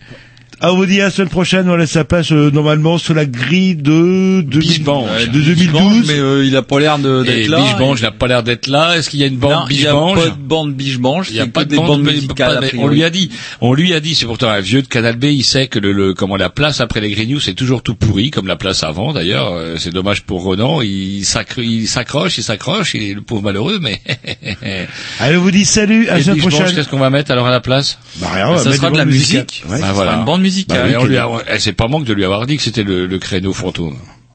C: Ah, on vous dit à la semaine prochaine, on laisse sa place euh, normalement sur la grille de, de,
E: Biche-Bange.
C: de 2012.
D: mais euh, il a pas l'air d'être là.
E: Biche-Bange n'a pas l'air d'être là. Est-ce qu'il y a une
D: Non,
E: bande
D: il y a pas de bande Biche-Bange,
E: Il n'y a pas de bande
D: a priori.
E: on lui a dit, on lui a dit, c'est pourtant un vieux de Canal B, il sait que le, le comment la place après les Grignoux c'est toujours tout pourri, comme la place avant d'ailleurs. Euh, C'est dommage pour Ronan, il s'accro- il s'accroche, il s'accroche, il est le pauvre malheureux, mais.
C: Allez, on vous dit salut, à la semaine prochaine.
E: Qu'est-ce qu'on va mettre alors à la place?
C: Bah rien, on va
D: Ça
C: mettre
D: de la musique.
E: Bah voilà.
D: une bande musicale.
E: Bah, et on lui a- eh, c'est pas manque de lui avoir dit que c'était le, le créneau fantôme.